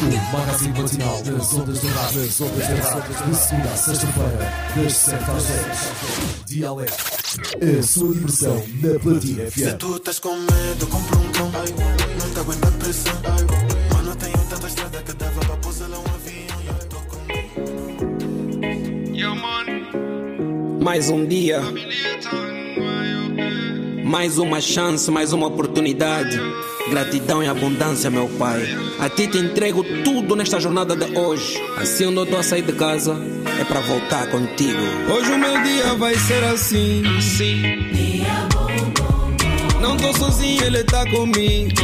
O magazine matinal das ondas do rádio. Das ondas do rádio. De segunda a sexta-feira, das 7 às 10. Dialeto. A sua diversão na Platina Se FM. tu estás com medo, compra um cão. Não te aguenta a pressão. Mano, tenho tanta estrada que dava para pousar lá um avião. E eu tô com Mais um dia, mais uma chance, mais uma oportunidade. Gratidão e abundância, meu Pai. A ti te entrego tudo nesta jornada de hoje. Assim, onde eu estou a sair de casa, é para voltar contigo. Hoje o meu dia vai ser assim. Sim. Não tô sozinho, ele tá comigo.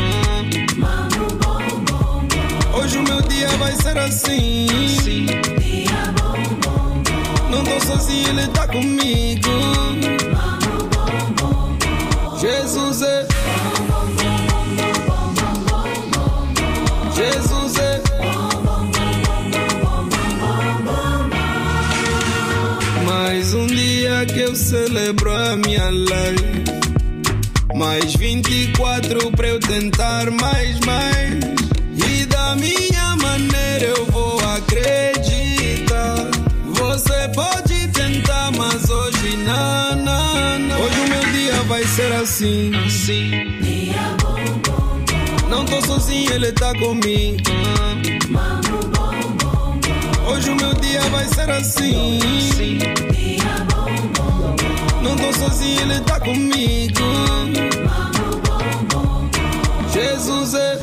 Hoje o meu dia vai ser assim. Sim. Não tô sozinho, ele tá comigo. Jesus é. Que eu celebro a minha lei. Mais 24 para eu tentar mais, mais. E da minha maneira eu vou acreditar. Você pode tentar, mas hoje não, não, não. Hoje o meu dia vai ser assim. Sim. Não tô sozinho, ele tá comigo. Hoje o meu dia vai ser assim. Sim. Não tô sozinho, ele tá comigo. Jesus é.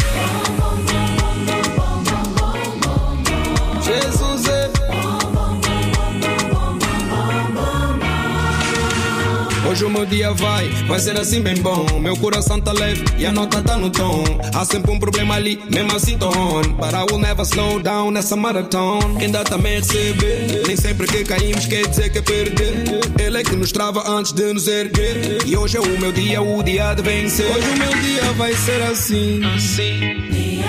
Hoje o meu dia vai, vai ser assim bem bom. Meu coração tá leve e a nota tá no tom. Há sempre um problema ali, mesmo assim tô on. But I will never slow down nessa maratona. Quem dá também recebe. Nem sempre que caímos quer dizer que é perder. Ele é que nos trava antes de nos erguer. E hoje é o meu dia, o dia de vencer. Hoje o meu dia vai ser assim. Sim.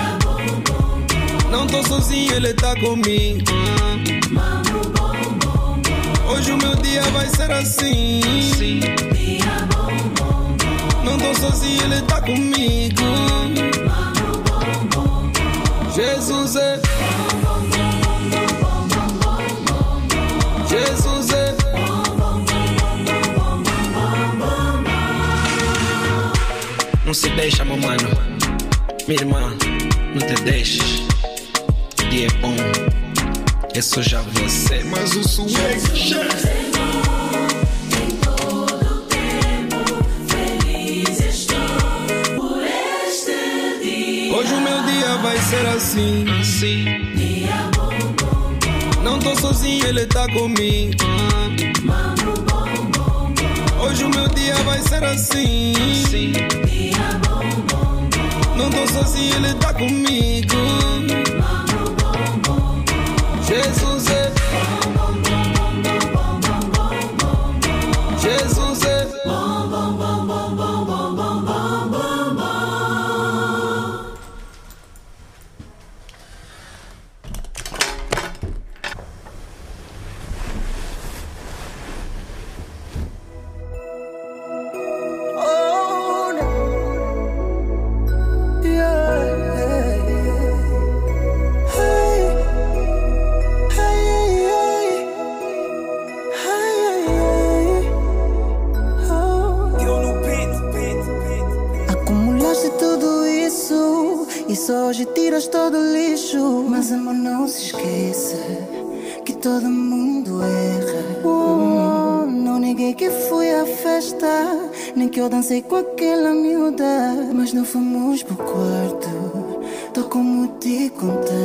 Não tô sozinho, ele tá comigo. Hoje o meu dia vai ser assim. Sim. Não tô sozinho, ele tá comigo. Jesus é. Jesus é. Não se deixa, meu mano. Minha irmã, não te deixes. O dia é bom. É só já você, mas o swag. Hoje o meu dia vai ser assim. Sim. Não tô sozinho, ele tá comigo. Hoje o meu dia vai ser assim. Sim. Não tô sozinho, ele tá comigo. Jesus é. Jesus com aquela miúda. Mas não fomos pro quarto, tô como te contaram.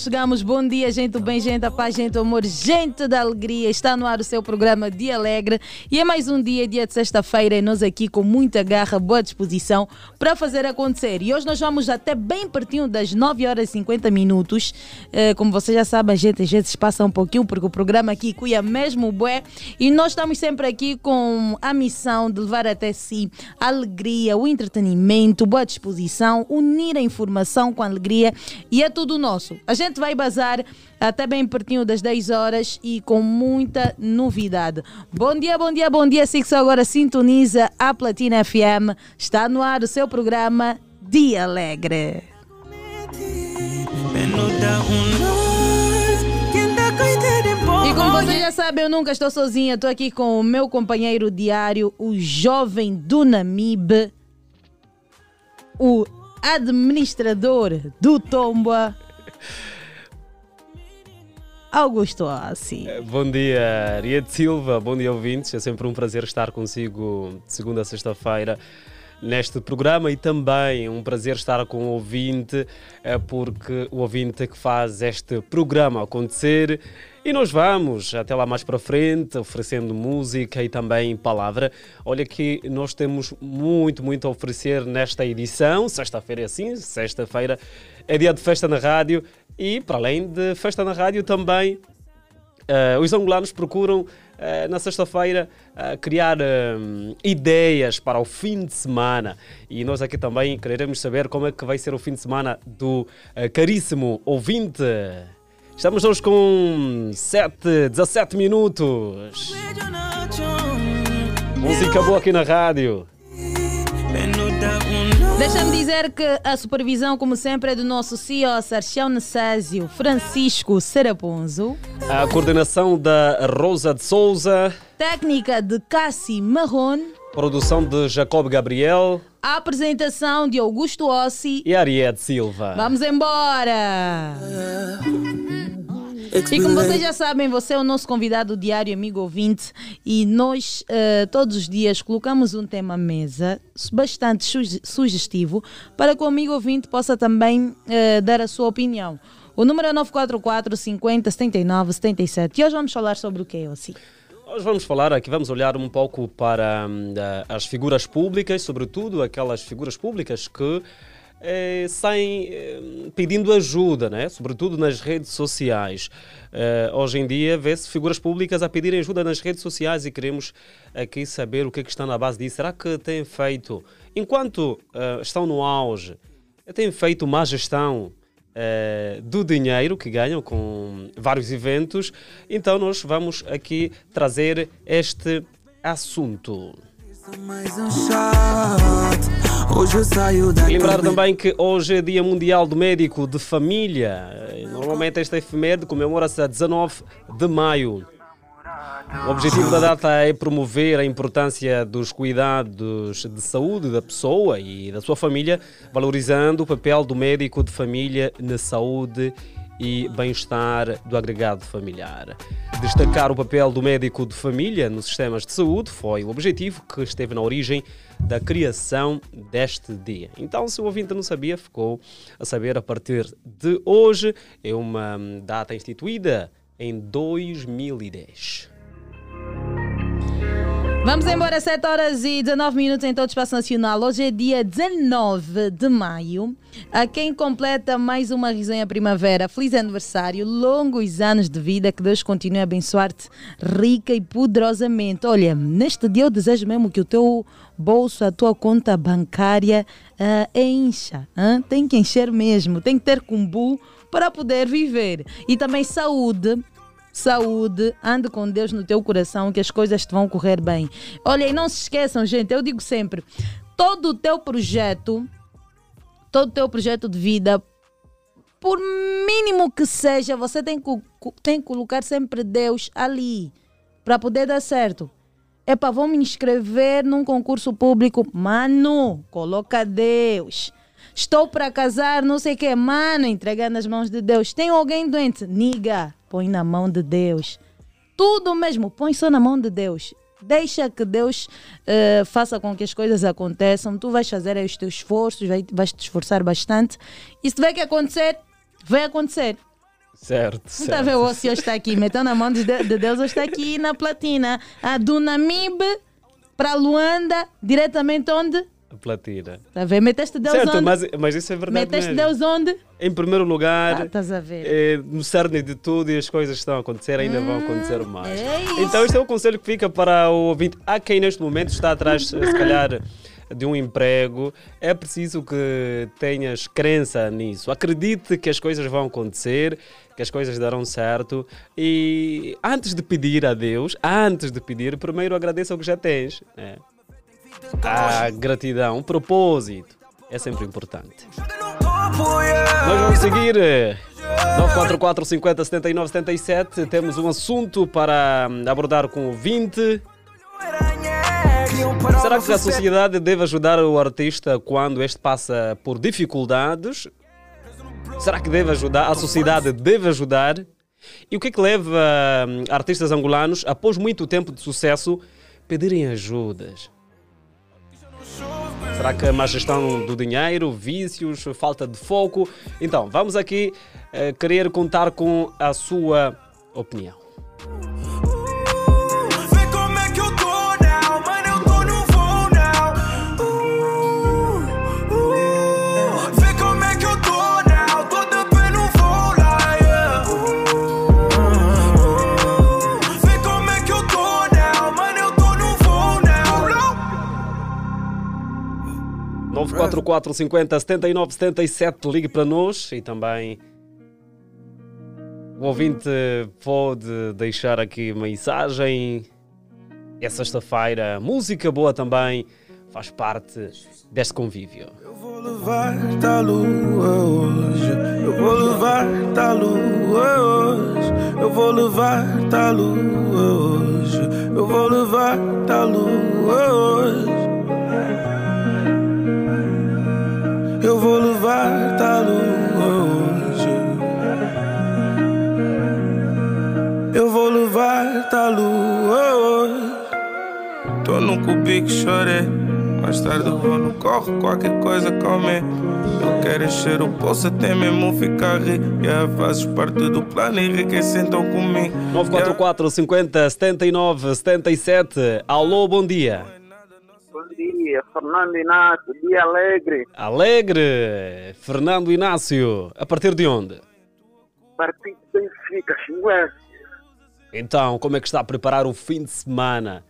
Chegamos. Bom dia, gente do bem, gente da paz, gente do amor, gente da alegria. Está no ar o seu programa Dia Alegre e é mais um dia, dia de sexta-feira, e nós aqui com muita garra, boa disposição para fazer acontecer. E hoje nós vamos até bem pertinho das 9 horas e 50 minutos. Eh, como vocês já sabem, gente, às vezes passa um pouquinho porque o programa aqui cuia mesmo bué e nós estamos sempre aqui com a missão de levar até si a alegria, o entretenimento, boa disposição, unir a informação com a alegria e é tudo nosso. A gente vai bazar até bem pertinho das 10 horas e com muita novidade. Bom dia, bom dia, bom dia. Só agora sintoniza a Platina FM. Está no ar o seu programa Dia Alegre. E como vocês já sabem, eu nunca estou sozinha. Estou aqui com o meu companheiro diário, o jovem do Namibe, o administrador do Tomba, Augusto Ossi. Bom dia, Ria de Silva, bom dia ouvintes. É sempre um prazer estar consigo de segunda a sexta-feira neste programa e também um prazer estar com o ouvinte, eh, porque o ouvinte é que faz este programa acontecer. E nós vamos até lá mais para frente, oferecendo música e também palavra. Olha que nós temos muito, muito a oferecer nesta edição. Sexta-feira é assim, sexta-feira é dia de festa na rádio e, para além de festa na rádio, também eh, os angolanos procuram na sexta-feira eh, criar eh, ideias para o fim de semana e nós aqui também queremos saber como é que vai ser o fim de semana do eh, caríssimo ouvinte. Estamos hoje com 7, 17 minutos. Música boa aqui na rádio. Deixa-me dizer que a supervisão, como sempre, é do nosso CEO Sarchão Nessásio Francisco Seraponzo. A coordenação da Rosa de Souza, Técnica de Cassi Marron. produção de Jacob Gabriel A apresentação de Augusto Ossi. e Ariete Silva. Vamos embora! E como vocês já sabem, você é o nosso convidado diário, amigo ouvinte, e nós eh, todos os dias colocamos um tema à mesa bastante suge- sugestivo para que o amigo ouvinte possa também eh, dar a sua opinião. O número é 944 50 79 77 e hoje vamos falar sobre o que, Ossi? Nós vamos falar aqui, vamos olhar um pouco para a- as figuras públicas, sobretudo aquelas figuras públicas que eh, saem eh, pedindo ajuda, né? sobretudo nas redes sociais. Eh, hoje em dia vê-se figuras públicas a pedirem ajuda nas redes sociais e queremos aqui saber o que é que está na base disso. Será que têm feito, enquanto estão no auge, têm feito má gestão do dinheiro que ganham com vários eventos. Então nós vamos aqui trazer este assunto. Mais um shot. Hoje eu saio da Lembrar também que hoje é Dia Mundial do Médico de Família. Normalmente esta efeméride comemora-se a 19 de maio. O objetivo da data é promover a importância dos cuidados de saúde da pessoa e da sua família, valorizando o papel do médico de família na saúde e bem-estar do agregado familiar. Destacar o papel do médico de família nos sistemas de saúde foi o objetivo que esteve na origem da criação deste dia. Então, se o ouvinte não sabia, ficou a saber a partir de hoje. É uma data instituída em 2010. Vamos embora, 7 horas e 19 minutos em todo o espaço nacional. Hoje é dia 19 de maio. A quem completa mais uma risonha primavera, feliz aniversário, longos anos de vida, que Deus continue a abençoar-te rica e poderosamente. Olha, neste dia eu desejo mesmo que o teu bolso, a tua conta bancária ah, encha. ah? Tem que encher mesmo, tem que ter cumbu para poder viver. E também saúde saúde, ande com Deus no teu coração, que as coisas te vão correr bem. Olha, e não se esqueçam, gente, eu digo sempre, todo o teu projeto, todo o teu projeto de vida, por mínimo que seja, você tem que, tem que colocar sempre Deus ali, para poder dar certo. Epa, vou me inscrever num concurso público. Mano, coloca Deus. Estou para casar, não sei o que. Mano, entregar nas mãos de Deus. Tem alguém doente? Niga, põe na mão de Deus. Tudo mesmo, põe só na mão de Deus. Deixa que Deus eh, faça com que as coisas aconteçam. Tu vais fazer aí os teus esforços, vai, vais te esforçar bastante. E se tiver que acontecer, vai acontecer. Certo, Não está a ver o hoje está aqui, metendo na mão de, de Deus, hoje está aqui na platina. A do Namibe para Luanda, diretamente onde? A platina. Está a ver? Meteste Deus certo, onde? mas, mas isso é verdade Meteste mesmo. Deus onde? Em primeiro Ah, lugar, Estás a ver? é, no cerne de tudo e as coisas estão a acontecer, ainda vão acontecer mais. é então este é o conselho que fica para o ouvinte. Há quem neste momento está atrás, se calhar, de um emprego. É preciso que tenhas crença nisso. Acredite que as coisas vão acontecer, que as coisas darão certo. E antes de pedir a Deus, antes de pedir, primeiro agradeça o que já tens. né? A gratidão, o propósito, é sempre importante. Nós vamos seguir. eh, 944 50 79 77. Temos um assunto para hum, abordar com o 20. Será que a sociedade deve ajudar o artista quando este passa por dificuldades? Será que deve ajudar? A sociedade deve ajudar? E o que é que leva hum, artistas angolanos, após muito tempo de sucesso, pedirem ajudas? Será que a má gestão do dinheiro, vícios, falta de foco? Então, vamos aqui eh, querer contar com a sua opinião. 944 50 79 77, ligue para nós e também o ouvinte pode deixar aqui mensagem. É sexta-feira, música boa também faz parte deste convívio. Eu vou levar-te à lua hoje. Eu vou levar-te à lua hoje. Eu vou levar-te à lua hoje. Eu vou levar-te à lua hoje. Vou levar-te à lua hoje. Eu vou levar-te à lua hoje. Tô num cubico, chorei. Mais tarde eu vou no corre, qualquer coisa comer. Eu quero encher o bolso até mesmo ficar rico. Yeah, fazes parte do plano, enriquece então comigo. 944 50 79 77. Alô, bom dia. Fernando Inácio, dia alegre. Alegre, Fernando Inácio. A partir de onde? Partido Benfica, Xingué. Então, como é que está a preparar o fim de semana?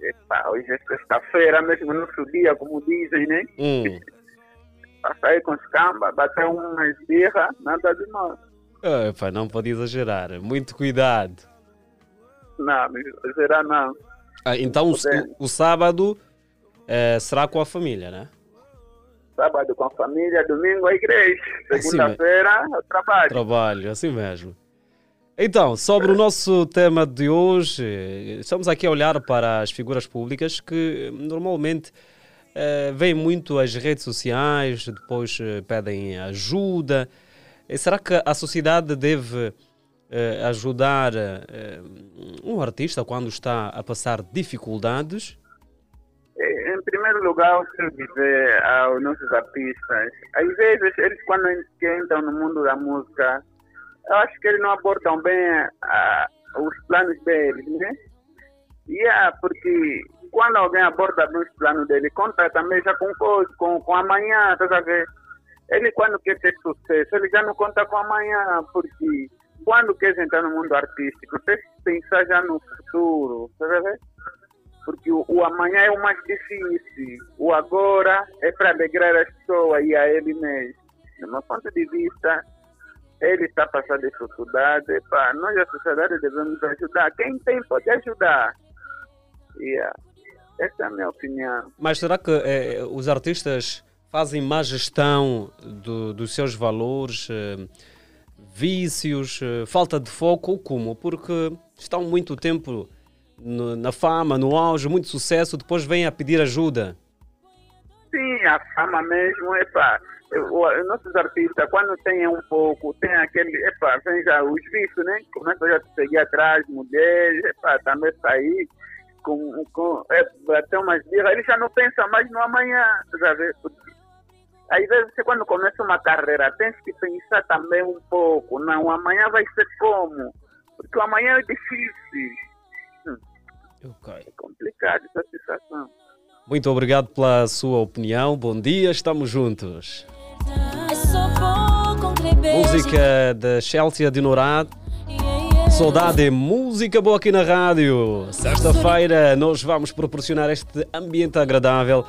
Epa, hoje é sexta-feira, mesmo no seu dia, como dizem, né? Hum. Pra sair com os cambas, bater umas birra, nada de mal. Pá, não pode exagerar. Muito cuidado. Não, será não. Ah, então, o, o sábado eh, será com a família, né? Sábado com a família, domingo a igreja. Assim, Segunda-feira, o trabalho. Trabalho, assim mesmo. Então, sobre o nosso tema de hoje, estamos aqui a olhar para as figuras públicas que normalmente veem muito as redes sociais, depois eh, pedem ajuda. E será que a sociedade deve eh, ajudar um artista quando está a passar dificuldades? Eh, Em primeiro lugar, eu quero dizer aos nossos artistas, às vezes eles quando entram no mundo da música, eu acho que eles não abordam bem ah, os planos deles, né? É porque quando alguém aborda bem os planos dele, conta também já com coisa, com, com amanhã, tá ver? Ele quando quer ter sucesso, ele já não conta com amanhã, porque quando quer entrar no mundo artístico, tem que pensar já no futuro, tá a? Porque o, o amanhã é o mais difícil, o agora é para alegrar as pessoas e a ele mesmo. Do meu ponto de vista, ele está passando dificuldade, pá, nós a sociedade devemos ajudar. Quem tem pode ajudar. Yeah. Essa é a minha opinião. Mas será que eh, os artistas fazem má gestão do- dos seus valores, eh, vícios, eh, falta de foco ou como? Porque estão muito tempo no- na fama, no auge, muito sucesso, depois vêm a pedir ajuda. Sim, a fama mesmo, epá, os nossos artistas, quando tem um pouco, tem aquele, epá, vem já os vícios, né? Começa já a seguir atrás, mulheres, epá, também sair com, com é, bater umas birras, ele já não pensa mais no amanhã, já vê? Às vezes, você, quando começa uma carreira, tem que pensar também um pouco, não, amanhã vai ser como? Porque o amanhã é difícil, Ok. é complicado essa situação. Muito obrigado pela sua opinião. Bom dia, estamos juntos. Música da Chelsea de Norad. Saudade, música boa aqui na rádio. Sexta-feira nós vamos proporcionar este ambiente agradável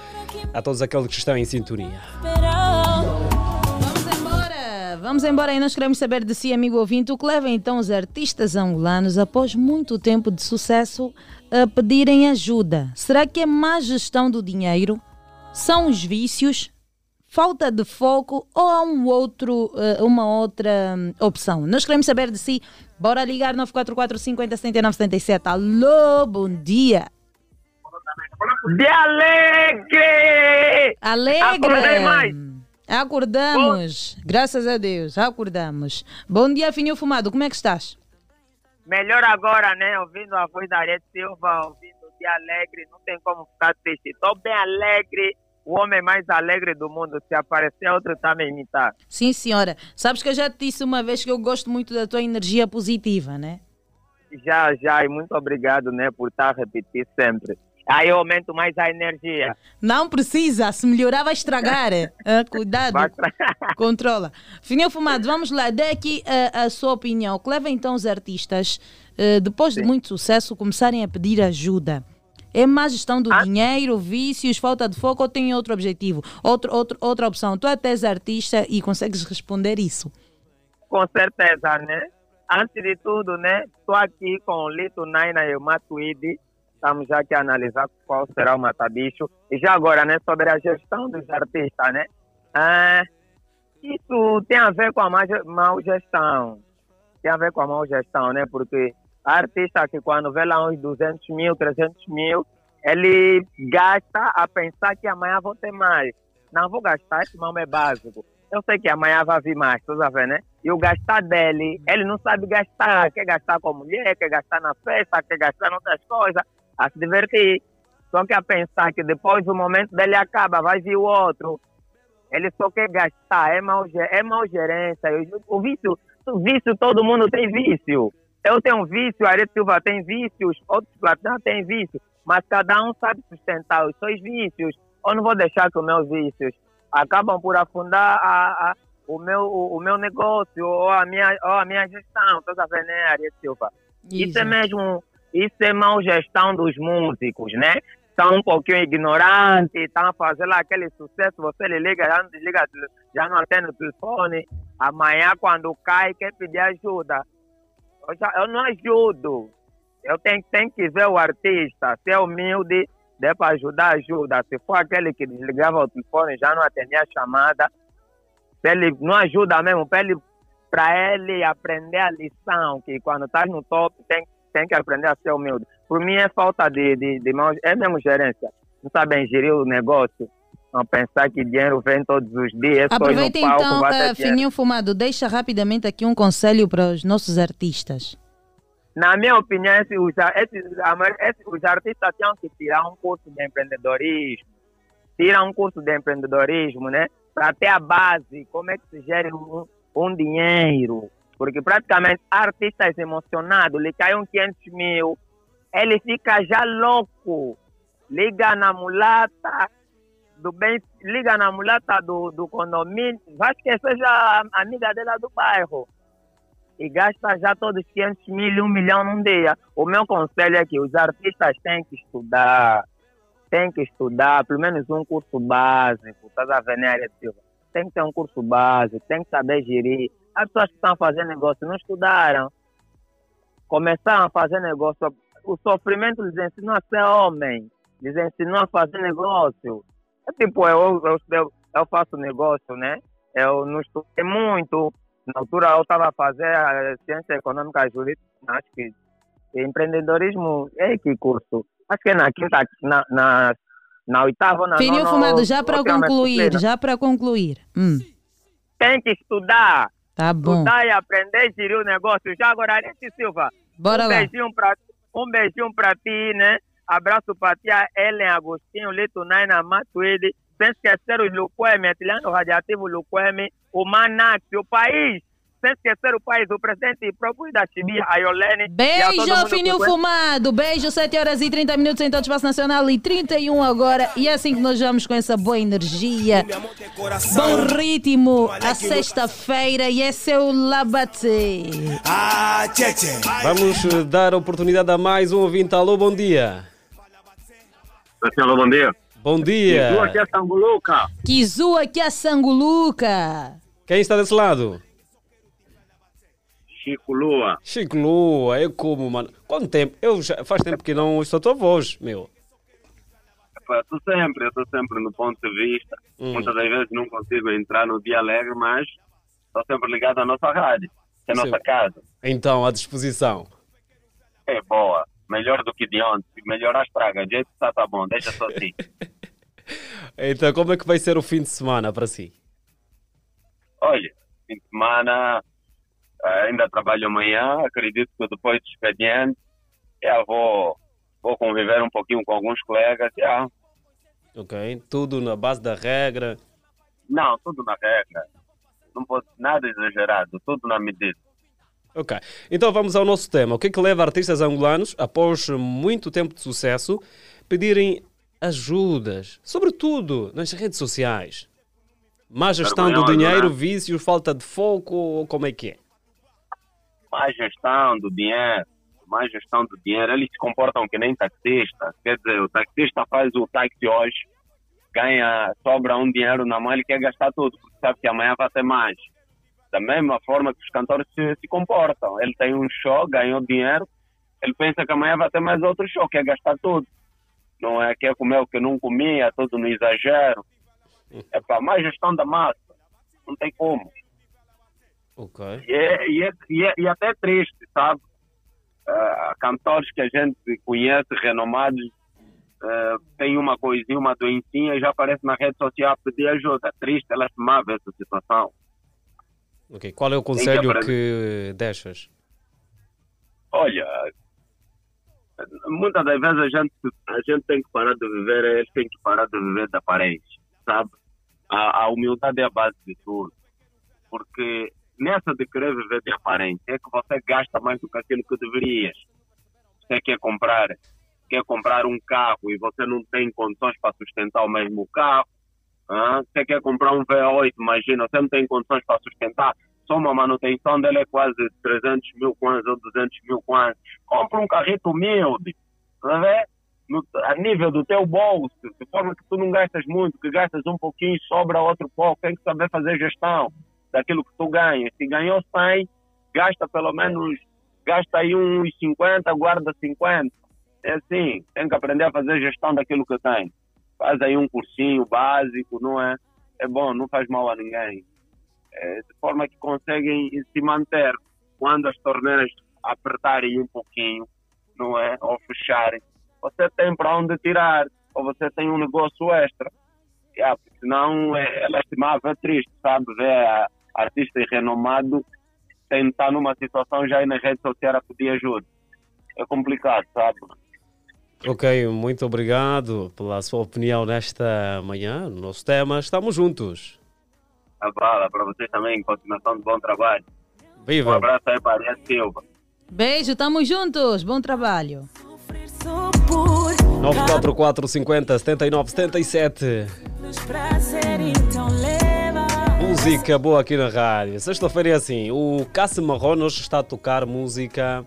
a todos aqueles que estão em sintonia. Vamos embora, vamos embora e nós queremos saber de si, amigo ouvinte, o que leva então os artistas angolanos, após muito tempo de sucesso, a pedirem ajuda. Será que é má gestão do dinheiro? São os vícios? Falta de foco ou há um outro, eh, uma outra hum, opção? Nós queremos saber de si. Bora ligar 944 50 79 77. Alô, bom dia. De alegre! Alegre! Acordei mais. Acordamos, graças a Deus, acordamos. Bom dia, Fininho Fumado, como é que estás? Melhor agora, né? Ouvindo a voz da Arete Silva, ouvindo dia alegre, não tem como ficar triste. Estou bem alegre, o homem mais alegre do mundo. Se aparecer outro, tá me imitar. Sim, senhora. Sabes que eu já te disse uma vez que eu gosto muito da tua energia positiva, né? Já, já, e muito obrigado, né, por estar a repetir sempre. Aí eu aumento mais a energia. Não precisa, se melhorar vai estragar. Ah, cuidado, Vai controla. Fininho Fumado, vamos lá, dê aqui a, a sua opinião. O que leva então os artistas, eh, depois de muito sucesso, começarem a pedir ajuda? É má gestão do dinheiro, vícios, falta de foco ou tem outro objetivo? Outro, outro, outra opção? Tu até és artista e consegues responder isso. Com certeza, né? Antes de tudo, né? Estou aqui com o Lito Naina e o Matuidi. Estamos já aqui a analisar qual será o matabicho. E já agora, né, sobre a gestão dos artistas, né? Ah, isso tem a ver com a mau gestão. Tem a ver com a mau gestão, né? Porque a artista que quando vê lá uns 200 mil, 300 mil, ele gasta a pensar que amanhã vou ter mais. Não vou gastar, esse não é básico. Eu sei que amanhã vai vir mais, tu sabe, né? E o gastar dele, ele não sabe gastar. Quer gastar com mulher, quer gastar na festa, quer gastar em outras coisas, a se divertir. Só que a pensar que depois o momento dele acaba, vai vir o outro. Ele só quer gastar, é ge- é mau gerência. O vício, o vício, todo mundo tem vício. Eu tenho vício, a Arete Silva tem vícios, outros platinum têm vício. Mas cada um sabe sustentar os seus vícios. Eu não vou deixar que os meus vícios acabam por afundar a, a- o, meu, o, o meu negócio ou a minha, ou a minha gestão. Tá sabendo, né, Arete Silva? Isso é mesmo, isso é mal gestão dos músicos, né? Estão um pouquinho ignorantes, estão a fazer lá aquele sucesso, você lhe liga, já não desliga, já não atende o telefone. Amanhã, quando cai, quer pedir ajuda. Eu, já, eu não ajudo. Eu tenho, tenho que ver o artista, ser humilde, der para ajudar, ajuda. Se for aquele que desligava o telefone, já não atendia a chamada, ele não ajuda mesmo, para ele, ele aprender a lição, que quando estás no top, tem, tem que aprender a ser humilde. Por mim é falta de, de, de mão, é mesmo gerência. Não sabem gerir o negócio. Não pensar que dinheiro vem todos os dias, Aproveita palco, então, dinheiro. Fininho Fumado, deixa rapidamente aqui um conselho para os nossos artistas. Na minha opinião, esses, maioria- esses- os artistas tinham que tirar um curso de empreendedorismo. Tirar um curso de empreendedorismo, né? Para ter a base, como é que se gera um, um dinheiro. Porque praticamente artistas emocionados, lhe caiam 500 mil, ele fica já louco. Liga na mulata, do bem, liga na mulata do, do condomínio, vai esquecer já a amiga dela do bairro e gasta já todos 500 mil, um milhão num dia. O meu conselho é que os artistas têm que estudar, têm que estudar, pelo menos um curso básico, estás a ver, né? Tem que ter um curso básico, tem que saber gerir. As pessoas que estão fazendo negócio não estudaram, começaram a fazer negócio, o sofrimento lhes ensinou a ser homem, lhes ensinou a fazer negócio. É tipo, eu, eu, eu, eu faço negócio, né? Eu não estudei muito, na altura eu estava a fazer a ciência econômica e jurídica, acho que empreendedorismo é que curso? Acho que é na quinta, na, na, na oitava, na Fininho nona, Fumado, já para concluir, já para concluir. Hum, Tem que estudar, tá bom. estudar e aprender a gerir o negócio. Já agora, Arete Silva, Bora um lá. beijinho pra, um beijinho pra ti, né? Abraço pra tia Ellen Agostinho, Lito Naina Matuidi, sem esquecer o Luqueme, Atiliano Radiativo Luqueme, o Manax, o país, sem esquecer o país, o presidente próprio da Chibia, a Yolene. e a Beijo, conhece. Fumado. Beijo, 7 horas e 30 minutos em todo o Espaço Nacional e 31 agora. E é assim que nós vamos com essa boa energia, bom ritmo, a sexta-feira e esse é o Labate. Ah. Vamos eh, dar oportunidade a mais um ouvinte. Alô, bom dia. Senhor, bom dia. Bom dia. Estou aqui a Sambuluca. Kizu aqui a Sanguluca. Quem está desse lado? Chico Lua. Chico Lua, é como, mano. Quanto tempo? Eu já, faz tempo que não ouço a tua voz, meu. Estou sempre, eu estou sempre no ponto de vista. Hum. Muitas das vezes não consigo entrar no dia alegre, mas estou sempre ligado à nossa rádio, que é a nossa casa. Então, à disposição. É boa. Melhor do que de ontem. Melhorar as pragas. De jeito está, tá bom. Deixa só assim. Então, como é que vai ser o fim de semana para si? Olha, fim de semana ainda trabalho amanhã. Acredito que depois do expediente já vou, vou conviver um pouquinho com alguns colegas. Já. Ok? Tudo na base da regra. Não, tudo na regra. Não pode nada exagerado. Tudo na medida. Ok. Então vamos ao nosso tema. O que é que leva artistas angolanos, após muito tempo de sucesso, pedirem ajudas, sobretudo nas redes sociais? Má gestão do Vergonhoso, dinheiro, vícios, falta de foco, ou como é que é? Má gestão do dinheiro, má gestão do dinheiro, eles se comportam que nem taxista. Quer dizer, o taxista faz o táxi hoje, ganha, sobra um dinheiro na mão, ele quer gastar tudo, porque sabe que amanhã vai ter mais. Da mesma forma que os cantores se, se comportam. Ele tem um show, ganhou dinheiro, ele pensa que amanhã vai ter mais outro show, quer gastar tudo. Não é? Quer comer o que não comia, tudo no exagero. É para mais gestão da massa. Não tem como. Ok. E é, e é, e é, e até é triste, sabe? Ah, cantores que a gente conhece, renomados, ah, tem uma coisinha, uma doencinha e já aparece na rede social pedir ajuda. Triste, é lastimável essa situação. Ok. Qual é o que conselho aprender. que deixas? Olha, muitas das vezes a gente, a gente tem que parar de viver, eles têm que parar de viver da aparência, sabe? A, a humildade é a base de tudo. Porque nessa de querer viver de aparência é que você gasta mais do que aquilo que deverias. Você quer comprar, quer comprar um carro e você não tem condições para sustentar o mesmo carro. ah, Você quer comprar um V8, imagina, você não tem condições para sustentar. Só uma manutenção dele é quase 300 mil kwanzas ou 200 mil kwanzas. Compra um carrito humilde, tá? No, a nível do teu bolso, de forma que tu não gastas muito, que gastas um pouquinho, sobra outro pouco, tem que saber fazer gestão daquilo que tu ganhas. Se ganhou 100, gasta pelo menos, gasta aí uns 50, guarda 50. É assim, tem que aprender a fazer gestão daquilo que tem. Faz aí um cursinho básico, não é? É bom, não faz mal a ninguém. É, de forma que conseguem se manter quando as torneiras apertarem um pouquinho, não é? Ou fecharem. Você tem para onde tirar, ou você tem um negócio extra. Yeah, porque senão é, é lastimável, é triste, sabe? Ver a- artista renomado tentar numa situação já aí na rede social a pedir ajuda. É complicado, sabe? Ok, muito obrigado pela sua opinião nesta manhã, no nosso tema. Estamos juntos. A bala para vocês também, continuação de bom trabalho. Um Viva! abraço aí para a Silva. Beijo, tamo juntos. Bom trabalho. 944 50 79 77. Música boa aqui na rádio. Sexta-feira é assim: o Cássio Marrón hoje está a tocar música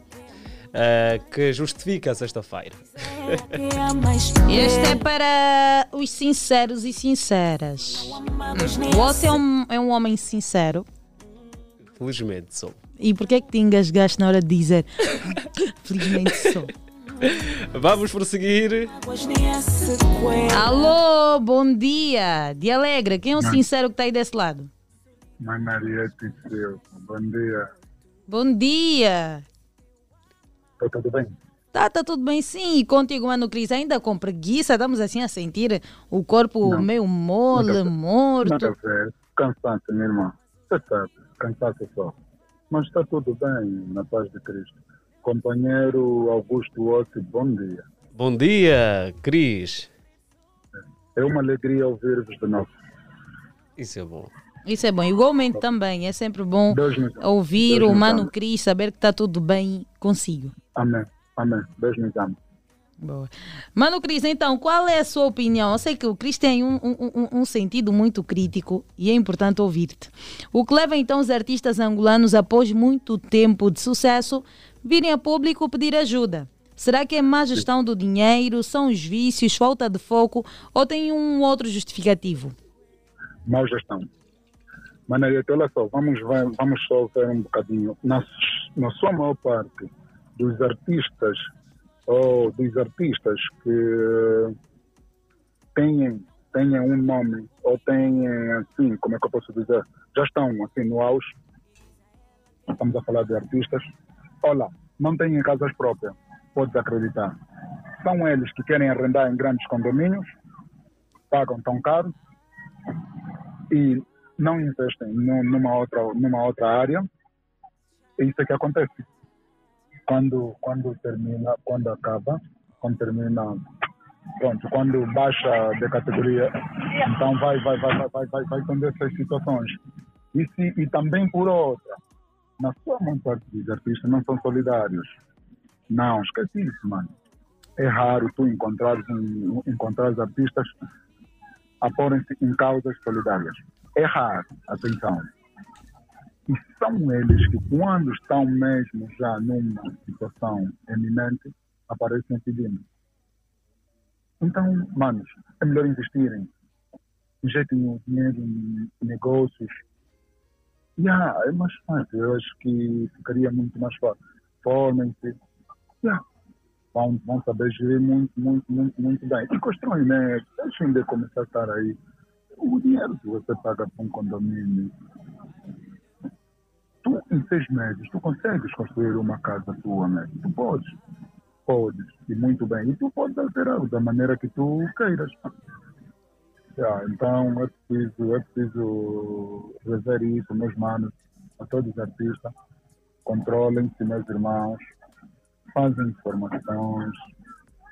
eh, que justifica a sexta-feira. Este é para os sinceros e sinceras. Você é um, é um homem sincero. Felizmente sou. E por que é que te engasgaste na hora de dizer felizmente sou? Vamos prosseguir. Alô, bom dia. De Alegre, quem é o sincero que está aí desse lado? Mãe Mariette Silva, bom dia. Bom dia. Está tudo bem? Tá, tá tudo bem sim. E contigo, mano Cris, ainda com preguiça, estamos assim a sentir o corpo Não. meio mole, Nada morto. Nada a ver. Cansaço, minha irmã. Você sabe, cansaço só. Mas está tudo bem, na paz de Cristo. Companheiro Augusto Ossi, bom dia. Bom dia, Cris. É uma alegria ouvir-vos de novo. Isso é bom. Isso é bom. Igualmente também, é sempre bom Deus ouvir Deus o Mano. Cris, saber que está tudo bem consigo. Amém. Amém. Deus nos ama. Boa. Mano Cris, então, qual é a sua opinião? Eu sei que o Cris tem um, um- um- sentido muito crítico e é importante ouvir-te. O que leva então os artistas angolanos, após muito tempo de sucesso, virem a público pedir ajuda? Será que é má gestão do dinheiro, são os vícios, falta de foco ou tem um outro justificativo? Mal gestão. Mariette, olha só, vamos, vamos só ver um bocadinho. Na, na sua maior parte dos artistas ou dos artistas que têm, têm um nome ou têm, assim, como é que eu posso dizer, já estão assim no auge, estamos a falar de artistas, olha, não têm casas próprias, podes acreditar. São eles que querem arrendar em grandes condomínios, pagam tão caro e não investem nu- numa outra, numa outra área. É isso que acontece. Quando, quando termina, quando acaba, quando termina, pronto, quando baixa de categoria, então vai, vai, vai, vai, vai, vai, vai tendo essas situações. E, se, e também por outra, na sua maior parte dos artistas não são solidários. Não, esquece isso, mano. É raro tu encontrares, um, encontrares artistas a porem-se em causas solidárias. Raro, atenção. E são eles que, quando estão mesmo já numa situação eminente, aparecem pedindo. Então, manos, é melhor investirem. Injetem o dinheiro em negócios. Yeah, é mais fácil. Eu acho que ficaria muito mais fácil. Formem-se, yeah, vão, vão saber gerir muito, muito, muito, muito bem. E constroem, né? Deixem de começar a estar aí. O dinheiro que você paga para um condomínio, tu, em seis meses, tu consegues construir uma casa tua, né? Tu podes. Podes, e muito bem. E tu podes alterar da maneira que tu queiras. Yeah, então é preciso, é preciso rever isso, meus manos, a todos os artistas. Controlem-se, meus irmãos. Fazem formações,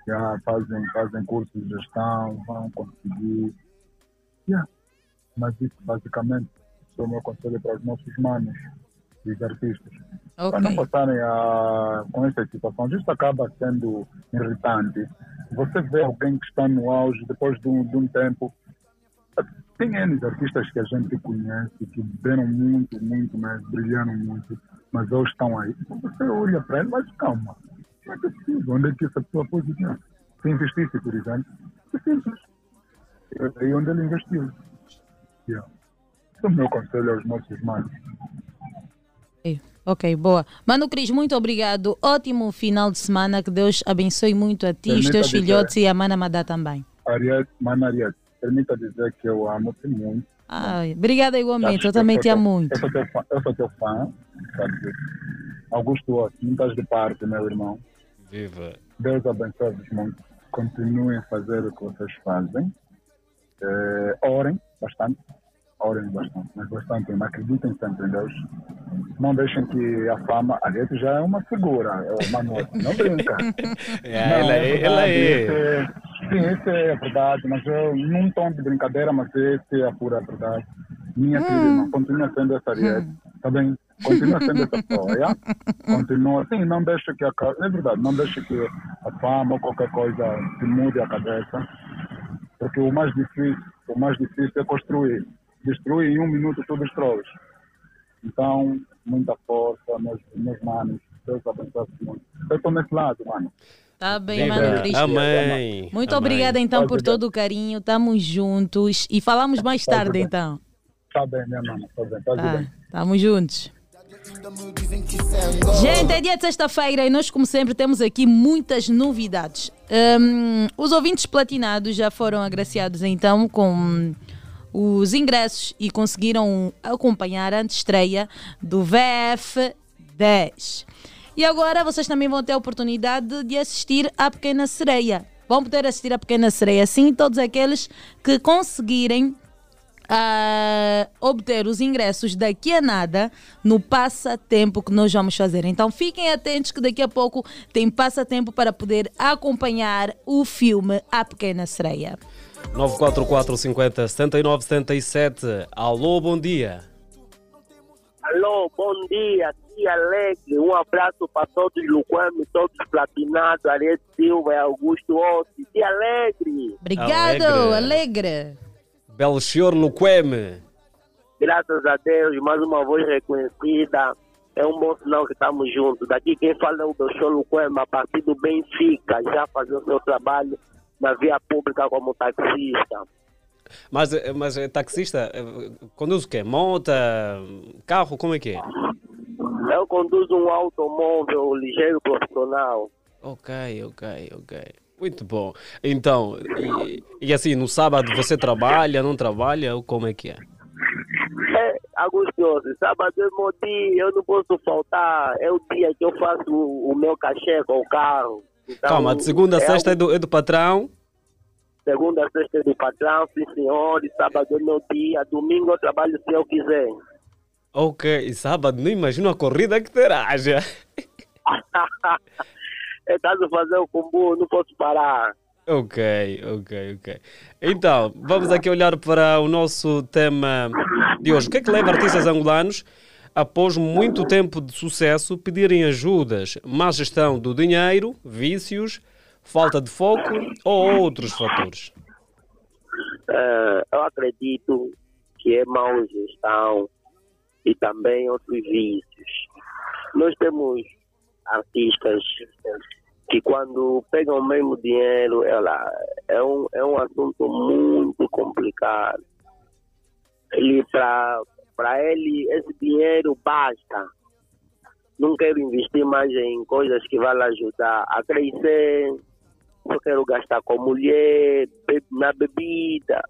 yeah, fazem, fazem cursos de gestão, vão conseguir. Yeah. Mas isso basicamente é o meu conselho para os nossos manos, os artistas. Para não passarem a, com essa situação, isso acaba sendo irritante. Você vê alguém que está no auge, depois de um, de um tempo, tem N artistas que a gente conhece, que deram muito, muito, mas brilharam muito, mas hoje estão aí. Então você olha para ele, mas calma, não é possível. Onde é que essa pessoa pode ir? Se investisse, por exemplo, é simples. É aí onde ele investiu. Yeah. Esse é o meu conselho aos nossos manos. Ok, Ok, boa. Mano Cris, muito obrigado. Ótimo final de semana. Que Deus abençoe muito a ti, os Permita teus dizer- filhotes e a Mana Madá também. Ariete, Ariete, permita dizer que eu amo-te muito. Ai, obrigada igualmente. Eu também sou te amo muito. Eu sou teu fã, eu sou teu fã sabe. Augusto não estás de parte, meu irmão. Viva. Deus abençoe-vos muito. Continuem a fazer o que vocês fazem. Eh, orem bastante. Orem bastante, mas bastante. Mas acreditem sempre em Deus. Não deixem que a fama. A gente já é uma figura, é o Manuel. Não brinca. É, Não, ela é- ela verdade, é. esse é- Sim, isso é a verdade, mas eu, num tom de brincadeira, mas essa é a pura verdade. Minha Hum. querida irmã, continua sendo essa Ariete, tá bem? Continua sendo essa pessoa, yeah? Continua, sim, não deixa que a é verdade, não deixa que a fama ou qualquer coisa te mude a cabeça, porque o mais difícil, o mais difícil é construir. Destruir em um minuto tu destróis. Então, muita força, meus, meus manos, Deus abençoe muito. Eu estou nesse lado, mano. Tá bem, Viva. Mano Cris. Amém. Muito Amém. obrigada então por todo o carinho. Estamos juntos e falamos mais tarde então. Tá bem, minha mano, tá bem, tá Tá, bem. estamos juntos. Gente, é dia de sexta-feira e nós, como sempre, temos aqui muitas novidades. Hum, os ouvintes platinados já foram agraciados então com os ingressos e conseguiram acompanhar a antestreia do VF 10. E agora vocês também vão ter a oportunidade de assistir à Pequena Sereia. Vão poder assistir à Pequena Sereia, sim, todos aqueles que conseguirem a obter os ingressos daqui a nada no passatempo que nós vamos fazer. Então fiquem atentos que daqui a pouco tem passatempo para poder acompanhar o filme A Pequena Sereia. 944 50 79 77. Alô, bom dia. Alô, bom dia, que alegre. Um abraço para todos os Luquame, todos os platinados, Ariete Silva e Augusto Ossi. Que alegre. Obrigado, Alegre. alegre. Belchior Luqueme. Graças a Deus, mais uma voz reconhecida. É um bom sinal que estamos juntos. Daqui quem fala é o Belchior Luqueme, a partir do Benfica, já fazendo o seu trabalho na via pública como taxista. Mas, mas é taxista, eh, conduz o quê? Moto, carro, como é que é? Eu conduzo um automóvel ligeiro profissional. Ok, ok, ok. Muito bom. Então, e, e assim, no sábado você trabalha, não trabalha, ou como é que é? É, Augusto, sábado é meu dia, eu não posso faltar. É o dia que eu faço o, o meu cachê com o carro. Então, Calma, de segunda a é sexta é do, é do patrão? Segunda a sexta é do patrão, sim senhor. E sábado é meu dia. Domingo eu trabalho se eu quiser. Ok, e sábado, não imagino a corrida que terá já. é caso fazer o combo, não posso parar. Ok, ok, ok. Então, vamos aqui olhar para o nosso tema de hoje. O que é que leva artistas angolanos, após muito tempo de sucesso, pedirem ajudas? Má gestão do dinheiro, vícios, falta de foco ou outros fatores? Eh, eu acredito que é mau gestão e também outros vícios. Nós temos artistas que quando pegam o mesmo dinheiro, ela, é, um, é um assunto muito complicado. Ele, para ele, esse dinheiro basta. não quero investir mais em coisas que vão ajudar a crescer. Só quero gastar com mulher, na bebida.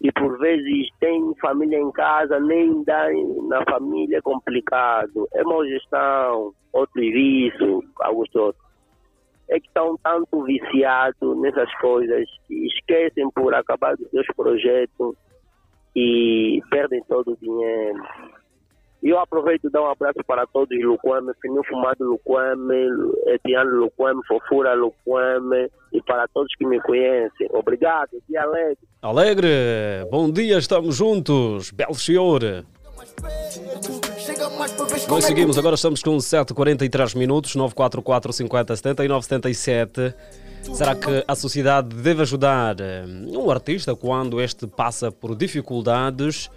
E por vezes tem família em casa, nem dá na família é complicado. É má gestão, outro vício, Augusto. É que estão tanto viciados nessas coisas que esquecem por acabar dos seus projetos e perdem todo o dinheiro. Eu aproveito e dar um abraço para todos Luquame, Fininho Fumado Luquame, Etiano Luquame, Fofura Luquame e para todos que me conhecem. Obrigado, dia alegre. Alegre, bom dia, estamos juntos. Belo senhor. Nós seguimos, agora estamos com 7h43 minutos, 944 50 79 77. Será que a sociedade deve ajudar eh, um artista quando este passa por dificuldades?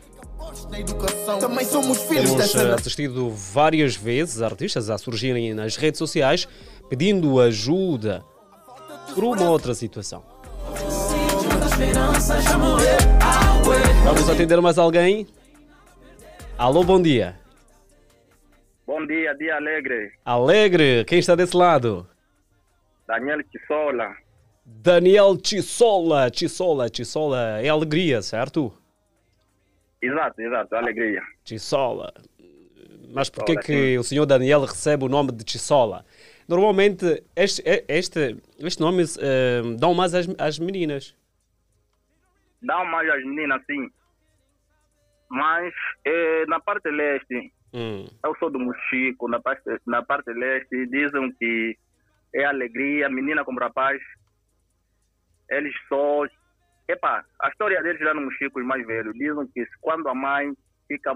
Também somos filhos Temos dessa eh, assistido várias vezes artistas a surgirem nas redes sociais pedindo ajuda por uma ou outra situação. Vamos atender mais alguém? Alô, bom dia. Bom dia, dia alegre. Alegre, quem está desse lado? Daniel Kissola. Daniel Tissola, Tissola, Tissola, é alegria, certo? Exato, exato, alegria. Tissola. Mas por que o senhor Daniel recebe o nome de Tissola? Normalmente, este, este, este nome eh, dão mais às, às meninas. Dá mais às meninas, sim. Mas eh, na parte leste, Hum. eu sou do Mochico, na parte, na parte leste dizem que é alegria, menina como rapaz. Eles só. Epa, a história deles lá no Mochico, os mais velhos, dizem que quando a mãe fica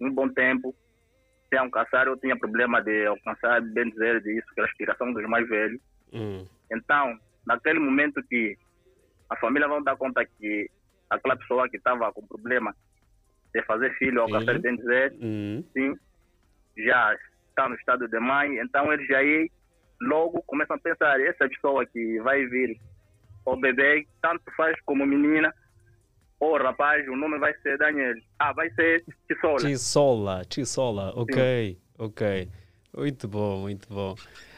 um bom tempo sem alcançar, eu tinha problema de alcançar, bem dizer, disso, que é a aspiração dos mais velhos. Hum. Então, naquele momento que a família vão dar conta que aquela pessoa que estava com problema de fazer filho, fazer bem dizer, Hum. sim, já está no estado de mãe, então eles aí logo começam a pensar, essa pessoa que vai vir, o bebê, tanto faz como menina, ou rapaz, o nome vai ser Daniel. Ah, vai ser Tissola. Tissola, Tissola, ok, ok. Muito bom, muito bom.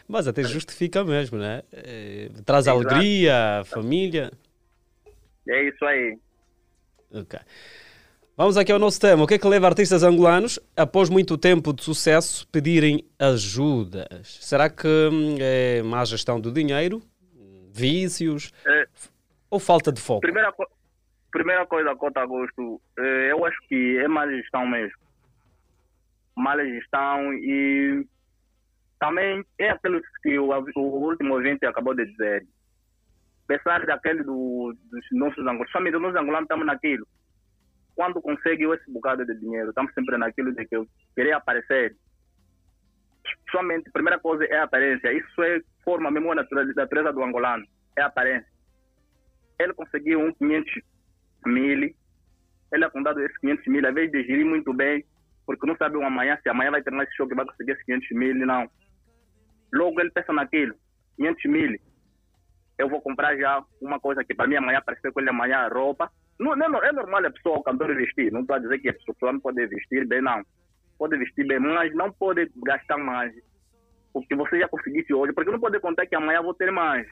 Mas até justifica mesmo, né? Eh, Traz Exato. alegria, família. É isso aí. Ok. Vamos aqui ao nosso tema. O que é que leva artistas angolanos, após muito tempo de sucesso, pedirem ajudas? Será que hum, é má gestão do dinheiro? Vícios? É, Ou falta de foco? primeira, co- primeira coisa, Cota Agosto, eh, eu acho que é má gestão mesmo. Má gestão e também é aquilo que o, o último ouvinte acabou de dizer. Apesar daquele do, dos nossos angolanos, família dos angolanos estamos naquilo. Quando consegue esse bocado de dinheiro, estamos sempre naquilo de que eu queria aparecer. Somente, a primeira coisa é a aparência. Isso é forma mesmo da natureza do angolano. É a aparência ele conseguiu um 500 mil, ele é condado esses 500 mil, às vezes de gerir muito bem, porque não sabe amanhã, se amanhã vai ter mais show que vai conseguir esses 500 mil, não. Logo ele pensa naquilo, 500 mil, eu vou comprar já uma coisa que para mim amanhã aparecer com ele amanhã roupa. Não, não, é é normal a pessoa, o cantor vestir, não estou a dizer que a pessoa não pode vestir bem, não. Pode vestir bem, mas não pode gastar mais. O que você já conseguisse hoje, porque não pode contar que amanhã vou ter mais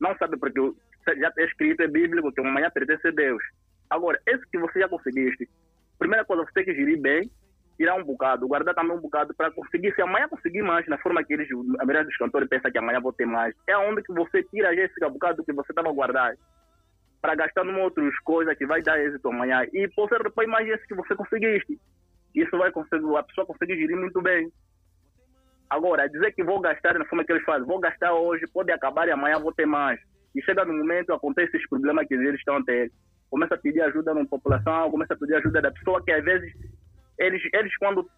não sabe porque já está escrito, é bíblico, que amanhã pertence a Deus. Agora, esse que você já conseguiste, primeira coisa, você tem que gerir bem, tirar um bocado, guardar também um bocado para conseguir, se amanhã conseguir mais, na forma que eles, a maioria dos cantores pensa que amanhã vou ter mais, é onde que você tira esse bocado que você estava guardado para gastar numa outras coisas que vai dar êxito amanhã e você repõe mais esse que você conseguiste. Isso vai conseguir, a pessoa conseguir gerir muito bem. Agora, dizer que vou gastar na forma que eles fazem, vou gastar hoje, pode acabar e amanhã vou ter mais. E chega no momento, acontece esses problemas que eles estão a ter. Começa a pedir ajuda na população, começa a pedir ajuda da pessoa que às vezes, eles, eles quando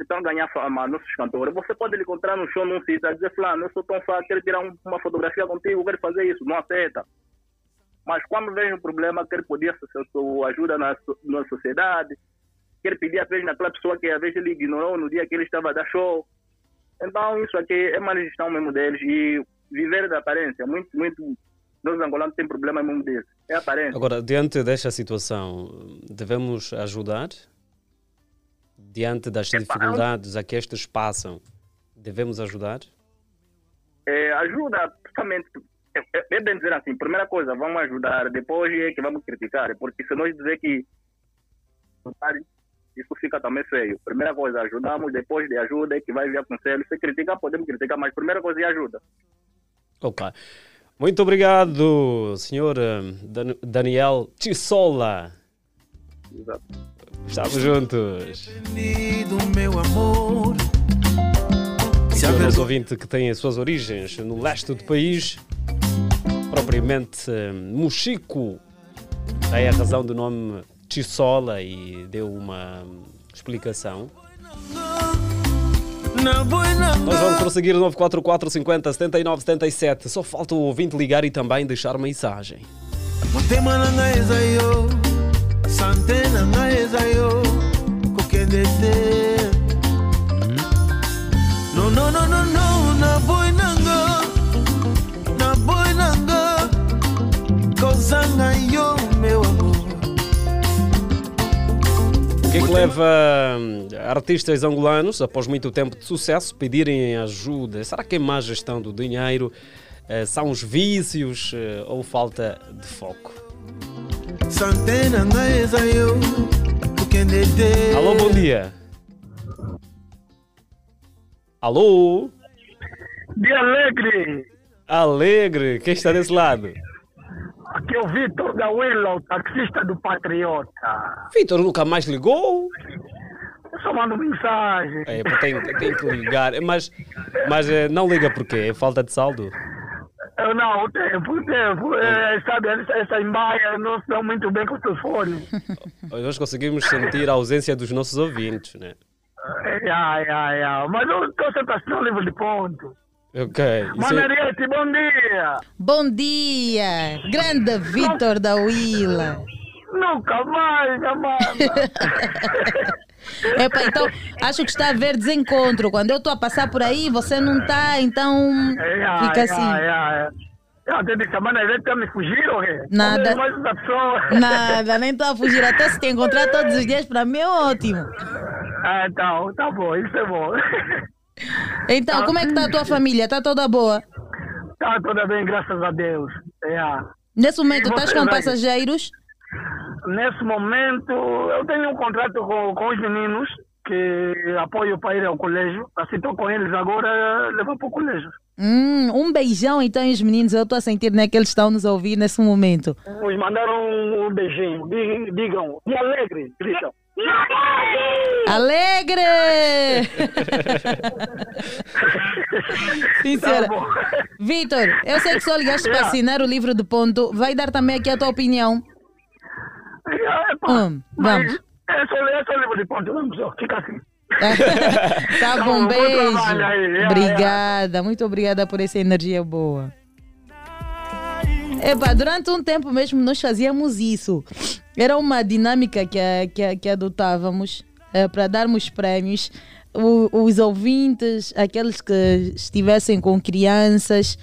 estão a ganhar fama, nossos cantores, você pode lhe encontrar no show, num sítio, a dizer, fulano, eu sou tão fã, quero tirar um- uma fotografia contigo, quero fazer isso, não aceita. Mas quando vem um problema, quer pedir a ajuda na, na sociedade, quer pedir às vezes naquela pessoa que às vezes ele ignorou no dia que ele estava a dar show. Então, isso aqui é uma gestão mesmo deles e viver da aparência. Muito, muito. Nós angolanos temos problema mesmo desse. É aparência. Agora, diante desta situação, devemos ajudar? diante das dificuldades a que estes passam, devemos ajudar? É, ajuda, justamente, é, é- é bem dizer assim, primeira coisa, vamos ajudar, depois é que vamos criticar, porque se nós dizer que isso fica também feio. Primeira coisa, ajudamos, depois de ajuda é que vai vir conselho. Se criticar, podemos criticar, mas primeira coisa é ajuda. Ok. Muito obrigado, senhor eh, Dan- Daniel Tissola. Exato. Estamos juntos. meu amor. Se o nosso ouvinte que tem as suas origens no leste do país, propriamente eh, Mochico, daí a razão do nome Tissola e deu uma explicação. Nós vamos prosseguir 944 50 79 77. Só falta o ouvinte ligar e também deixar mensagem. no no no na na que é que leva hum, artistas angolanos, após muito tempo de sucesso, pedirem ajuda? Será que é má gestão do dinheiro? Eh, São os vícios eh, ou falta de foco? kokende te Alô, bom dia. Alô? Dia alegre, Alegre, quem está desse lado? Aqui é o Vitor da Willow, taxista do Patriota. Vitor nunca mais ligou? Eu só mando mensagem. É, tem, tem que ligar, mas, mas eh, não liga porque é falta de saldo. Eu não, o tempo, o tempo. É, sabe, essa, essa embaia não se dá muito bem com os teus fones. Nós conseguimos sentir a ausência dos nossos ouvintes, né? É, ai, ai, ai. Mas eu estou sempre assinando livro de ponto. Ok. É- Maneriete, bom dia. Bom dia! Grande Vitor da Willa. Nunca mais, jamais. Epa, então acho que está a haver desencontro. Quando eu estou a passar por aí, você não está, então É, fica assim. ai, ai. Eu até disse, a Maneriete me fugir, ou quê? Nada. Nada, nem estou a fugir. Até se te encontrar todos os dias, para mim é ótimo. Ah, então, tá bom, isso é bom. Então, como é que está a tua família? Está toda boa? Tá tudo bem, graças a Deus. É. Nesse momento, estás com passageiros? Nesse momento, eu tenho um contrato com, com os meninos que apoio para ir ao colégio. Assim, estou com eles agora, levar para o colégio. Hum, um beijão então, os meninos. Eu estou a sentir né, que eles estão nos ouvir nesse momento. Nos mandaram um beijinho. Digam, digam e alegre, gritam. Alegre! Sim, Tá. Vitor, eu sei que só ligaste para assinar o livro do ponto. Vai dar também aqui a tua opinião. Hum, vamos. É só, é só livro de ponto, vamos fica assim. Tá Tá bom, bom beijo. é, Obrigada, muito obrigada por essa energia boa. Epá, durante um tempo mesmo nós fazíamos isso. Era uma dinâmica que, que, que adotávamos eh, para darmos prémios. O- os ouvintes, aqueles que estivessem com crianças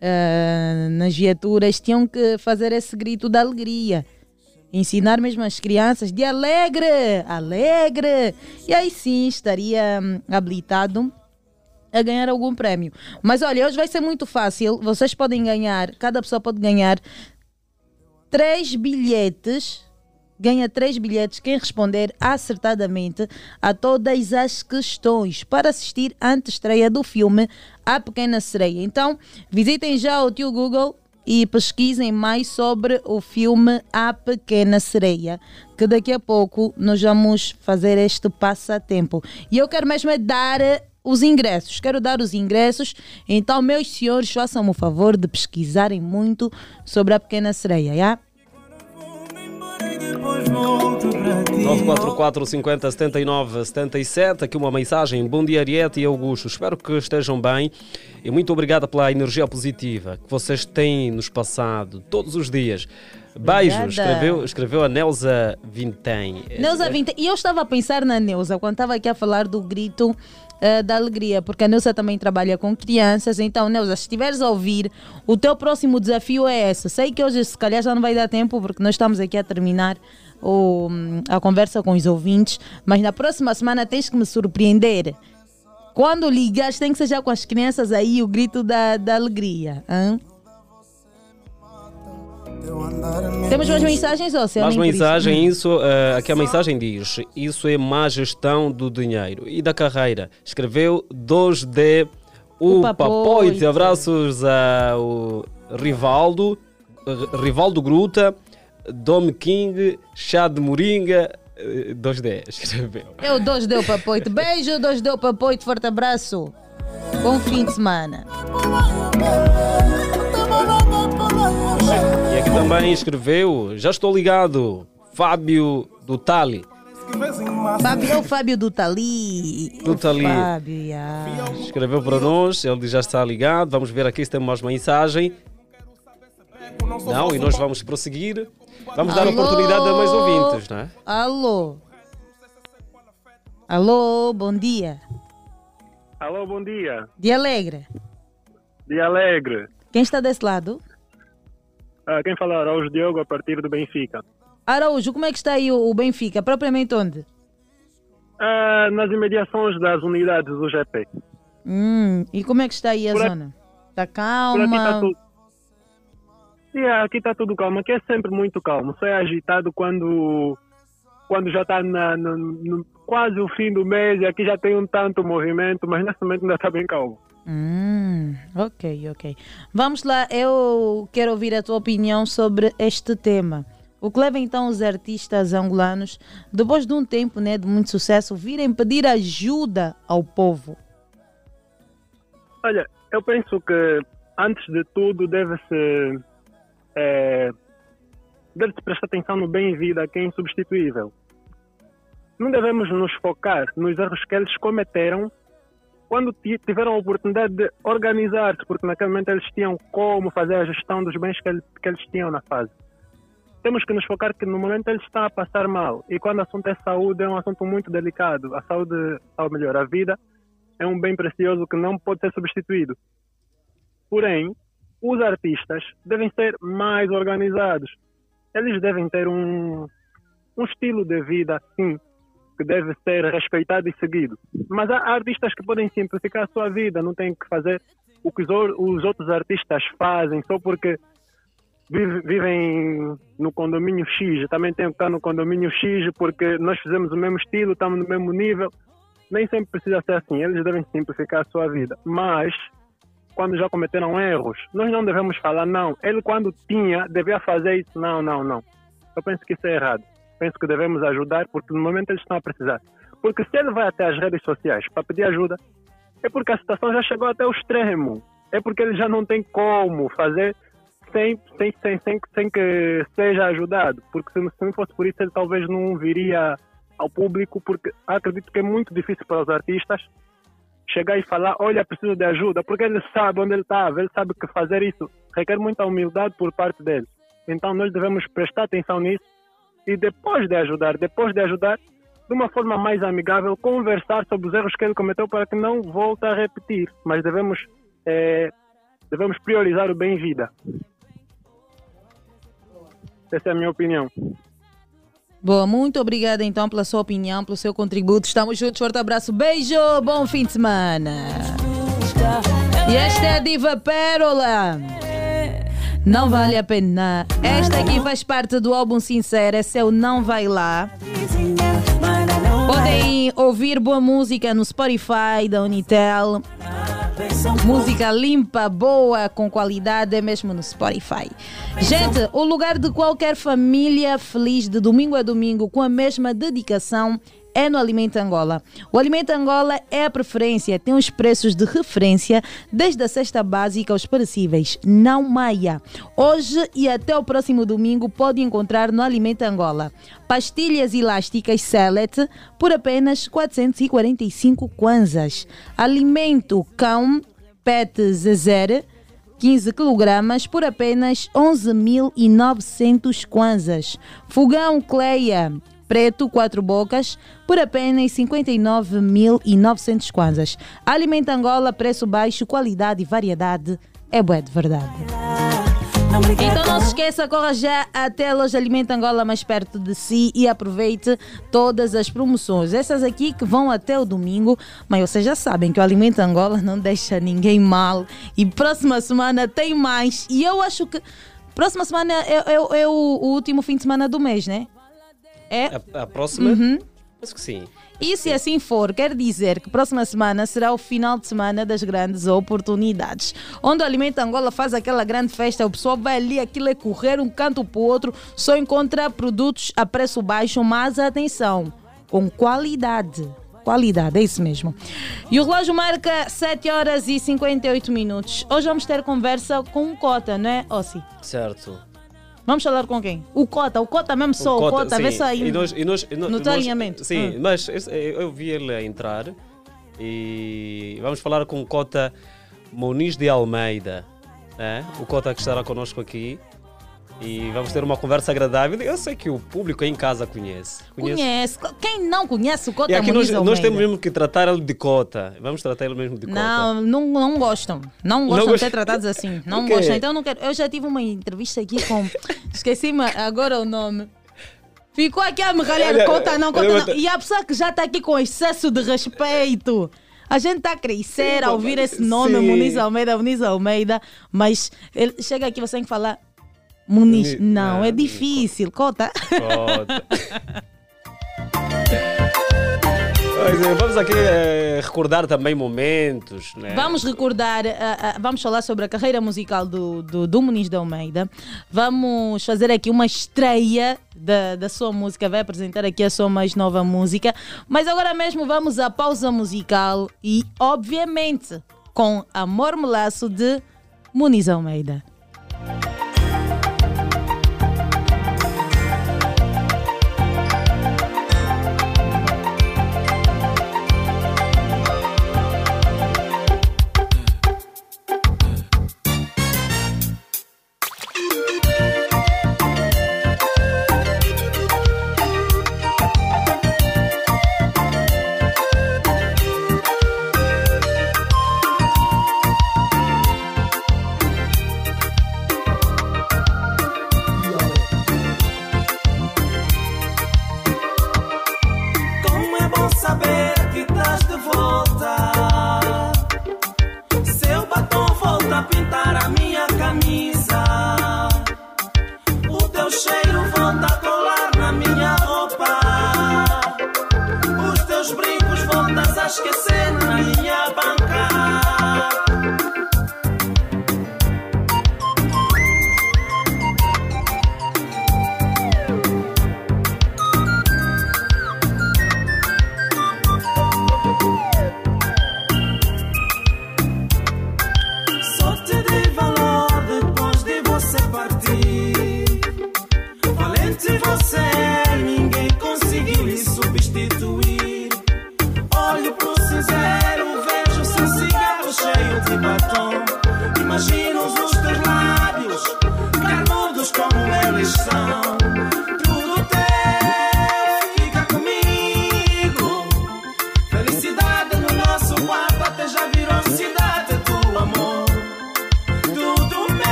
eh, nas viaturas, tinham que fazer esse grito de alegria. Ensinar mesmo as crianças de alegre, alegre. E aí sim estaria hum, habilitado a ganhar algum prémio. Mas olha, hoje vai ser muito fácil. Vocês podem ganhar, cada pessoa pode ganhar três bilhetes. Ganha três bilhetes quem responder acertadamente a todas as questões para assistir à estreia do filme A Pequena Sereia. Então, visitem já o tio Google e pesquisem mais sobre o filme A Pequena Sereia, que daqui a pouco nós vamos fazer este passatempo. E eu quero mesmo é dar os ingressos, quero dar os ingressos, então meus senhores façam o favor de pesquisarem muito sobre A Pequena Sereia, já? 944 50 79 77. Aqui uma mensagem. Bom dia, Ariete e Augusto. Espero que estejam bem e muito obrigada pela energia positiva que vocês têm nos passado todos os dias. Beijo, escreveu, escreveu a Neuza Vintém. Neuza 20. E eu estava a pensar na Neuza quando estava aqui a falar do grito eh, da alegria, porque a Neuza também trabalha com crianças. Então, Neuza, se estiveres a ouvir, o teu próximo desafio é esse. Sei que hoje, se calhar, já não vai dar tempo, porque nós estamos aqui a terminar o, a conversa com os ouvintes, mas na próxima semana tens que me surpreender. Quando ligas, tem que ser já com as crianças aí, o grito da, da alegria. hã? Temos mais mensagens, ou é Mais mensagem, isso, eh, aqui a mensagem diz: Isso é má gestão do dinheiro e da carreira. Escreveu 2D o O. Papoite. Abraços ao Rivaldo, R- Rivaldo Gruta, Dom King, Chá de Moringa. eh, 2D, escreveu. Eu dois deu para poito. Beijo, dois deu para poito. Forte abraço. Bom fim de semana. E aqui também escreveu: Já estou ligado, Fábio do Tali. Fábio, é o Fábio do Tali. Do Tali. Fábio, yeah. Escreveu para nós, ele já está ligado. Vamos ver aqui se temos mais mensagem. Não, e nós vamos prosseguir. Vamos dar Alô? oportunidade a mais ouvintes, não é? Alô? Alô, bom dia. Alô, bom dia. De Alegre. Dia Alegre. Quem está desse lado? Ah, quem fala Araújo Diogo a partir do Benfica. Araújo, como é que está aí o Benfica? Propriamente onde? Ah, nas imediações das unidades do GP. Hum, e como é que está aí a Por zona? Está Por aqui está calma? tudo. Sim, aqui está tudo calmo. Aqui é sempre muito calmo. Só é agitado quando, quando já está no- quase o fim do mês e aqui já tem um tanto movimento, mas nesse momento ainda está bem calmo. Hum, ok, ok. Vamos lá, eu quero ouvir a tua opinião sobre este tema. O que leva então os artistas angolanos, depois de um tempo né, de muito sucesso, virem pedir ajuda ao povo? Olha, eu penso que antes de tudo deve-se é, deve-se prestar atenção no bem-vida que é insubstituível. Não devemos nos focar nos erros que eles cometeram quando ti- tiveram a oportunidade de organizar-se, porque naquele momento eles tinham como fazer a gestão dos bens que, eles- que eles tinham na fase. Temos que nos focar que no momento eles estão a passar mal. E quando o assunto é saúde, é um assunto muito delicado. A saúde, ou melhor, a vida é um bem precioso que não pode ser substituído. Porém, os artistas devem ser mais organizados. Eles devem ter um, um estilo de vida, sim, que deve ser respeitado e seguido. Mas há artistas que podem simplificar a sua vida, não têm que fazer o que os, ou- os outros artistas fazem só porque vive- vivem no condomínio X. Também tenho que estar no condomínio X porque nós fizemos o mesmo estilo, estamos no mesmo nível. Nem sempre precisa ser assim, eles devem simplificar a sua vida. Mas, quando já cometeram erros, nós não devemos falar, não, ele quando tinha, devia fazer isso. Não, não, não. Eu penso que isso é errado. Penso que devemos ajudar porque no momento eles estão a precisar. Porque se ele vai até as redes sociais para pedir ajuda, é porque a situação já chegou até o extremo. É porque ele já não tem como fazer sem, sem, sem, sem, sem que seja ajudado. Porque se, não fosse por isso, ele talvez não viria ao público, porque acredito que é muito difícil para os artistas chegar e falar, olha, preciso de ajuda, porque ele sabe onde ele estava, ele sabe que fazer isso requer muita humildade por parte dele. Então nós devemos prestar atenção nisso e depois de ajudar, depois de ajudar, de uma forma mais amigável, conversar sobre os erros que ele cometeu para que não volte a repetir. Mas devemos, eh, devemos priorizar o bem-vida. Essa é a minha opinião. Boa, muito obrigada então pela sua opinião, pelo seu contributo. Estamos juntos, forte abraço, beijo, bom fim de semana. E esta é a Diva Pérola. Não vale a pena. Esta aqui faz parte do álbum Sincero, é seu Não Vai Lá. Podem ouvir boa música no Spotify da Unitel. Música limpa, boa, com qualidade, é mesmo no Spotify. Gente, o lugar de qualquer família feliz de domingo a domingo com a mesma dedicação é no Alimento Angola. O Alimento Angola é a preferência, tem os preços de referência desde a cesta básica aos perecíveis. Não maia. Hoje e até o próximo domingo pode encontrar no Alimento Angola pastilhas elásticas Select por apenas 445 kwanzas. Alimento cão Pet Zezere 15 kg por apenas 11.900 kwanzas. Fogão Cleia preto, quatro bocas, por apenas 59.900 kwanzas. Alimento Angola, preço baixo, qualidade e variedade é boa de verdade. Então não se esqueça, corra já até a loja Alimenta Angola mais perto de si e aproveite todas as promoções. Essas aqui que vão até o domingo, mas vocês já sabem que o Alimenta Angola não deixa ninguém mal. E próxima semana tem mais. E eu acho que próxima semana é, é- é o, o último fim de semana do mês, né? É. A, a próxima? Uhum. Penso que sim. E se assim for, quer dizer que próxima semana será o final de semana das grandes oportunidades. Onde o Alimento Angola faz aquela grande festa, o pessoal vai ali, aquilo é correr um canto para o outro, só encontra produtos a preço baixo, mas atenção, com qualidade. Qualidade, é isso mesmo. E o relógio marca 7 horas e 58 minutos. Hoje vamos ter conversa com o Cota, não é, Ossi? Certo. Vamos falar com quem? O Cota, o Cota mesmo só, o Cota, vê sim. só aí. E nós, e nós, no- no teu nós- alinhamento. Sim, Hum. mas eu, eu vi ele entrar e vamos falar com o Cota Moniz de Almeida. é? O Cota que estará connosco aqui. E vamos ter uma conversa agradável. Eu sei que o público aí em casa conhece. Conhece. Quem não conhece o Cota E aqui nós, Muniz nós Almeida? temos mesmo que tratar ele de Cota. Vamos tratar ele mesmo de Cota. Não, não, não gostam. Não gostam de gost- ser tratados assim. Não gostam. Então eu não quero. Eu já tive uma entrevista aqui com. Esqueci-me agora o nome. Ficou aqui a me ralhar. Cota não, Cota não. E a pessoa que já está aqui com excesso de respeito. A gente está a crescer a ouvir esse nome, Sim. Muniz Almeida, Muniz Almeida, mas ele chega aqui você tem que falar Muniz. Não, ah, é difícil, Cota. Cota. Pois é, vamos aqui eh, recordar também momentos, né? Vamos recordar, ah, ah, vamos falar sobre a carreira musical do, do, do Muniz de Almeida. Vamos fazer aqui uma estreia da, da sua música, vai apresentar aqui a sua mais nova música. Mas agora mesmo vamos à pausa musical e, obviamente, com Amor Melaço de Muniz Almeida.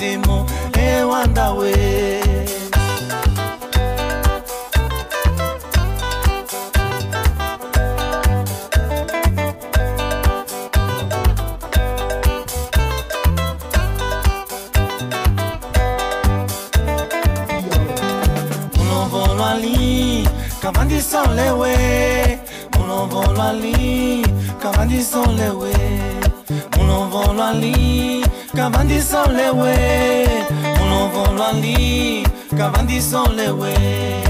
ndimo ewandawe lewe mulovolo ali kavandisolewe mulovolo ali Kavandi son le we, uno volo ali, Kavandi son le.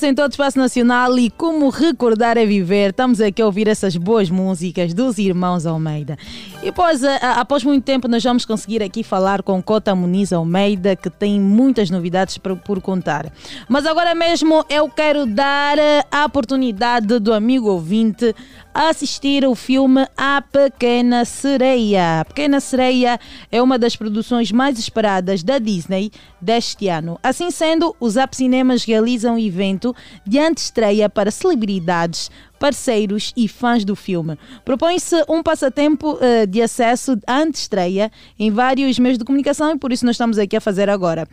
Minutos em todo o espaço nacional e como recordar é viver, estamos aqui a ouvir essas boas músicas dos irmãos Almeida. E a- a- após muito tempo nós vamos conseguir aqui falar com Cota Muniz Almeida, que tem muitas novidades por, por contar. Mas agora mesmo eu quero dar a oportunidade do amigo ouvinte assistir o filme A Pequena Sereia. A Pequena Sereia é uma das produções mais esperadas da Disney deste ano. Assim sendo, os App Cinemas realizam um evento de antestreia para celebridades, parceiros e fãs do filme. Propõe-se um passatempo eh, de acesso à antestreia em vários meios de comunicação e por isso nós estamos aqui a fazer agora.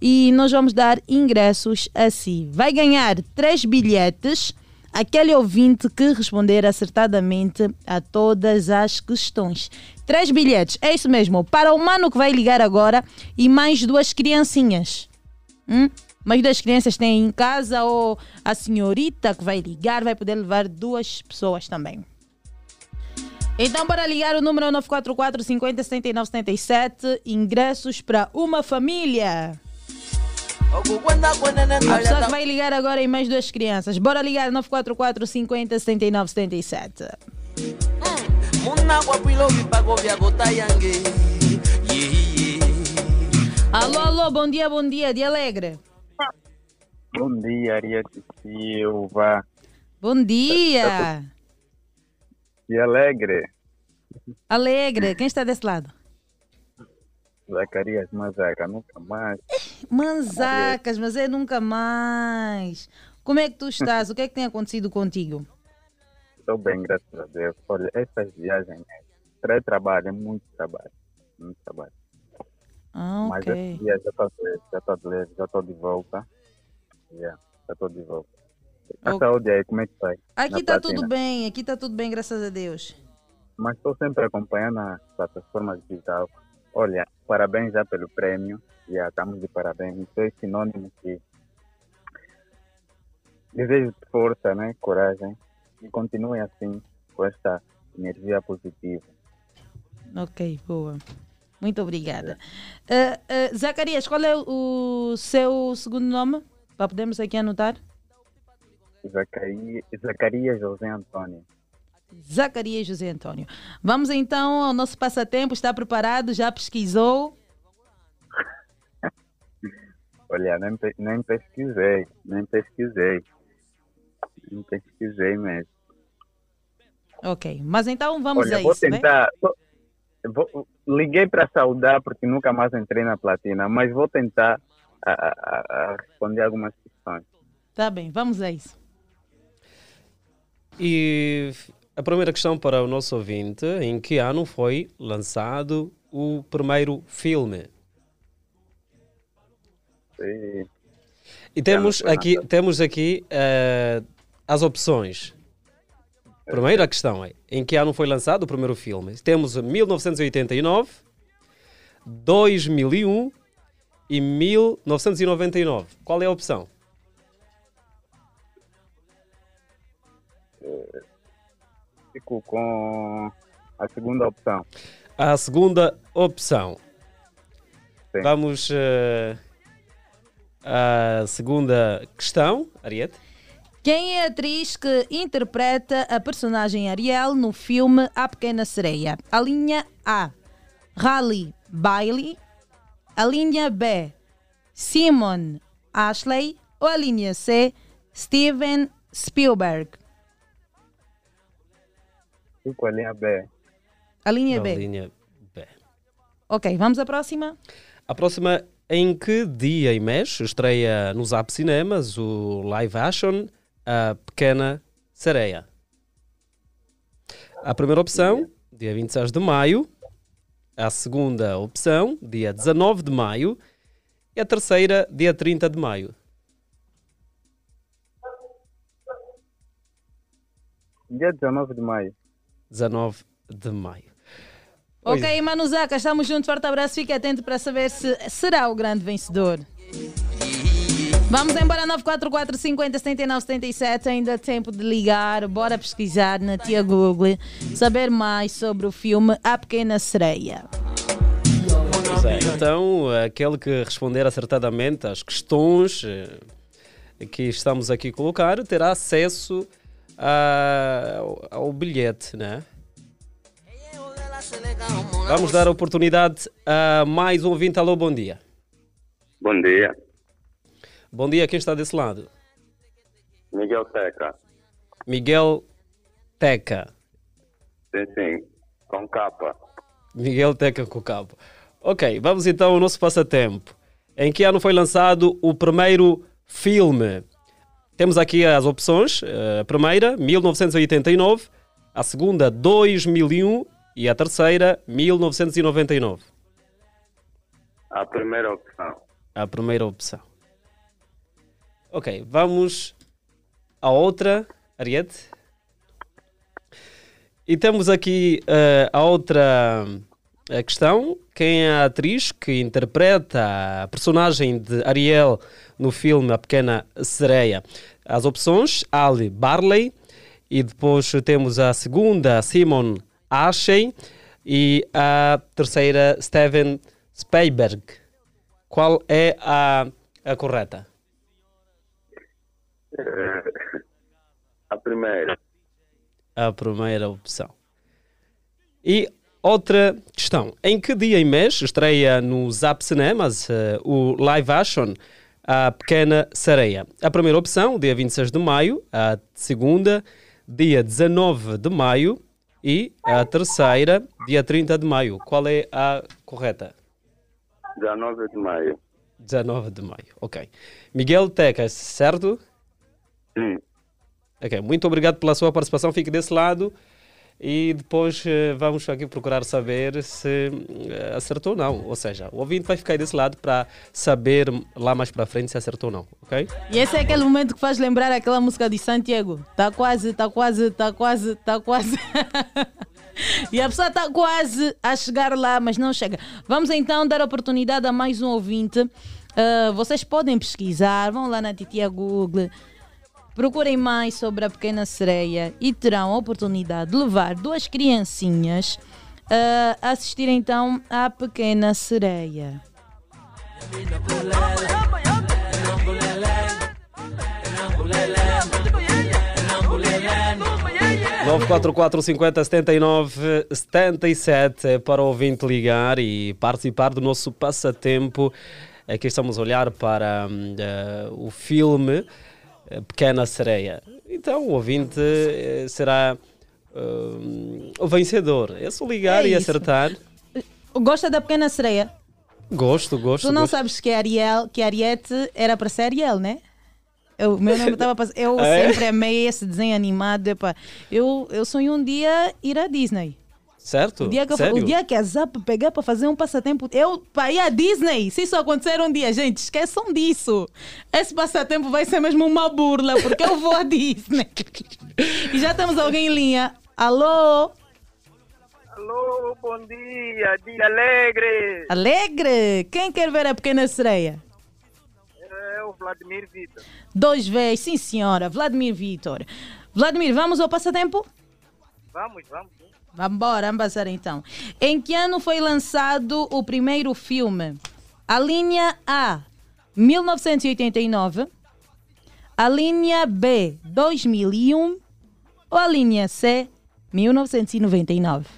E nós vamos dar ingressos assim. Vai ganhar três bilhetes aquele ouvinte que responder acertadamente a todas as questões. Três bilhetes, é isso mesmo. Para o mano que vai ligar agora e mais duas criancinhas. Hum? Mais duas crianças têm em casa ou a senhorita que vai ligar vai poder levar duas pessoas também. Então, para ligar o número 944 50 79 77, ingressos para uma família. A pessoa que vai ligar agora e mais duas crianças. Bora ligar 944 50 79 77. muna kwapwila ovipago vya gota yange Alô, alô, bom dia, bom dia, de Alegre. Bom dia, Ariete Silva. Bom dia. E alegre. Alegre, quem está desse lado? Zacarias Mazaca, nunca mais. Manzacas, mas é nunca mais. Como é que tu estás? O que é que tem acontecido contigo? Estou bem, graças a Deus. Olha, essas viagens, é trabalho, é muito trabalho. Muito trabalho. Ah, Mas esses dias já estou já estou de leve, já estou de volta. Yeah, já estou de volta. A Ok. saúde aí, como é que vai? Aqui está tudo bem, aqui está tudo bem, graças a Deus. Mas estou sempre acompanhando a plataforma digital. Olha, parabéns já pelo prêmio. Já estamos de parabéns. Isso é sinônimo que desejo força, né? coragem. E continuem assim, com esta energia positiva. Ok, boa. Muito obrigada. Ah, ah, Zacarias, qual é o seu segundo nome? Para podermos aqui anotar? Zacarias, Zacarias José Antônio. Zacarias José Antônio. Vamos então ao nosso passatempo. Está preparado? Já pesquisou? Olha, nem, nem pesquisei, nem pesquisei. Nem pesquisei mesmo. Ok, mas então vamos Olha, a vou isso, né? tentar. só- vou- liguei para saudar porque nunca mais entrei na platina, mas vou tentar a, a- responder algumas questões. Tá bem, vamos a isso. E a primeira questão para o nosso ouvinte: em que ano foi lançado o primeiro filme? E, E temos aqui, temos aqui eh, as opções. Primeira questão é: em que ano foi lançado o primeiro filme? Temos 1989, 2001 e 1999. Qual é a opção? eh, fico com a segunda opção. A segunda opção. Sim. Vamos eh, à segunda questão, Ariete. Quem é a atriz que interpreta a personagem Ariel no filme A Pequena Sereia? A linha A, Raleigh Bailey. A linha B, Simon Ashley. Ou a linha C, Steven Spielberg. Fico a linha B. A linha A B. linha B. Ok, vamos à próxima. A próxima, em que dia e mês estreia nos App Cinemas o live action A Pequena Sereia? A primeira opção, dia 26 de maio. A segunda opção, dia 19 de maio. E a terceira, dia 30 de maio. Dia 19 de maio. 19 de maio. Ok, Manuzaka, estamos juntos. Forte abraço. Fique atento para saber se será o grande vencedor. Vamos embora 944 50 79 77. Ainda há tempo de ligar. Bora pesquisar na tia Google. Saber mais sobre o filme A Pequena Sereia. Pois é, então, aquele que responder acertadamente às questões eh, que estamos aqui a colocar terá acesso a- ao, ao bilhete, né? Vamos dar a oportunidade a mais um ouvinte. Alô, bom dia. Bom dia, Bom dia, quem está desse lado? Miguel Teca. Miguel Teca. Sim, sim, com capa. Miguel Teca com cabo. Ok, vamos então ao nosso passatempo. Em que ano foi lançado o primeiro filme? Temos aqui as opções. Eh, A primeira, 1989. A segunda, 2001. E a terceira, 1999. A primeira opção. A primeira opção. Ok, vamos à outra, Ariete. E temos aqui eh, a outra eh, questão. Quem é a atriz que interpreta a personagem de Ariel no filme A Pequena Sereia? As opções, Ali Barley. E depois temos a segunda, Simon Ashley. E a terceira, Steven Spielberg. Qual é a, a correta? A primeira. A primeira opção. E outra questão. Em que dia e mês estreia no Zap Cinemas eh, o live action A Pequena Sereia? A primeira opção, dia 26 de maio. A segunda, dia 19 de maio. E a terceira, dia 30 de maio. Qual é a correta? 19 de maio. 19 de maio, ok. Miguel Tecas, certo? Sim. Ok, muito obrigado pela sua participação. Fique desse lado e depois eh, vamos aqui procurar saber se eh, acertou ou não. Ou seja, o ouvinte vai ficar desse lado para saber lá mais para frente se acertou ou não, ok? E esse é aquele momento que faz lembrar aquela música de Santiago. Tá quase, tá quase, tá quase, tá quase. e a pessoa está quase a chegar lá, mas não chega. Vamos então dar oportunidade a mais um ouvinte. Ah, vocês podem pesquisar, vão lá na titia Google, procurem mais sobre a pequena sereia e terão a oportunidade de levar duas criancinhas ah, a assistir então à pequena sereia. 944 50 79 77 é para o ouvinte ligar e participar do nosso passatempo. Aqui estamos a olhar para eh, o filme Pequena Sereia. Então o ouvinte eh, será hum, o vencedor. É só ligar É e isso. acertar. Gosta da pequena sereia? Gosto, gosto. Tu não gosto. sabes que a Ariel, que a Ariete era para ser Ariel, né? Eu, meu nome estava Eu é? sempre amei esse desenho animado. Epá. Eu, eu sonho um dia ir à Disney. Certo? O dia, que eu, Sério? o dia que a Zap pegar para fazer um passatempo, eu para ir à Disney, se isso acontecer um dia, gente, esqueçam disso. Esse passatempo vai ser mesmo uma burla, porque eu vou à Disney. E já temos alguém em linha. Alô? Alô, bom dia, dia alegre. Alegre? Quem quer ver a pequena sereia? É o Vladimir Vitor. Dois vezes, sim senhora. Vladimir Vitor. Vladimir, vamos ao passatempo? Vamos, vamos. Vamos embora, vamos passar então. Em que ano foi lançado o primeiro filme? A linha A, 1989. A linha B, 2001. Ou a linha C, 1999?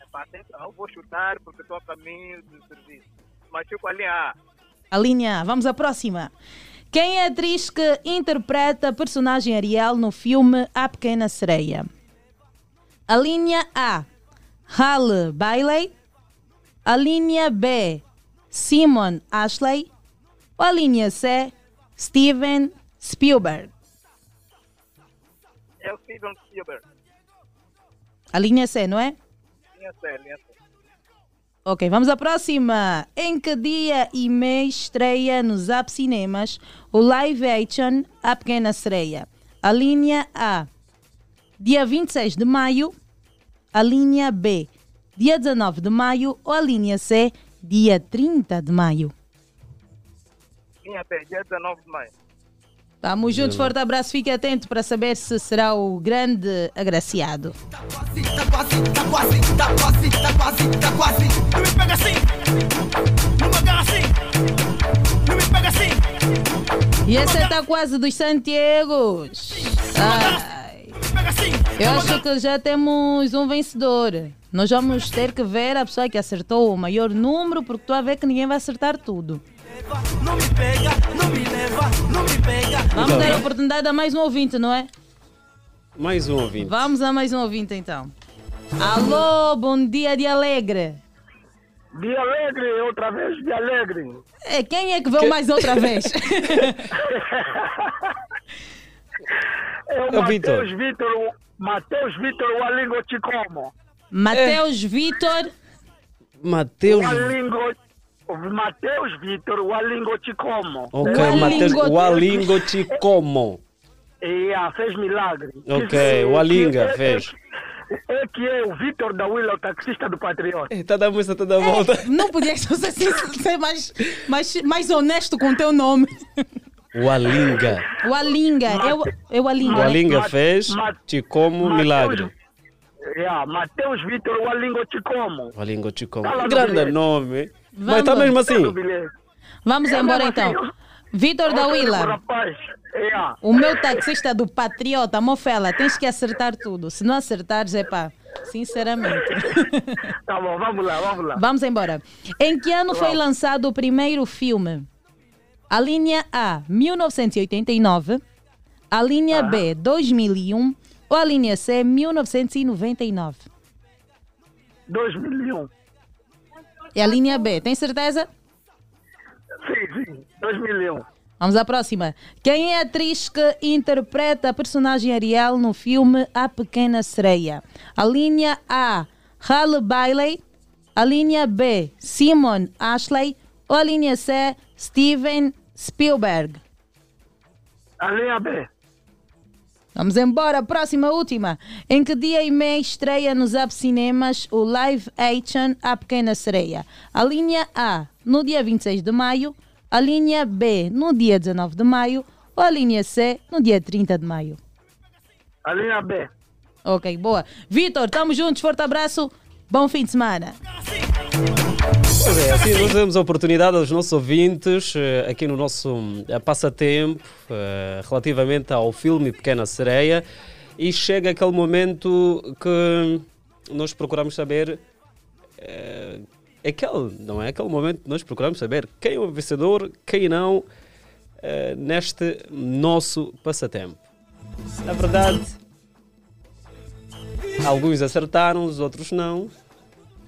Epá, atenção, eu vou chutar porque estou a caminho do serviço. Mas fico ali, ah, A linha A. Vamos à próxima. Quem é a atriz que interpreta a personagem Ariel no filme A Pequena Sereia? A linha A, Halle Bailey. A linha B, Simon Ashley. Ou a linha C, Steven Spielberg? é o Steven Spielberg. A linha C, não é? Linha C, linha C. Ok, vamos à próxima. Em que dia e mês estreia nos Zap Cinemas o live action A Pequena Sereia? A linha A, dia 26 de maio. A linha B, dia 19 de maio. Ou a linha C, dia 30 de maio? Sim, até dia 19 de maio. Estamos juntos, forte abraço, fique atento para saber se será o grande agraciado. Tá quase, tá quase, tá quase, tá quase. Não me pega assim. Não me agarra assim. Não me pega assim. E esse está quase dos Santiagos. Ai, eu acho que já temos um vencedor. Nós vamos ter que ver a pessoa que acertou o maior número, porque tu a ver que ninguém vai acertar tudo. Não me pega, não me leva, não me pega. Vamos Então. dar a oportunidade a mais um ouvinte, não é? Mais um ouvinte. Vamos a mais um ouvinte então. Alô, bom dia de alegre. De alegre, outra vez, de alegre. É, quem é que veio mais outra vez? É o Ô, Vitor. Mateus Vitor, Mateus Vitor Walingo Chicomo. Mateus Vitor. Mateus. Walingo, Mateus Vitor Walingo Chicomo. Ok, É, Mateus. O Alingo te como. Yeah, fez milagre. Ok, o Alinga fez. É que é o Vitor da Willa, o taxista do Patriota. Está da música toda volta. Não podia ser, ser- ser mais, mais, mais honesto com o teu nome. O Alinga. O Alinga, é o, é o Alinga. O Alinga fez te como Mateus- milagre. Yeah, Mateus Vitor. O Alingo te como. Tá lá no Grande bilhete. nome. Mas Vamos. está mesmo assim. Vamos É embora então. assim, Vitor da Willa. Yeah. O meu taxista do Patriota, Mofela, tens que acertar tudo. Se não acertares, é pá, sinceramente. Tá bom, vamos lá, vamos lá. Vamos embora. Em que ano foi Vamos. lançado o primeiro filme? A linha A, 1989. A linha B, 2001. Ou a linha C, 1999? 2001. É a linha B, tem certeza? Sim, sim, 2001. Vamos à próxima. Quem é a atriz que interpreta a personagem Ariel no filme A Pequena Sereia? A linha A, Halle Bailey. A linha B, Simon Ashley. Ou a linha C, Steven Spielberg? A B. Vamos embora, próxima, última. Em que dia e mês estreia nos App Cinemas o live action A Pequena Sereia? A linha A, no dia 26 de maio. A linha B, no dia 19 de maio. Ou a linha C, no dia 30 de maio? A linha B. Ok, boa. Vitor, estamos juntos, forte abraço. Bom fim de semana. Pois é, assim nós damos a oportunidade aos nossos ouvintes eh, aqui no nosso eh, passatempo eh, relativamente ao filme Pequena Sereia e chega aquele momento que nós procuramos saber eh, aquele, não é? Aquele momento que nós procuramos saber quem é o vencedor, quem não eh, neste nosso passatempo. Na verdade, alguns acertaram, os outros não.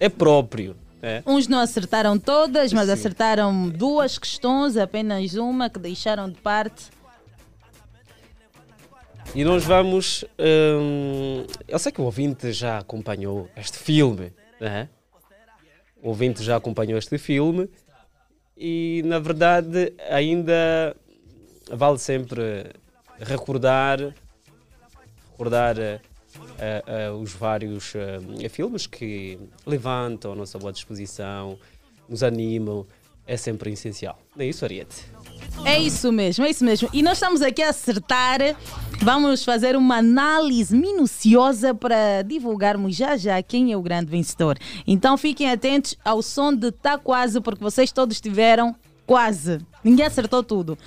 É próprio. É. Uns não acertaram todas, mas acertaram duas questões, apenas uma que deixaram de parte. E nós vamos. hum, eu sei que o ouvinte já acompanhou este filme, né? O ouvinte já acompanhou este filme e, na verdade, ainda vale sempre recordar, recordar eh, eh, os vários eh, filmes que levantam a nossa boa disposição, nos animam. É sempre essencial. Não é isso, Ariete? É isso mesmo, é isso mesmo. E nós estamos aqui a acertar. Vamos fazer uma análise minuciosa para divulgarmos já já quem é o grande vencedor. Então fiquem atentos ao som de Tá Quase, porque vocês todos tiveram quase. Ninguém acertou tudo.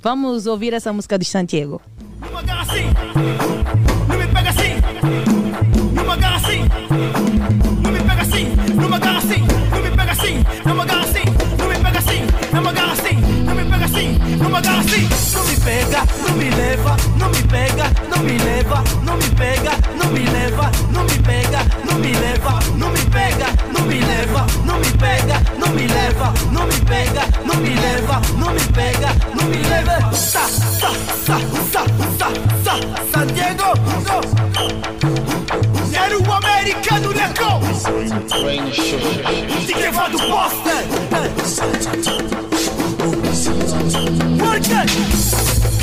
Vamos ouvir essa música de Santiago. Não me pega assim. Não me pega assim. San Diego, go. Se gravado bosta! Porca!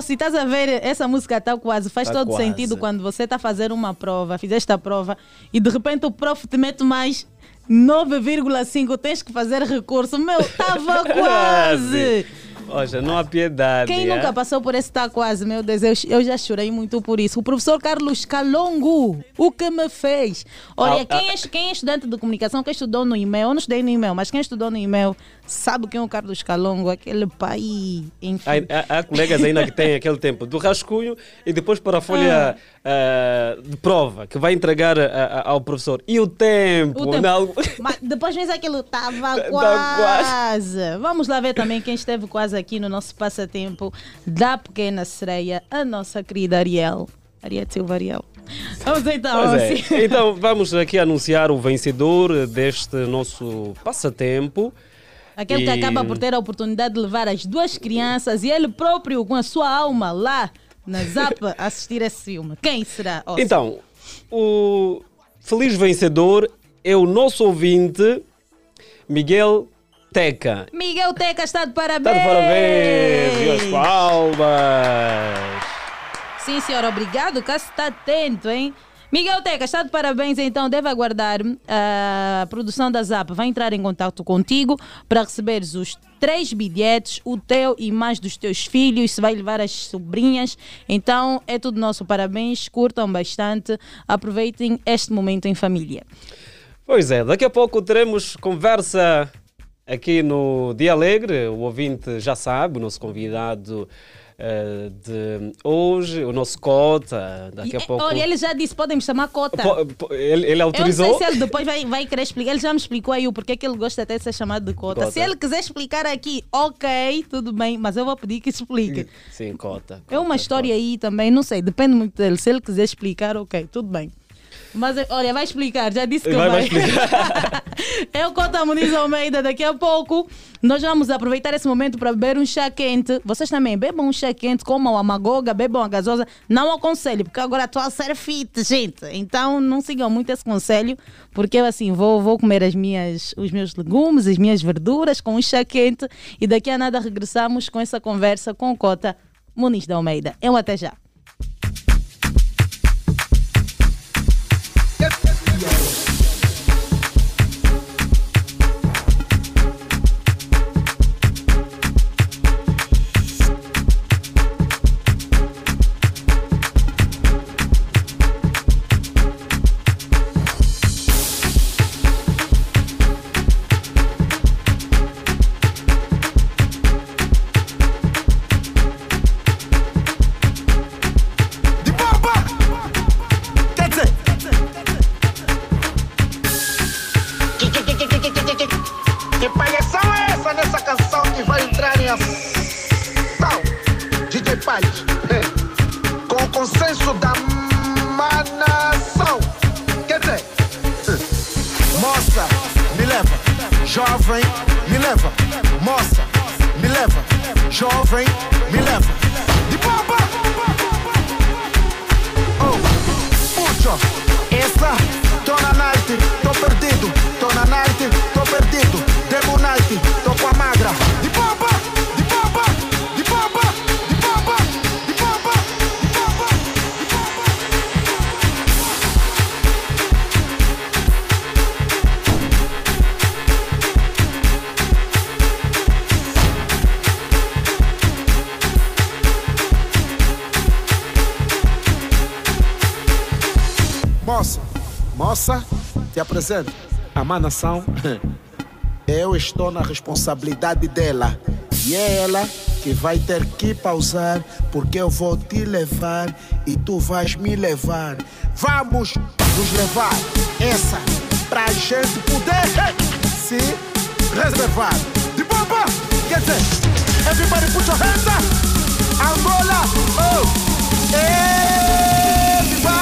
Se estás a ver, essa música está quase, faz Tá todo quase. sentido quando você está a fazer uma prova, fizeste a prova e de repente o prof te mete mais 9,5, tens que fazer recurso. Meu, estava quase. Olha, não há piedade. Quem é? nunca passou por esse tá quase, meu Deus, eu, eu já chorei muito por isso. O professor Carlos Calongo, o que me fez? Olha, Ah, quem, é, quem é estudante de comunicação, quem estudou no e-mail, eu não estudei no e-mail, mas quem estudou no e-mail sabe quem é o Carlos Calongo, aquele pai, enfim. Há, há- há colegas ainda que têm aquele tempo do rascunho e depois para a folha ah, de prova que vai entregar a- a- ao professor. E o tempo? O tempo. Não- Mas depois vem aquilo, tava Tá quase. Vamos lá ver também quem esteve quase aqui no nosso passatempo da pequena sereia, a nossa querida Ariel. Ariel Silva Ariel. Vamos então. É. Então vamos aqui anunciar o vencedor deste nosso passatempo. Aquele que E- acaba por ter a oportunidade de levar as duas crianças e ele próprio com a sua alma lá na Zap assistir esse filme. Quem será? Oscar? Então, o feliz vencedor é o nosso ouvinte Miguel Teca. Miguel Teca está de Está parabéns. de parabéns! E as palmas! Sim, senhor, obrigado. Cá está atento, hein? Miguel Teca, está de parabéns, então deve aguardar ah, a produção da Zap. Vai entrar em contato contigo para receberes os três bilhetes, o teu e mais dos teus filhos, se vai levar as sobrinhas. Então é tudo nosso. Parabéns, curtam bastante, aproveitem este momento em família. Pois é, daqui a pouco teremos conversa aqui no Dia Alegre. O ouvinte já sabe, o nosso convidado eh, de hoje, o nosso cota. Daqui a E, pouco. Olha, ele já disse, podem me chamar Cota. Po- ele, ele Eu autorizou. não sei se ele depois vai, vai querer explicar. Ele já me explicou aí o porquê que ele gosta até de ser chamado de cota. Cota. Se ele quiser explicar aqui, ok, tudo bem, mas eu vou pedir que explique. Sim, cota. É uma história aí também, não sei, depende muito dele. Se ele quiser explicar, ok, tudo bem. Mas olha, vai explicar, já disse que Vai, vai. vai Eu, Cota Muniz Almeida, daqui a pouco nós vamos aproveitar esse momento para beber um chá quente. Vocês também bebam um chá quente, comam a magoga, bebam a gasosa. Não aconselho, porque agora estou a ser fit, gente. Então não sigam muito esse conselho, porque eu assim vou, vou comer as minhas, os meus legumes, as minhas verduras com um chá quente e daqui a nada regressamos com essa conversa com o Cota Muniz da Almeida. Eu até já. Má nação, eu estou na responsabilidade dela. E é ela que vai ter que pausar, porque eu vou te levar e tu vais me levar. Vamos nos levar essa pra gente poder se reservar. De bomba, quer dizer, everybody put your hands up. Angola, oh, everybody,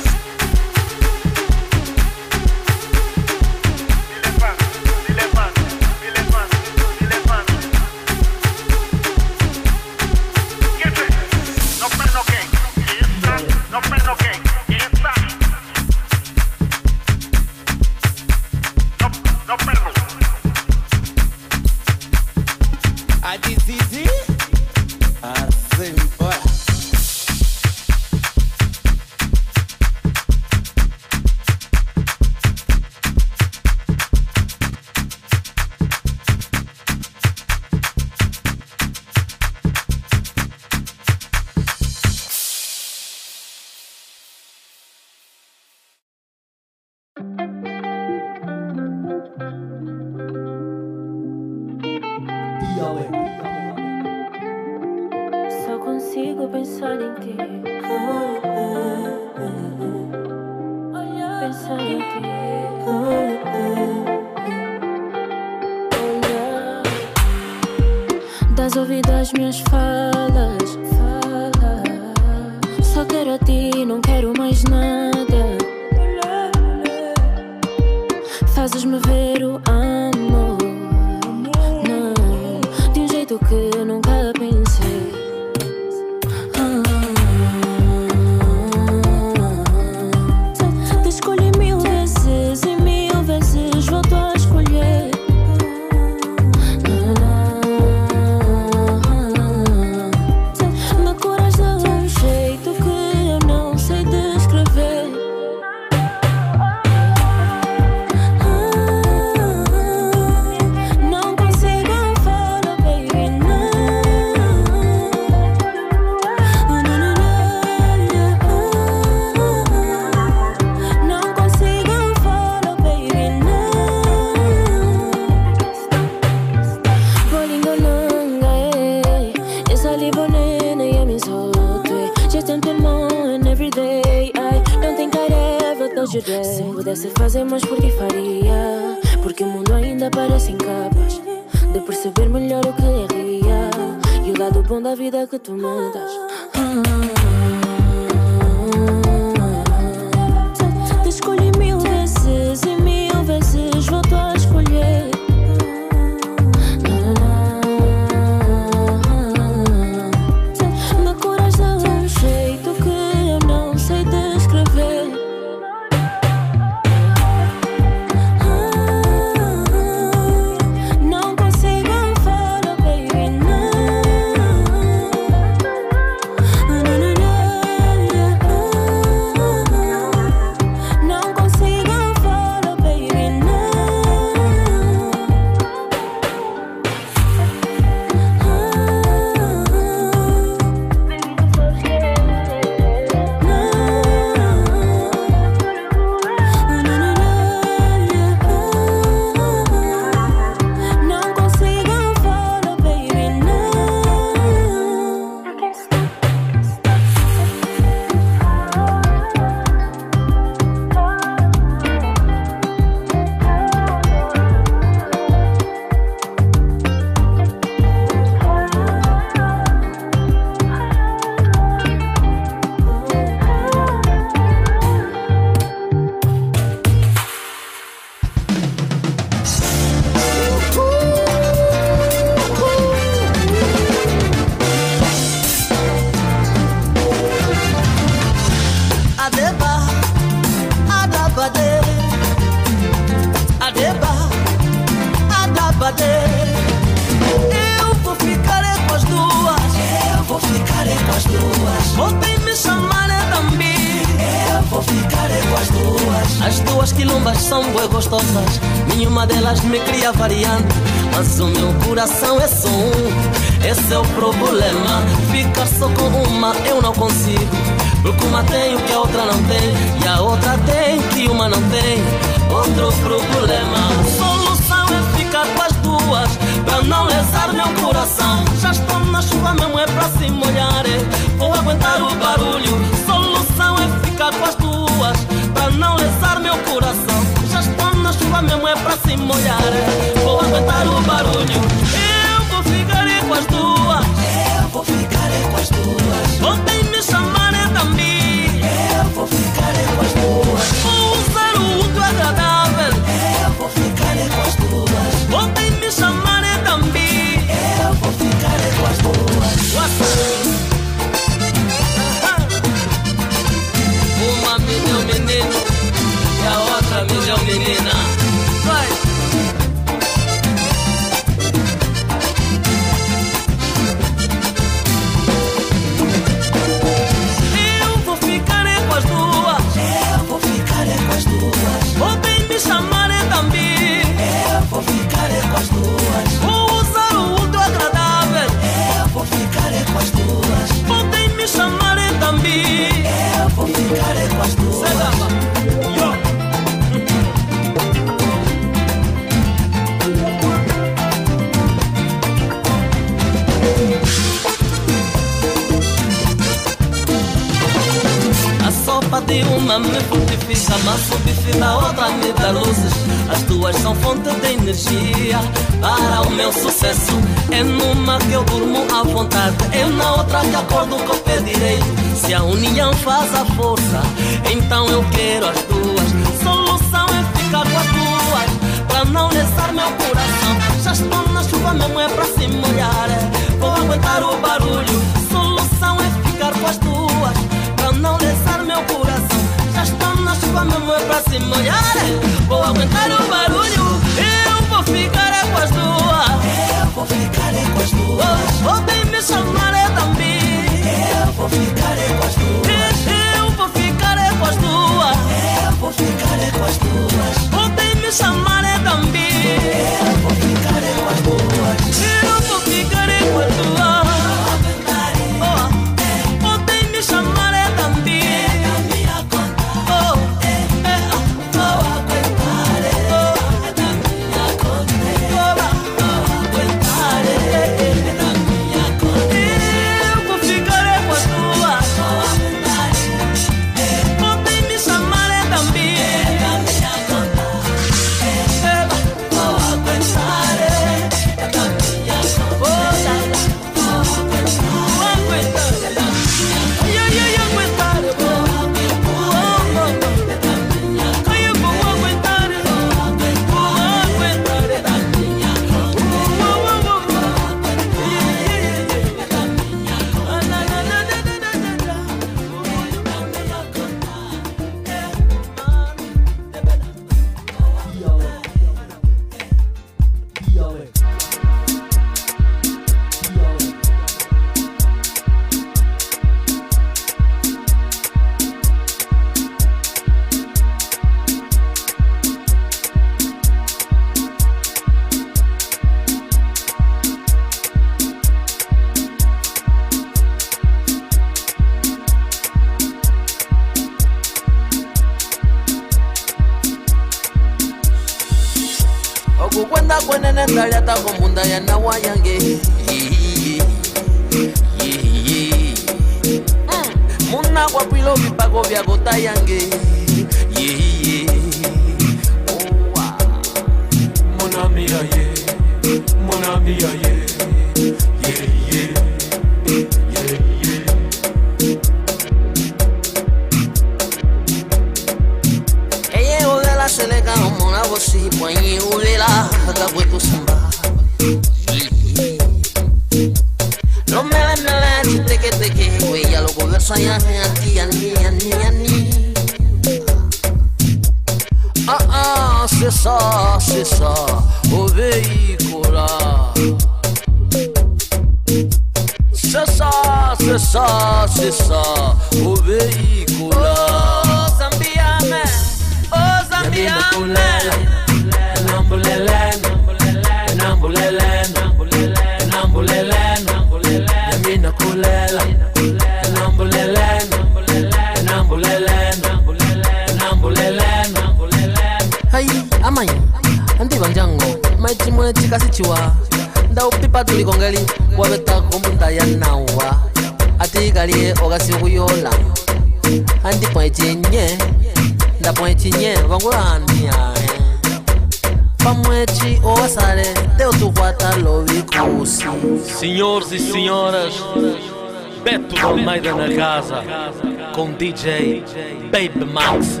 DJ Baby Max.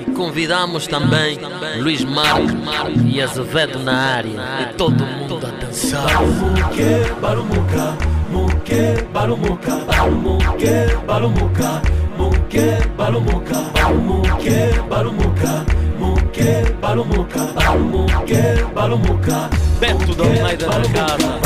E convidamos também Luiz Marcos e Azevedo na área. E todo mundo a dançar. Barumuque, barumuca, muque, barumuca, barumuque, barumuca, muque, barumuca, barumuque, barumuca, muque, barumuca, barumuque, barumuca. Beto da Almeida na casa.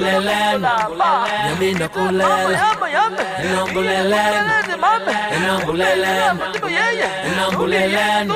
Elongulelela, Yamina Kulela, Elongulelela, Elongulelela, Elongulelela, Elongulelela,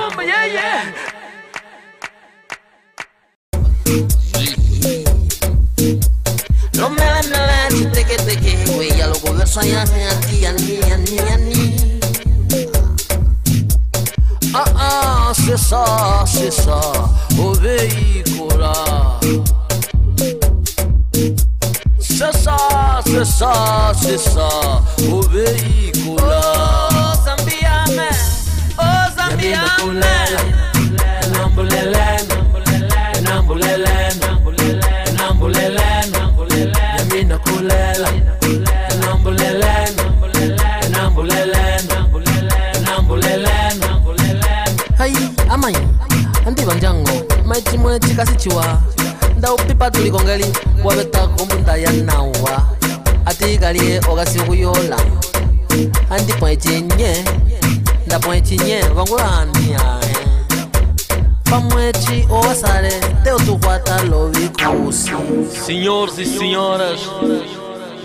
Senhores e senhoras,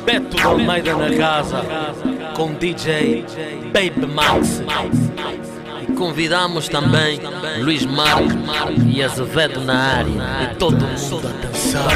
Beto Almeida na casa com DJ Baby Max. E convidamos também Luiz Marques e Azevedo na área. E todo mundo a dançar.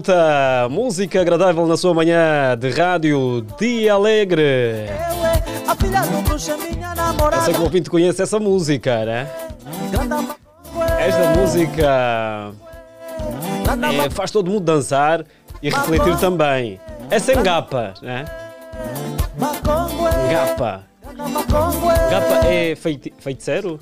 volta. Música agradável na sua manhã de rádio Dia Alegre. Eu sei que o ouvinte conhece essa música, né? Esta música é, faz todo mundo dançar e refletir também. Essa é gapa, né? Gapa, gapa é feiti feiticeiro?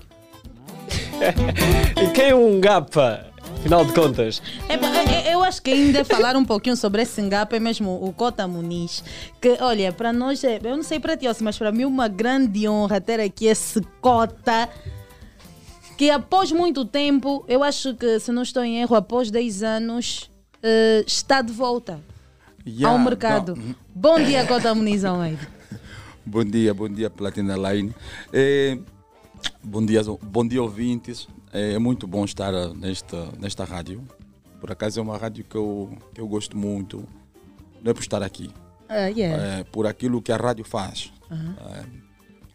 e quem é um gapa? Afinal de contas. É é, é, eu acho que ainda falar um pouquinho sobre esse engapo é mesmo o Cota Muniz. Que, olha, para nós, é, eu não sei para ti, mas para mim é uma grande honra ter aqui esse Cota que após muito tempo, eu acho que, se não estou em erro, após 10 anos, uh, está de volta yeah, ao mercado. Não. Bom dia, Cota Muniz Almeida. bom dia, bom dia, Platina Line. É, bom, dia, bom dia, ouvintes. Eh, é muito bom estar nesta, nesta rádio. Por acaso é uma rádio que eu, que eu gosto muito. Não é por estar aqui, Ah, yeah. é por aquilo que a rádio faz. É,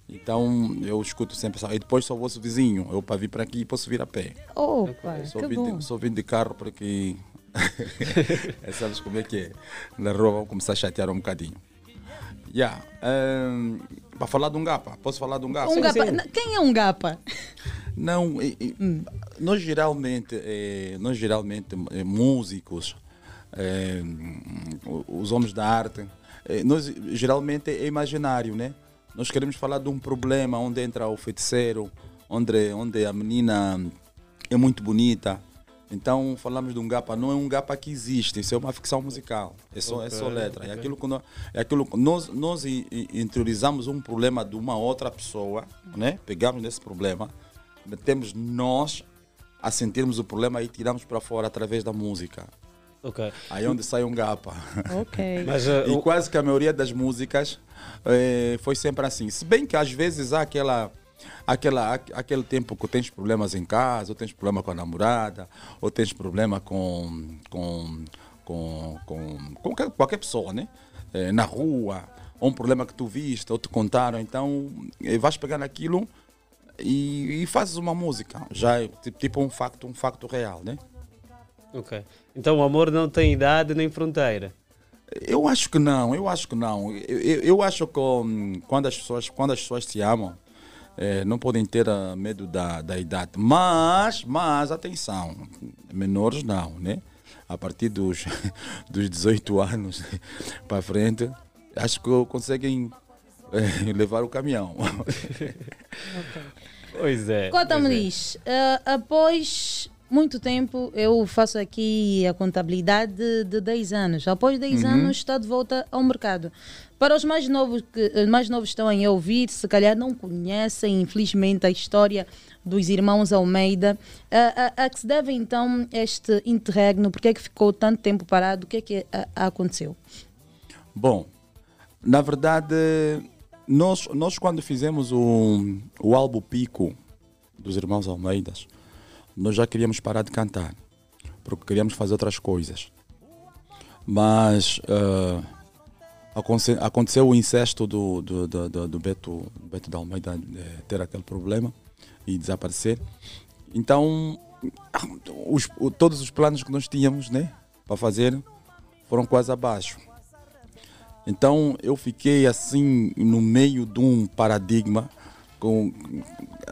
então eu escuto sempre essa. E depois sou vosso vizinho. Eu para vir para aqui posso vir a pé. Opa, Só vim, de, só vim de carro porque. é, sabes como é que é? Na rua vão começar a chatear um bocadinho. Yeah. ehm, para falar de um gapa, posso falar de um gapa? Um gapa. N- Quem é um gapa? Não, e- e, nós geralmente, eh, nós geralmente eh, músicos, eh, os homens da arte, nós geralmente é imaginário, né? Nós queremos falar de um problema onde entra o feiticeiro, onde, onde a menina é muito bonita. Então falamos de um gapa, não é um gapa que existe, isso é uma ficção musical, é só, é só letra. É ok. aquilo que nós, é aquilo que nós, nós interiorizamos um problema de uma outra pessoa, né? pegamos nesse problema, metemos nós a sentirmos o problema e tiramos para fora através da música. Ok. Aí é onde sai um gapa. Ok. Mas, uh, e quase que a maioria das músicas eh, foi sempre assim. Se bem que às vezes há aquela, aquela, aqu- aquele tempo que tens problemas em casa, ou tens problema com a namorada, ou tens problema com, com, com, com, com qualquer, qualquer pessoa, né? Eh, na rua, ou um problema que tu viste, ou te contaram. Então, eh, vais pegar naquilo e, e fazes uma música. Já é ti- tipo um facto, um facto real, né? Ok. Então o amor não tem idade nem fronteira. Eu acho que não, eu acho que não. Eu, eu, eu acho que hum, quando as pessoas, quando as pessoas se amam, eh, não podem ter ah, medo da, da idade. Mas, mas, atenção, menores não, né? A partir dos, dos 18 anos para frente, acho que conseguem eh, levar o caminhão. Pois é. Cota pois é. Eh, após muito tempo, eu faço aqui a contabilidade de, de 10 anos. Após 10 Uhum. anos, está de volta ao mercado. Para os mais novos que mais novos estão a ouvir, se calhar não conhecem, infelizmente, a história dos irmãos Almeida. A, a- a que se deve então este interregno? Por que é que ficou tanto tempo parado? O que é que ah, aconteceu? Bom, na verdade, nós, nós quando fizemos o, o álbum Pico dos Irmãos Almeidas, nós já queríamos parar de cantar, porque queríamos fazer outras coisas. Mas aconte- aconteceu o incesto do, do, do, do- do Beto, Beto da Almeida eh, ter aquele problema e desaparecer. Então, os- todos os planos que nós tínhamos né, para fazer foram quase abaixo. Então eu fiquei assim no meio de um paradigma com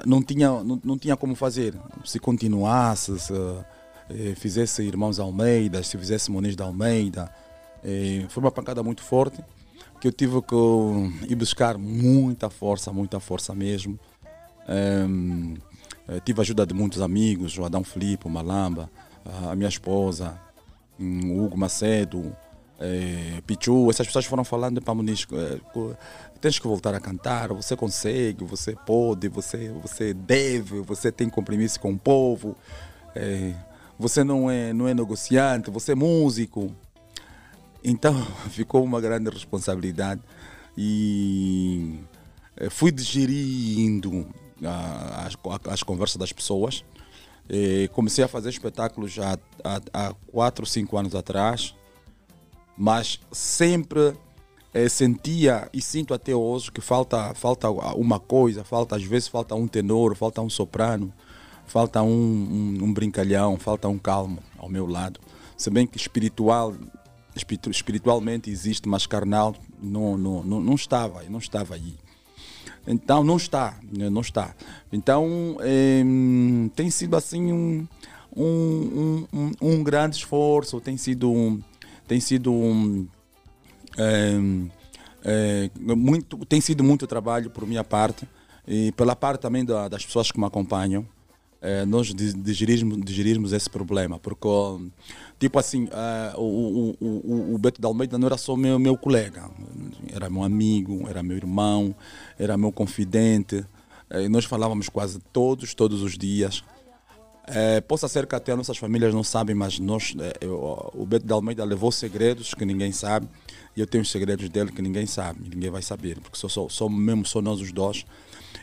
não tinha não, não tinha como fazer se continuasse se eh, fizesse irmãos Almeida se fizesse Moniz da Almeida eh, foi uma pancada muito forte que eu tive que ir buscar muita força muita força mesmo Em, eh, tive a ajuda de muitos amigos o Adão Filipe o Malamba a minha esposa hum, o Hugo Macedo eh, Pichu, essas pessoas foram falando para Muniz, tens que voltar a cantar, você consegue, você pode, você, você deve, você tem compromisso com o povo, eh, você não é, não é negociante, você é músico. Então ficou uma grande responsabilidade e eh, fui digerindo ah, as, as conversas das pessoas. Eh, comecei a fazer espetáculos já há, há 4, 5 anos atrás mas sempre eh, sentia e sinto até hoje que falta, falta uma coisa, falta às vezes falta um tenor, falta um soprano, falta um, um, um brincalhão, falta um calmo ao meu lado. Se bem que espiritual, espiritu- espiritualmente existe, mas carnal não, não, não, não estava, não estava aí. Então não está, né, não está. Então eh, tem sido assim um, um, um, um- grande esforço, tem sido tem sido um, eh, eh, muito, tem sido muito trabalho por minha parte e pela parte também da- das pessoas que me acompanham. Eh, nós di- digerirmos, digerirmos esse problema, porque, tipo assim, eh, o, o, o, o Beto de Almeida não era só meu, meu colega, era meu amigo, era meu irmão, era meu confidente. Eh, nós falávamos quase todos, todos os dias. Eh, possa ser que até nossas famílias não sabem, mas nós, eu- o Beto de Almeida levou segredos que ninguém sabe e eu tenho os segredos dele que ninguém sabe, ninguém vai saber, porque só, só, só mesmo só nós os dois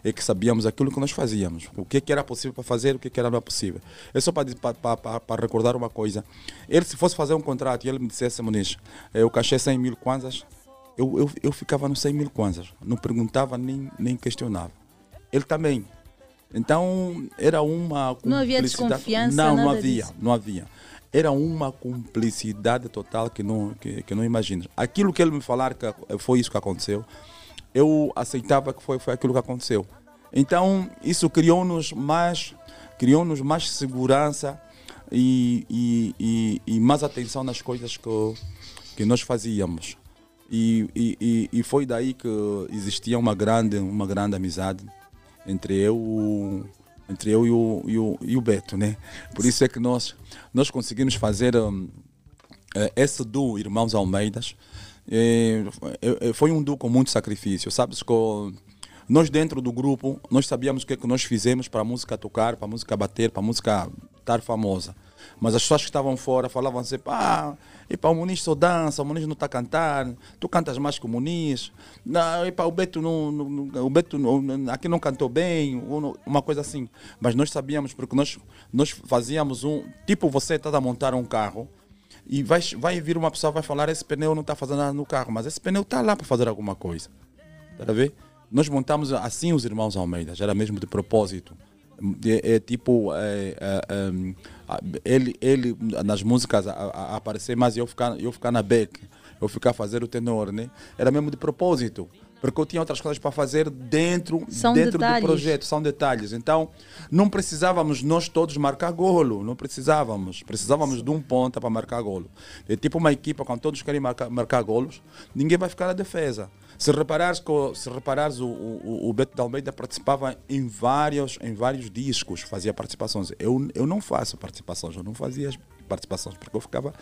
é que sabíamos aquilo que nós fazíamos, o que, que era possível para fazer, o que, que era não possível. É só para, recordar uma coisa: ele, se fosse fazer um contrato e ele me dissesse, Muniz, eh, eu cachê 100 mil kwanzas, eu, eu, eu ficava nos 100 mil kwanzas, não perguntava nem, nem questionava. Ele também. Então era uma Não havia desconfiança, Não, não havia, disso. não havia. Era uma cumplicidade total que não, que, que não imagino. Aquilo que ele me falar que foi isso que aconteceu, eu aceitava que foi, foi aquilo que aconteceu. Então isso criou-nos mais, criou-nos mais segurança e, e, e, e mais atenção nas coisas que, que nós fazíamos. E, e, e, e foi daí que existia uma grande, uma grande amizade entre eu, entre eu e o, e o, e o Beto, né? Por isso é que nós, nós conseguimos fazer hum, eh, esse duo Irmãos Almeidas. Eh, eh, foi um duo com muito sacrifício, sabes? Com, nós dentro do grupo, nós sabíamos o que é que nós fizemos para a música tocar, para a música bater, para a música estar famosa. Mas as pessoas que estavam fora falavam assim, pá, e para o Muniz só dança, o Muniz não está a cantar, tu cantas mais que o Muniz, não, e para o Beto, não, não- o Beto não- aqui não cantou bem, uma coisa assim. Mas nós sabíamos, porque nós, nós fazíamos um, tipo você está a montar um carro, e vai, vai vir uma pessoa vai falar esse pneu não está fazendo nada no carro, mas esse pneu está lá para fazer alguma coisa. Tá a ver? Nós montamos assim os irmãos Almeida, já era mesmo de propósito. É, é tipo, é, é, a- ele, ele nas músicas a, a- aparecer mais e eu ficar, eu ficar na back, eu ficar a fazer o tenor, né? Era mesmo de propósito. Porque eu tinha outras coisas para fazer dentro, São dentro do projeto, são detalhes. Então, não precisávamos nós todos marcar golo, não precisávamos. Precisávamos de um ponta para marcar golo. É tipo uma equipa, quando todos querem marcar, marcar golos, ninguém vai ficar na defesa. Se reparares, se reparares o, o, o Beto de Almeida participava em vários, em vários discos, fazia participações. Eu, eu não faço participações, eu não fazia participações, porque eu ficava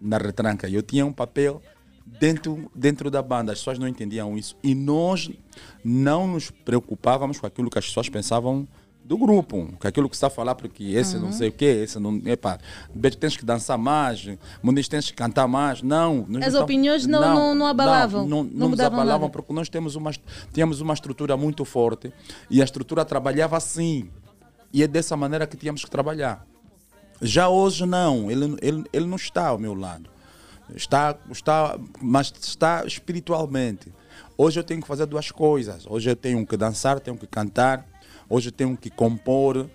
na retranca. Eu tinha um papel dentro, dentro da banda, as pessoas não entendiam isso. E nós não nos preocupávamos com aquilo que as pessoas pensavam do grupo, com aquilo que está a falar, porque esse não Uhum. sei o quê, esse não. Epa, tens que dançar mais, Muniz tens que cantar mais. Não. As não opiniões não- não- não abalavam, Não, não não, nos abalavam, nada. porque nós temos uma, tínhamos uma estrutura muito forte e a estrutura trabalhava assim. E é dessa maneira que tínhamos que trabalhar. Já hoje não, ele, ele, ele não está ao meu lado. Está, está, mas está espiritualmente. Hoje eu tenho que fazer duas coisas. Hoje eu tenho que dançar, tenho que cantar. Hoje eu tenho que compor.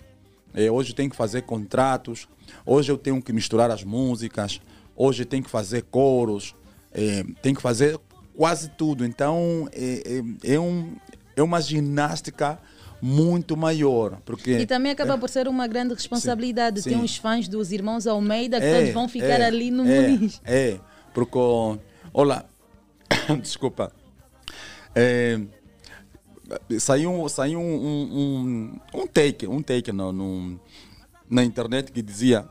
eh, Hoje eu tenho que fazer contratos. Hoje eu tenho que misturar as músicas. Hoje eu tenho que fazer coros. eh, Tenho que fazer quase tudo. Então é, é, é, um, é uma ginástica muito maior. Porque E também acaba por ser uma grande responsabilidade. Sim, Tem sim. uns fãs dos irmãos Almeida que É, todos vão ficar é, ali no é, Muniz. É, porque, olha, desculpa, É, saiu, saiu um, um, um take, um take no, no- na internet que dizia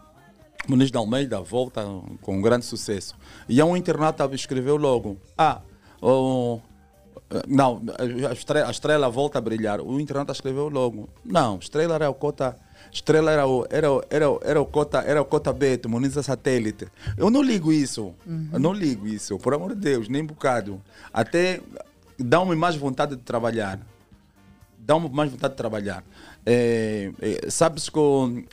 Muniz de Almeida volta com um grande sucesso. E aí um internauta escreveu logo, ah, o- não, a estrela, a estrela volta a brilhar. O internauta escreveu logo, não, estrela era o cota... Estrela era o, era, o- era, o- era o cota, era o cota Beto, Muniz é satélite. Eu não ligo isso. Eu não ligo isso, por amor de Deus, nem um bocado. Até dá-me mais vontade de trabalhar dá-me mais vontade de trabalhar. É, é, sabes que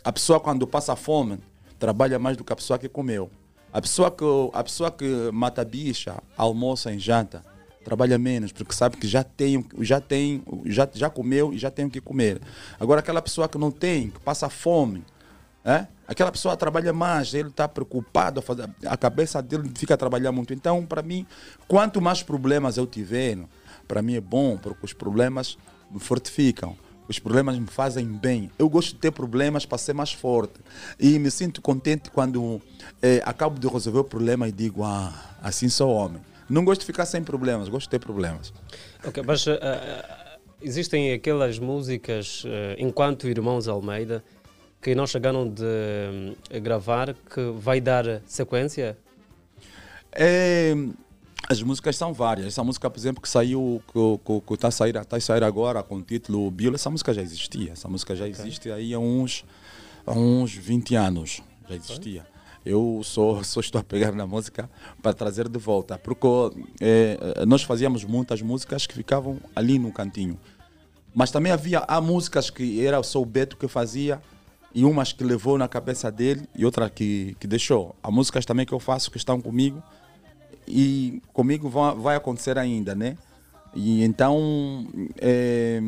a pessoa quando passa fome trabalha mais do que a pessoa que comeu. A pessoa que, a pessoa que mata bicha, almoça em janta, trabalha menos, porque sabe que já tem, já tem, já, já comeu e já tem o que comer. Agora aquela pessoa que não tem, que passa fome, é? Aquela pessoa trabalha mais, ele está preocupado, a, fazer, a cabeça dele fica a trabalhar muito. Então, para mim, quanto mais problemas eu tiver, para mim é bom, porque os problemas me fortificam. Os problemas me fazem bem. Eu gosto de ter problemas para ser mais forte. E me sinto contente quando eh, acabo de resolver o problema e digo, ah, assim sou homem. Não gosto de ficar sem problemas, gosto de ter problemas. Ok, mas eh, existem aquelas músicas, eh, enquanto Irmãos Almeida, que não chegaram de eh, gravar, que vai dar sequência? É, As músicas são várias. Essa música, por exemplo, que saiu, que está a, sair, tá a sair agora com o título Bill, essa música já existia. Essa música já existe aí há uns, há uns 20 anos. Já existia. Eu só, só estou a pegar na música para trazer de volta. Porque eh, nós fazíamos muitas músicas que ficavam ali no cantinho. Mas também havia há músicas que era só o Beto que fazia e umas que levou na cabeça dele e outra que, que deixou. Há músicas também que eu faço que estão comigo e comigo vai, acontecer ainda, né? E então é,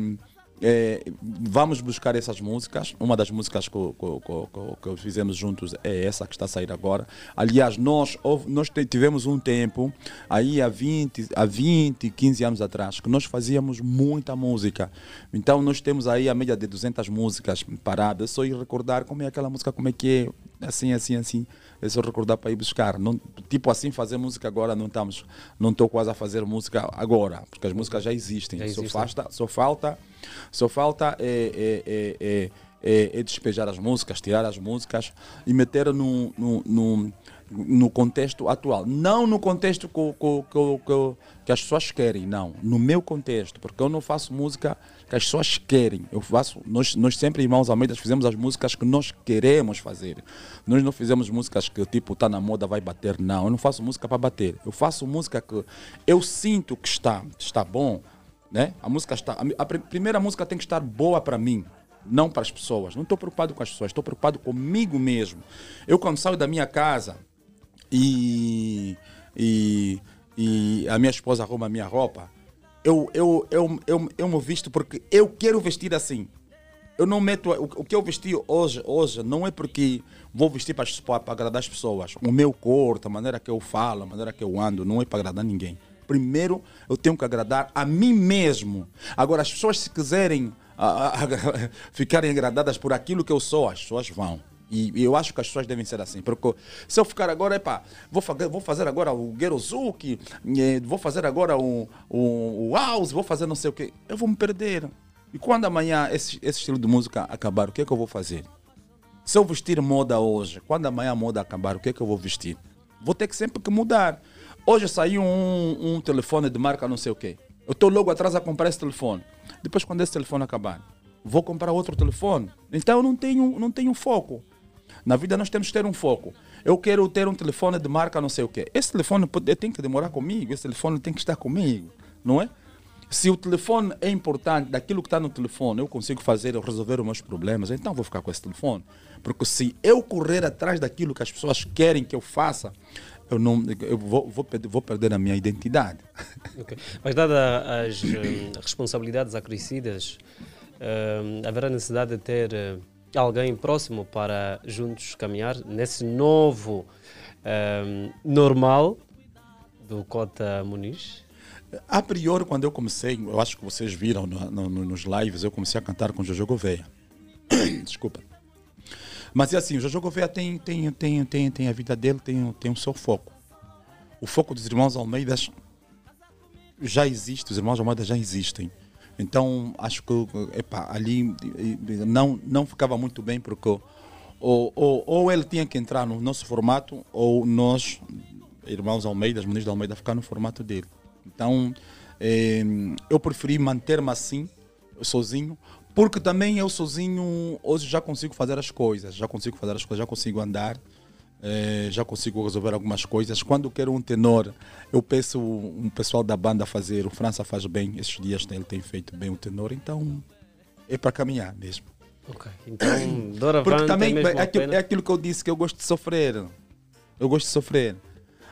é, vamos buscar essas músicas. Uma das músicas que, que, que, que, fizemos juntos é essa que está a sair agora. Aliás, nós, nós tivemos um tempo, aí há 20, há 20, 15 anos atrás, que nós fazíamos muita música. Então nós temos aí a média de 200 músicas paradas. Só ir recordar como é aquela música, como é que é, assim, assim, assim é só recordar para ir buscar. Não, tipo assim, fazer música agora não estamos, não estou quase a fazer música agora, porque as músicas já existem. Já existem. Só, falta, só falta, só falta é, é, é, é, é despejar as músicas, tirar as músicas e meter no, no, no no contexto atual. Não no contexto que, que, que, que, as pessoas querem, não. No meu contexto, porque eu não faço música que as pessoas querem. Eu faço, nós, nós sempre, irmãos Almeida, fizemos as músicas que nós queremos fazer. Nós não fizemos músicas que tipo está na moda, vai bater, não. Eu não faço música para bater. Eu faço música que eu sinto que está, está bom. Né? A música está. A, a primeira música tem que estar boa para mim não para as pessoas. Não estou preocupado com as pessoas, estou preocupado comigo mesmo. Eu, quando saio da minha casa, e, e, e a minha esposa arruma a minha roupa, eu, eu, eu, eu, eu me visto porque eu quero vestir assim. Eu não meto. O, o que eu vesti hoje, hoje não é porque vou vestir para, para agradar as pessoas. O meu corpo, a maneira que eu falo, a maneira que eu ando, não é para agradar ninguém. Primeiro, eu tenho que agradar a mim mesmo. Agora, as pessoas, se quiserem a, a, a, ficarem agradadas por aquilo que eu sou, as pessoas vão. E, eu acho que as pessoas devem ser assim. Porque se eu ficar agora, epa, vou, vou fazer agora o Gerozuki, eh, vou fazer agora o, o, o House, vou fazer não sei o quê, eu vou me perder. E quando amanhã esse, esse estilo de música acabar, o que é que eu vou fazer? Se eu vestir moda hoje, quando amanhã a moda acabar, o que é que eu vou vestir? Vou ter que sempre que mudar. Hoje saiu um, um telefone de marca não sei o quê. Eu estou logo atrás a comprar esse telefone. Depois, quando esse telefone acabar, vou comprar outro telefone. Então, eu não tenho, não tenho foco. Na vida nós temos que ter um foco. Eu quero ter um telefone de marca não sei o quê. Esse telefone tem que demorar comigo, esse telefone tem que estar comigo, não é? Se o telefone é importante, daquilo que está no telefone, eu consigo fazer, eu resolver os meus problemas, então vou ficar com esse telefone. Porque se eu correr atrás daquilo que as pessoas querem que eu faça, eu, não, eu vou, vou, vou perder a minha identidade. Okay. Mas, dadas as um, responsabilidades acrescidas, um, haverá necessidade de ter. Uh, alguém próximo para juntos caminhar nesse novo um, normal do Cota Muniz? A priori, quando eu comecei, eu acho que vocês viram no, no, nos lives, eu comecei a cantar com Jojo Gouveia. Desculpa. Mas é assim, o Jojo Gouveia tem, tem, tem, tem, tem a vida dele, tem, tem o seu foco. O foco dos irmãos Almeida já existe, os irmãos Almeida já existem. Então, acho que epa, ali não, não ficava muito bem, porque ou, ou, ou ele tinha que entrar no nosso formato, ou nós, irmãos Almeida, meninos de Almeida, ficar no formato dele. Então, eh, eu preferi manter-me assim, sozinho, porque também eu sozinho hoje já consigo fazer as coisas, já consigo fazer as coisas, já consigo andar. É, já consigo resolver algumas coisas. Quando quero um tenor, eu peço um pessoal da banda fazer. O França faz bem, esses dias ele tem feito bem o tenor, então é para caminhar mesmo. Ok, então Porque também é aquilo, é aquilo, que eu disse que eu gosto de sofrer. Eu gosto de sofrer.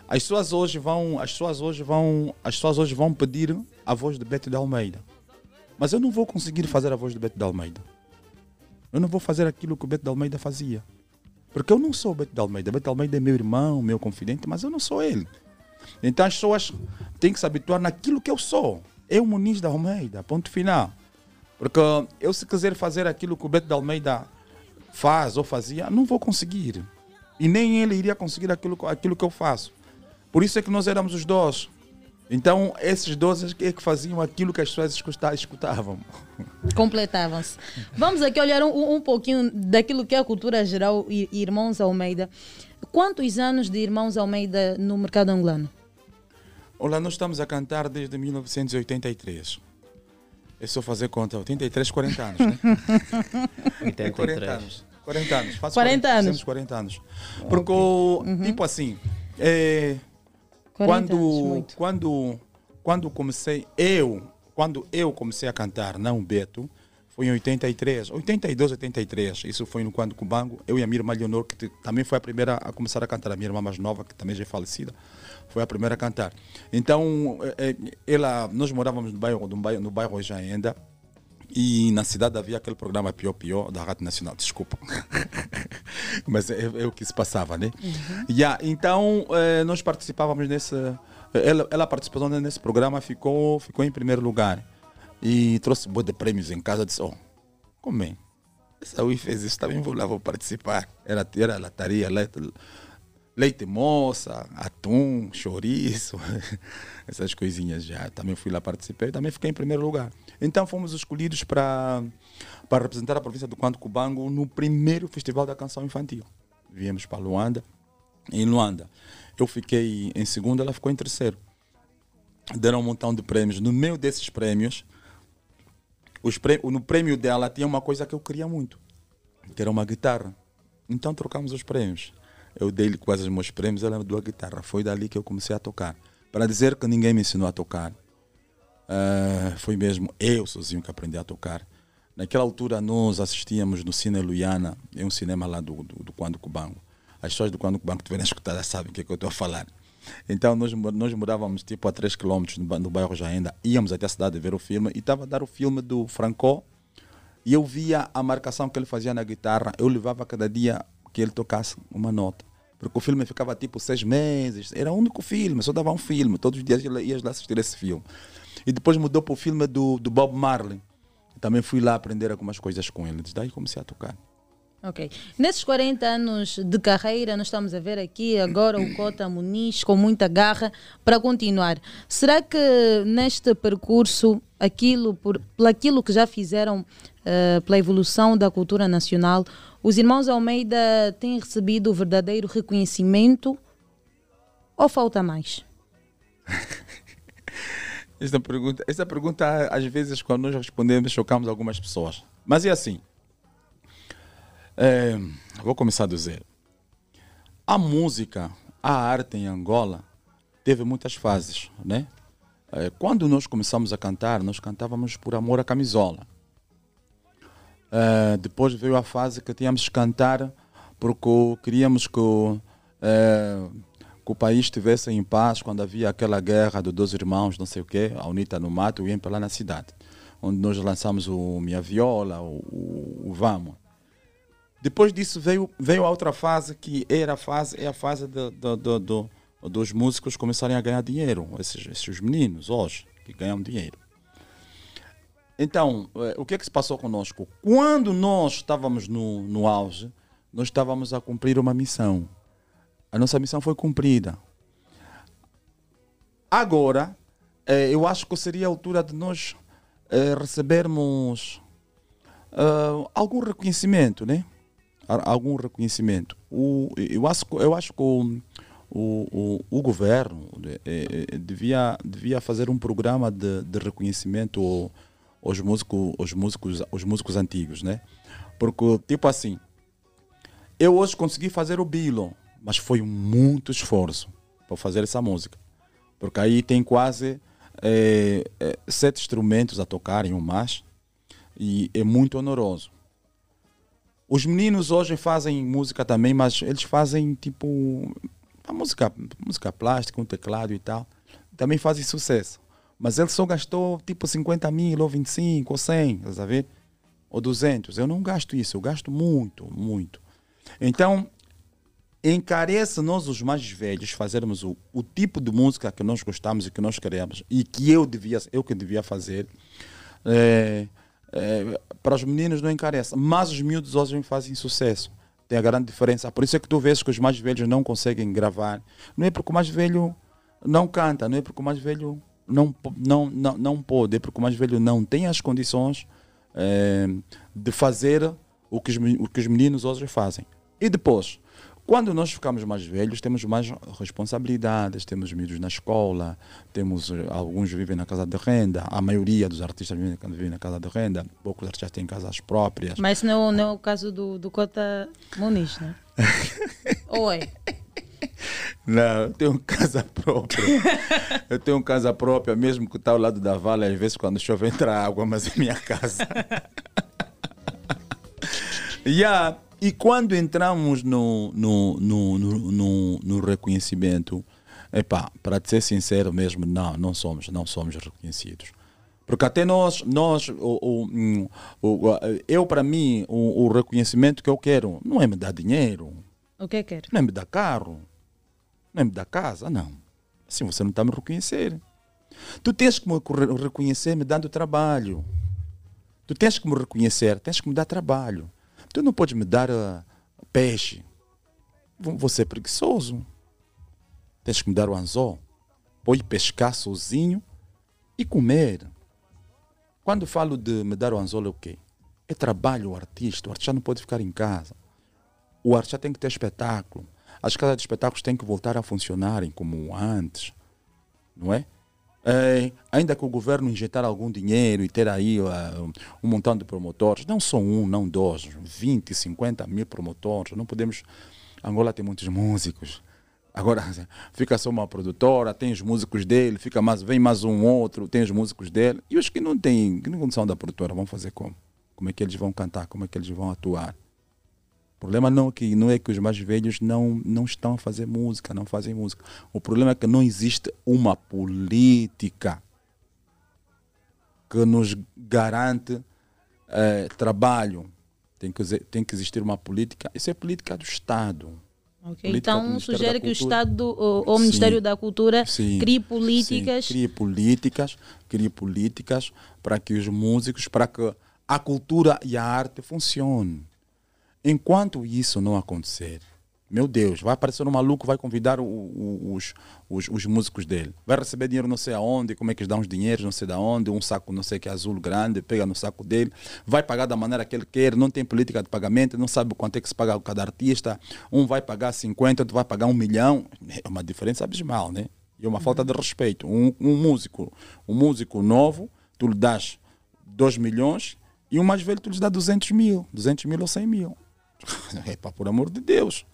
As pessoas hoje vão, as pessoas hoje vão, as pessoas hoje vão pedir a voz de Beto de Almeida. Mas eu não vou conseguir fazer a voz de Beto de Almeida. Eu não vou fazer aquilo que o Beto de Almeida fazia. Porque eu não sou o Beto de Almeida. Beto de Almeida é meu irmão, meu confidente, mas eu não sou ele. Então as pessoas têm que se habituar naquilo que eu sou. Eu, Muniz da Almeida, ponto final. Porque eu, se quiser fazer aquilo que o Beto de Almeida faz ou fazia, não vou conseguir. E nem ele iria conseguir aquilo, aquilo que eu faço. Por isso é que nós éramos os dois. Então, esses dois é que faziam aquilo que as pessoas escutavam. Completavam-se. Vamos aqui olhar um, um pouquinho daquilo que é a cultura geral e Irmãos Almeida. Quantos anos de Irmãos Almeida no mercado angolano? Olha, nós estamos a cantar desde 1983. É só fazer conta, 83, 40 anos, né? 83. 40 anos. 40 anos. Faço 40 anos. fizemos 40 anos. Porque, o- tipo assim, é, 40 anos, quando, quando, quando comecei, eu, quando eu comecei a cantar, não o Beto, foi em 83, 82, 83. Isso foi no Quando Cubango. Eu e a minha irmã Leonor, que também foi a primeira a começar a cantar. A minha irmã mais nova, que também já é falecida, foi a primeira a cantar. Então, eh, eh, ela, nós morávamos no bairro, no bairro, no bairro Jaenda. E na cidade havia aquele programa Pior Pior da Rádio Nacional, desculpa. Mas é, é o que se passava, né? Yeah, então, eh, nós participávamos nesse. Ela, ela participou nesse programa, ficou, ficou em primeiro lugar. E trouxe boa de prêmios em casa. Disse: Oh, como é? Essa Ui fez isso, também vou lá, vou participar. Era, era lataria, leite, leite moça, atum, chouriço, essas coisinhas já. Também fui lá participar e também fiquei em primeiro lugar. Então fomos escolhidos para para representar a província do Quanto Cubango no primeiro Festival da Canção Infantil. Viemos para Luanda. Em Luanda, eu fiquei em segundo, ela ficou em terceiro. Deram um montão de prêmios. No meio desses prêmios, os prê- no prêmio dela tinha uma coisa que eu queria muito, que era uma guitarra. Então trocamos os prêmios. Eu dei-lhe quase os meus prêmios, ela me deu a guitarra. Foi dali que eu comecei a tocar. Para dizer que ninguém me ensinou a tocar, ah, foi mesmo eu sozinho que aprendi a tocar. Naquela altura nós assistíamos no Cine Luiana, é um cinema lá do, do, do Quando Cubango. As pessoas do Quando Cubango tiverem escutado sabem o que é que eu estou a falar. Então nós, nós morávamos tipo a 3 km no, no bairro Jaenda, íamos até a cidade ver o filme e estava a dar o filme do Franco e eu via a marcação que ele fazia na guitarra, eu levava cada dia que ele tocasse uma nota. Porque o filme ficava tipo seis meses, era o único filme, só dava um filme, todos os dias ia- ias lá assistir esse filme. E depois mudou para o filme do, do Bob Marley. Também fui lá aprender algumas coisas com ele. Desde daí comecei a tocar. Ok. Nesses 40 anos de carreira, nós estamos a ver aqui agora o Cota Muniz com muita garra para continuar. Será que neste percurso, aquilo por, por aquilo que já fizeram eh, pela evolução da cultura nacional, os irmãos Almeida têm recebido o verdadeiro reconhecimento ou falta mais? Esta pergunta, esta pergunta, às vezes, quando nós respondemos, chocamos algumas pessoas. Mas é assim. É, vou começar do zero. A música, a arte em Angola teve muitas fases, né? É, quando nós começamos a cantar, nós cantávamos por amor à camisola. É, depois veio a fase que tínhamos que cantar porque queríamos que, é, que o país estivesse em paz quando havia aquela guerra dos dois irmãos, não sei o quê, a UNITA no mato e o IMPA lá na cidade, onde nós lançamos o Minha Viola, o, o, o Vamos. Depois disso veio, veio a outra fase que era a fase, é a fase de- de- do- dos músicos começarem a ganhar dinheiro, esses, esses meninos hoje que ganham dinheiro. Então, eh, o que é que se passou conosco? Quando nós estávamos no, no auge, nós estávamos a cumprir uma missão. A nossa missão foi cumprida. Agora, eh, eu acho que seria a altura de nós eh, recebermos ah, algum reconhecimento, né? Algum reconhecimento. O, eu, acho, eu acho que o, o, o, o governo eh, eh, devia, devia fazer um programa de, de reconhecimento aos músicos, aos, músicos, aos músicos antigos, né? Porque, tipo assim, eu hoje consegui fazer o Bilo, mas foi muito esforço para fazer essa música. Porque aí tem quase eh, eh, sete instrumentos a tocarem ou mais e é muito honoroso. Os meninos hoje fazem música também, mas eles fazem tipo música, música plástica, um teclado e tal. Também fazem sucesso. Mas ele só gastou tipo 50 mil, ou 25, ou 100, estás a ver? Ou 200. Eu não gasto isso, eu gasto muito, muito. Então, encarece nós, os mais velhos, fazermos o, o tipo de música que nós gostamos e que nós queremos e que eu, devia, eu que devia fazer. É, é, para os meninos não encarece, mas os miúdos hoje fazem sucesso. Tem a grande diferença. Por isso é que tu vês que os mais velhos não conseguem gravar. Não é porque o mais velho não canta, não é porque o mais velho não, não, não, não pode, é porque o mais velho não tem as condições é, de fazer o que, os, o que os meninos hoje fazem. E depois, Quando nós ficamos mais velhos, temos mais responsabilidades, temos miúdos na escola, temos eh, alguns vivem na casa de renda, a maioria dos artistas vivem, vivem na casa de renda, poucos artistas têm casas próprias. Mas não, não é o caso do, do Cota Muniz, né? Oi. Não, eu tenho casa própria. eu tenho casa própria, mesmo que está ao lado da vala, às vezes quando chove entra água, mas é minha casa. yeah. E quando entramos no, no, no, no, no, reconhecimento, epá, para te ser sincero mesmo, não, não somos, não somos reconhecidos. Porque até nós, nós o, o, hum, o, eu para mim, o, o reconhecimento que eu quero não é me dar dinheiro, O que é que quer? não é me dar carro, é me dar casa, não. Assim você não está a me reconhecer. Tu tens que me re- reconhecer me dando trabalho. Tu tens que me reconhecer, tens que me dar trabalho. Tu não podes me dar ah, peixe. Vou ser preguiçoso. Tens que me dar o anzol. Vou ir pescar sozinho e comer. Quando falo de me dar o anzol é o quê? É trabalho o artista. O artista não pode ficar em casa. O artista tem que ter espetáculo. As casas de espetáculos têm que voltar a funcionarem como antes. Não é? É, ainda que o governo injetar algum dinheiro e ter aí ah, um montão de promotores, não só um, não dois, 20, 50 mil promotores, não podemos. Angola tem muitos músicos. Agora fica só uma produtora, tem os músicos dele, fica mais, vem mais um outro, tem os músicos dele. E os que não têm, que não são da produtora, vão fazer como? Como é que eles vão cantar? Como é que eles vão atuar? O problema não é que, não é que os mais velhos não, não estão a fazer música, não fazem música. O problema é que não existe uma política que nos garante eh, trabalho. Tem que, tem que existir uma política. Isso é política do Estado. Ok, Política do Então sugere que o. Estado ou o Sim. Ministério da Cultura Sim, crie políticas. Sim, crie políticas, crie políticas para que os músicos, para que a cultura e a arte funcionem. Enquanto isso não acontecer, meu Deus, vai aparecer um maluco, vai convidar o- o- os, os, os músicos dele. Vai receber dinheiro não sei aonde, como é que eles dão os dinheiros, não sei de onde, um saco não sei que azul grande, pega no saco dele, vai pagar da maneira que ele quer, não tem política de pagamento, não sabe quanto é que se paga cada artista. Um vai pagar 50, outro vai pagar um milhão. É uma diferença abismal, né? E é uma falta de respeito. Um, um músico, um músico novo, tu lhe das 2 milhões e um mais velho tu lhe dá 200 mil, 200 mil ou 100 mil. É pá, por amor de Deus.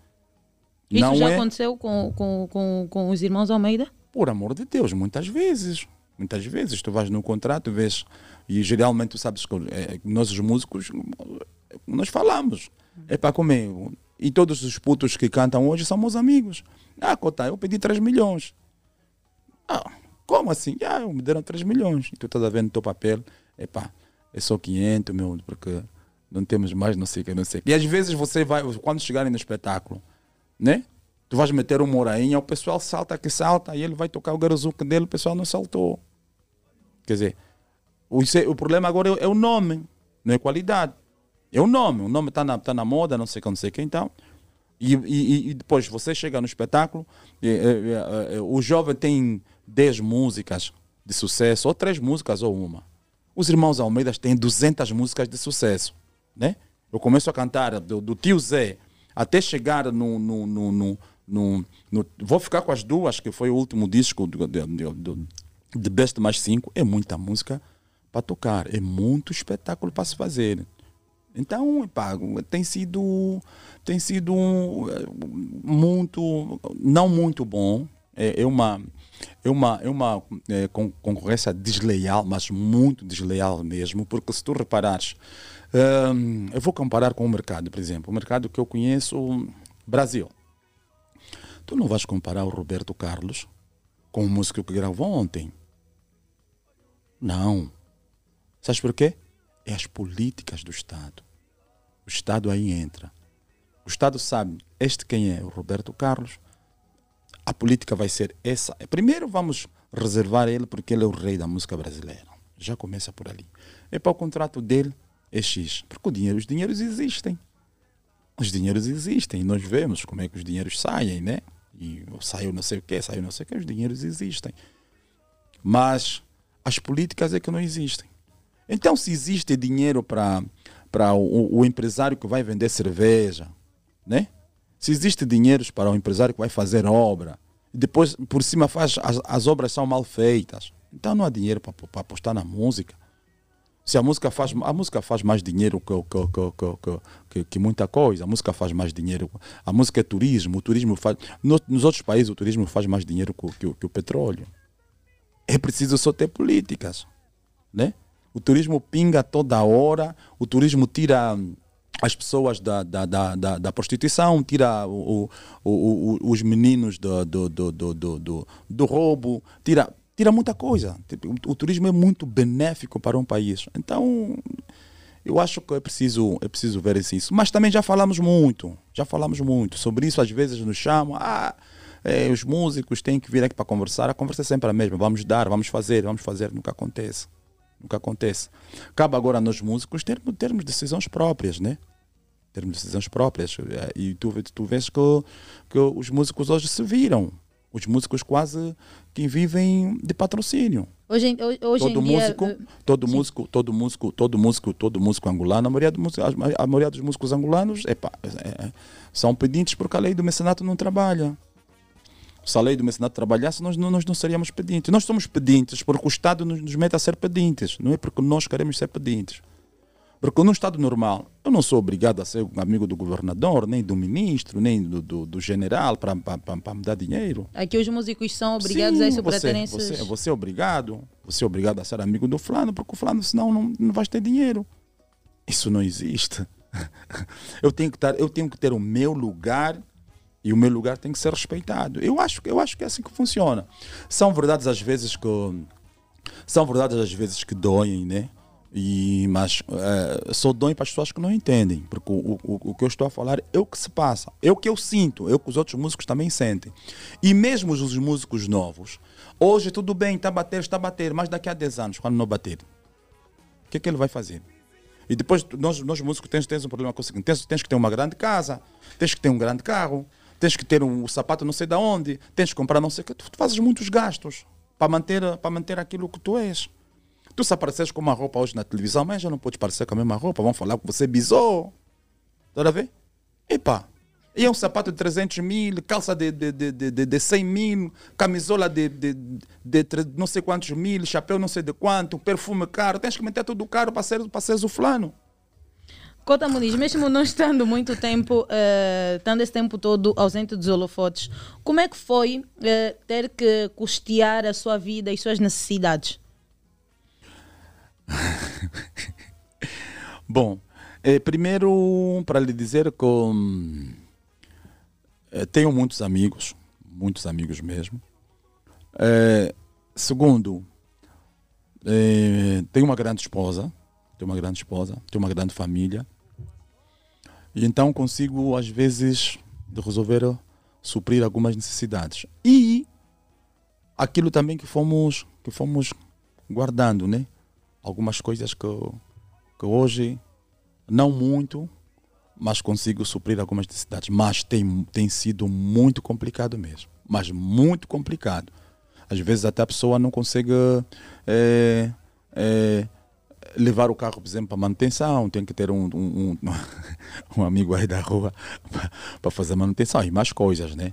Isso já é, aconteceu com, com, com, com os irmãos Almeida? por amor de Deus, muitas vezes. Muitas vezes tu vais no contrato, vês, e geralmente tu sabes que eh, nós os músicos, nós falamos. É para comer. E todos os putos que cantam hoje são meus amigos. Ah, Cota, eu pedi 3 milhões. Ah, como assim? Ah, me deram 3 milhões. E tu estás a ver no teu papel, epá, é só 500, meu, porque não temos mais, não sei o que, não sei o que. E às vezes você vai, quando chegarem no espetáculo, né? Tu vais meter uma orainha, o pessoal salta que salta, e ele vai tocar o garozuca dele, o pessoal não saltou. Quer dizer, o, o problema agora é, é o nome, não é qualidade. É o nome, o nome está na, tá na moda, não sei o não sei o que, então. E, e, e depois você chega no espetáculo, e, e, o jovem tem 10 músicas de sucesso, ou três músicas ou uma. Os irmãos Almeida têm 200 músicas de sucesso, né? Eu começo a cantar do, do tio Zé até chegar no, no, no, no, no- no- Vou ficar com as duas, que foi o último disco do, do, do, de Best Mais 5. É muita música para tocar, é muito espetáculo para se fazer. Então, epá, tem sido, tem sido eh, muito, não muito bom. É, é uma, é uma, é uma con- concorrência desleal, mas muito desleal mesmo, porque se tu reparares, hum, eu vou comparar com o mercado, por exemplo, o mercado que eu conheço, Brasil. Tu não vais comparar o Roberto Carlos com o músico que gravou ontem. Não. Sabes por quê? É as políticas do Estado. O Estado aí entra. O Estado sabe este quem é o Roberto Carlos. A política vai ser essa. Primeiro vamos reservar ele porque ele é o rei da música brasileira. Já começa por ali. É para o contrato dele é X. Porque dinheiro, os dinheiros existem. Os dinheiros existem. Nós vemos como é que os dinheiros saem, né? E saiu não sei o que, saiu não sei o que, os dinheiros existem. Mas as políticas é que não existem. Então, se existe dinheiro para o, o empresário que vai vender cerveja, né? Se existe dinheiro para o empresário que vai fazer obra, depois por cima faz as, as obras são mal feitas, então não há dinheiro para apostar na música. Se a música faz, a música faz mais dinheiro que, que, que, que, muita coisa, a música faz mais dinheiro. A música é turismo, o turismo faz. no- nos outros países o turismo faz mais dinheiro que, que, o- petróleo. É preciso só ter políticas, né? O turismo pinga toda hora, o turismo tira as pessoas da, da, da, da, da prostituição, tira o, o, o- os meninos do, do, do, do, do, do roubo, tira, tira muita coisa. Tipo, O, o turismo é muito benéfico para um país. Então, eu acho que é preciso, é preciso ver isso. Mas também já falamos muito, já falamos muito sobre isso. Às vezes nos chamam, ah, eh, os músicos têm que vir aqui para conversar. A conversa é sempre a mesma. Vamos dar, vamos fazer, vamos fazer. Nunca acontece. Nunca acontece. Cabe agora a nós músicos termos, termos decisões próprias, né? Termos decisões próprias. Eh, E tu, tu vês que, que os músicos hoje se viram. Os músicos quase que vivem de patrocínio Hoje, em- hoje, todo em dia. músico, eh, todo músico, todo músico, todo músico, todo músico angolano, a maioria, dos músicos, a, maioria dos músicos angolanos epá, é- é- são pedintes porque a lei do mecenato não trabalha. Se a lei do mecenato trabalhasse, nós não, nós não seríamos pedintes. Nós somos pedintes porque o Estado nos, nos mete a ser pedintes, não é porque nós queremos ser pedintes. Porque num Estado normal, eu não sou obrigado a ser amigo do governador, nem do ministro, nem do, do, do general para me dar dinheiro. Aqui os músicos são obrigados Sim, a isso para terem você, você é obrigado. Você é obrigado a ser amigo do fulano, porque o fulano senão não, não vais ter dinheiro. Isso não existe. Eu tenho, que estar, eu tenho que ter o meu lugar e o meu lugar tem que ser respeitado. Eu acho, eu acho que é assim que funciona. São verdades às vezes que são verdades às vezes que doem, né? E, mas eh, só doem para as pessoas que não entendem, porque o, o, o que eu estou a falar é o que se passa, é o que eu sinto, é o que os outros músicos também sentem. E mesmo os, os músicos novos, hoje tudo bem, está a bater, está a bater, mas daqui a 10 anos, quando não bater, o que é que ele vai fazer? E depois, nós, nós músicos temos, temos um problema com o seguinte: tens, tens que ter uma grande casa, tens que ter um grande carro, tens que ter um, sapato não sei de onde, tens que comprar não sei o que. Tu, tu fazes muitos gastos para manter, para manter aquilo que tu és. Tu se apareces com uma roupa hoje na televisão, mas já não podes parecer com a mesma roupa, vão falar que você bisou. A ver? Epa, e é um sapato de 300 mil, calça de, de, de, de, de- de 100 mil, camisola de, de, de, tre- não sei quantos mil, chapéu não sei de quanto, perfume caro. Tens que meter tudo caro para ser, para seres o fulano. Cota Muniz, mesmo não estando muito tempo, eh, estando esse tempo todo ausente dos holofotes, como é que foi eh, ter que custear a sua vida e suas necessidades? Bom, eh, primeiro, para lhe dizer que hum, eh, tenho muitos amigos, muitos amigos mesmo. Eh, segundo, eh, tenho uma grande esposa, tenho uma grande esposa, tenho uma grande família. E então consigo, às vezes, resolver eh, suprir algumas necessidades. E aquilo também que fomos, que fomos guardando, né? Algumas coisas que, que hoje, não muito, mas consigo suprir algumas necessidades. Mas tem, tem sido muito complicado mesmo. Mas muito complicado. Às vezes até a pessoa não consegue eh, eh, levar o carro, por exemplo, para manutenção. Tem que ter um, um, um, um amigo aí da rua para fazer manutenção e mais coisas, né?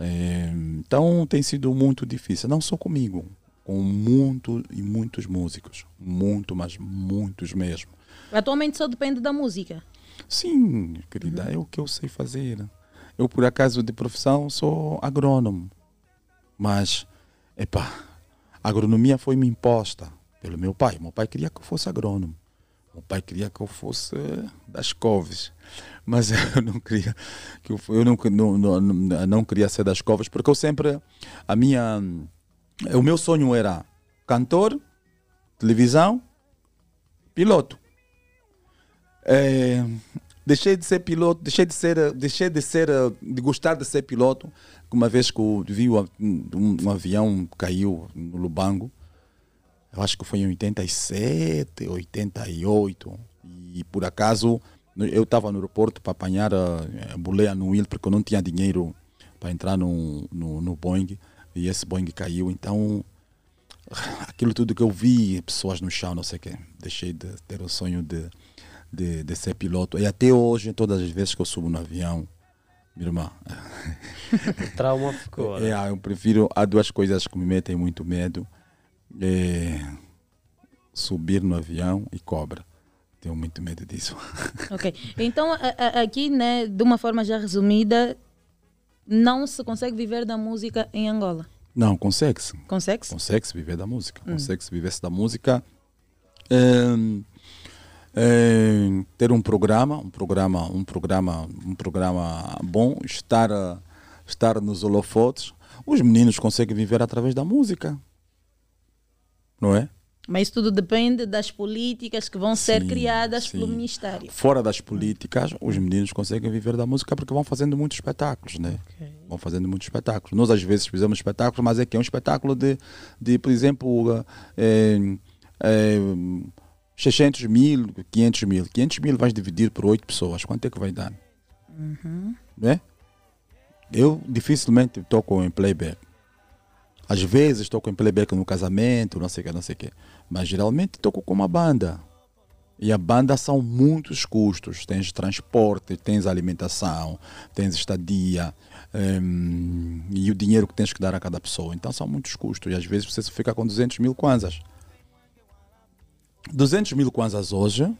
Eh, então tem sido muito difícil, não só comigo, com muito e muitos músicos. Muito, mas muitos mesmo. Atualmente só depende da música. Sim, querida, é o que eu sei fazer. Eu, por acaso, de profissão, sou agrônomo. Mas, epá, a agronomia foi-me imposta pelo meu pai. Meu pai queria que eu fosse agrônomo. Meu pai queria que eu fosse das coves. Mas eu não queria que eu, não, não, não- não queria ser das covas, porque eu sempre a minha o meu sonho era cantor, televisão, piloto. É, deixei de ser piloto, deixei de ser, deixei de ser, eh, de gostar de ser piloto, uma vez que vi um, um avião caiu no Lubango, eu acho que foi em 87, 88, e por acaso eu estava no aeroporto para apanhar a, a boleia no Will, porque eu não tinha dinheiro para entrar no, no, no Boeing, e esse Boeing caiu, então aquilo tudo que eu vi, pessoas no chão, não sei o quê, deixei de ter o sonho de, de, de ser piloto. E até hoje, todas as vezes que eu subo no avião, Minha irmã. O trauma ficou. né? É, eu prefiro. Há duas coisas que me metem muito medo: é subir no avião e cobra. Tenho muito medo disso. Ok. Então, a- a- aqui, né, de uma forma já resumida, não se consegue viver da música em Angola. Não, consegue-se. Consegue-se? Consegue-se viver da música. Hum. Consegue-se viver-se da música. Ehm, em ter um programa, um programa, um programa, um programa bom, estar, estar nos holofotes. Os meninos conseguem viver através da música. Não é? Mas isso tudo depende das políticas que vão ser Sim, criadas pelo sim. Ministério. Fora das políticas, os meninos conseguem viver da música porque vão fazendo muitos espetáculos, né? Vão fazendo muitos espetáculos. Nós às vezes fizemos espetáculos, mas é que é um espetáculo de, de por exemplo, eh, eh, 600 mil, 500 mil. 500 mil vais dividir por oito pessoas. Quanto é que vai dar? Uhum. né? Eu dificilmente toco em playback. Às vezes toco em playback no casamento, não sei o que, não sei o que. Mas geralmente toco com uma banda. E a banda são muitos custos. Tens transporte, tens alimentação, tens estadia hum, e o dinheiro que tens que dar a cada pessoa. Então são muitos custos. E às vezes você fica com 200 mil kwanzas. 200 mil kwanzas hoje,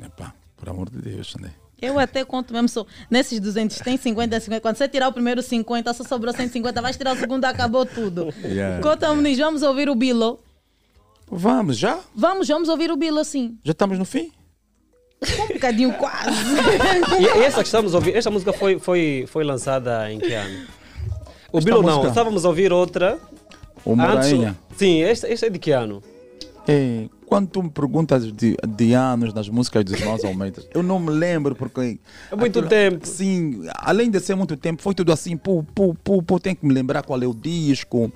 epá, por amor de Deus, né? Eu até conto mesmo, só, nesses 200 tem 50, 50. Quando você tirar o primeiro 50, só sobrou 150, vais tirar o segundo, acabou tudo. Yeah. Conta, Muniz, vamos ouvir o Bilo. Vamos, já? Vamos, vamos ouvir o Bilo assim. Já estamos no fim? Um bocadinho quase. E, essa que estamos a ouvir, esta música foi, foi, foi lançada em que ano? O Esta Bilo não, música? estávamos a ouvir outra. O Morainha. sim, esta, esta é de que ano? É, quando tu me perguntas de, de anos nas músicas dos irmãos Almeida, eu não me lembro porque. É muito tempo. Sim, além de ser muito tempo, foi tudo assim, pu, pu, pu, pu, tenho que me lembrar qual é o disco.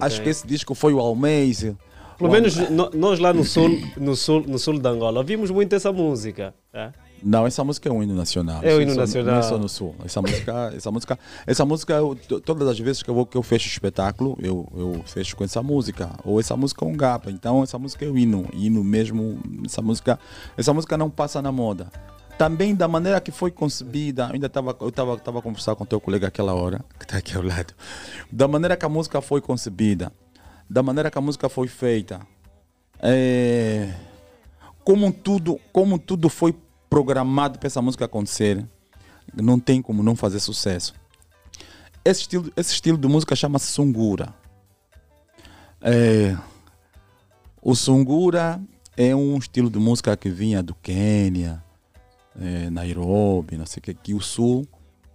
Acho que esse disco foi o Almeida. Pelo menos no- nós lá no sul, no sul, no sul da Angola, ouvimos muito essa música. é? Não, essa música é um hino nacional. É o hino nacional. Não é só no sul. Essa música, essa música, essa música eu- to- todas as vezes que eu, vou, que eu fecho espetáculo, eu, eu fecho com essa música. Ou essa música é um gapa. Então essa música é o hino. Hino mesmo. Essa música, essa música não passa na moda. Também da maneira que foi concebida, ainda estava eu estava tava a conversar com teu colega aquela hora, que está aqui ao lado. Da maneira que a música foi concebida, da maneira que a música foi feita. É, como tudo, como tudo foi programado para essa música acontecer, não tem como não fazer sucesso. Esse estilo, esse estilo de música chama-se Sungura. É, o Sungura é um estilo de música que vinha do Quênia, é, Nairobi, não sei o que, que o Sul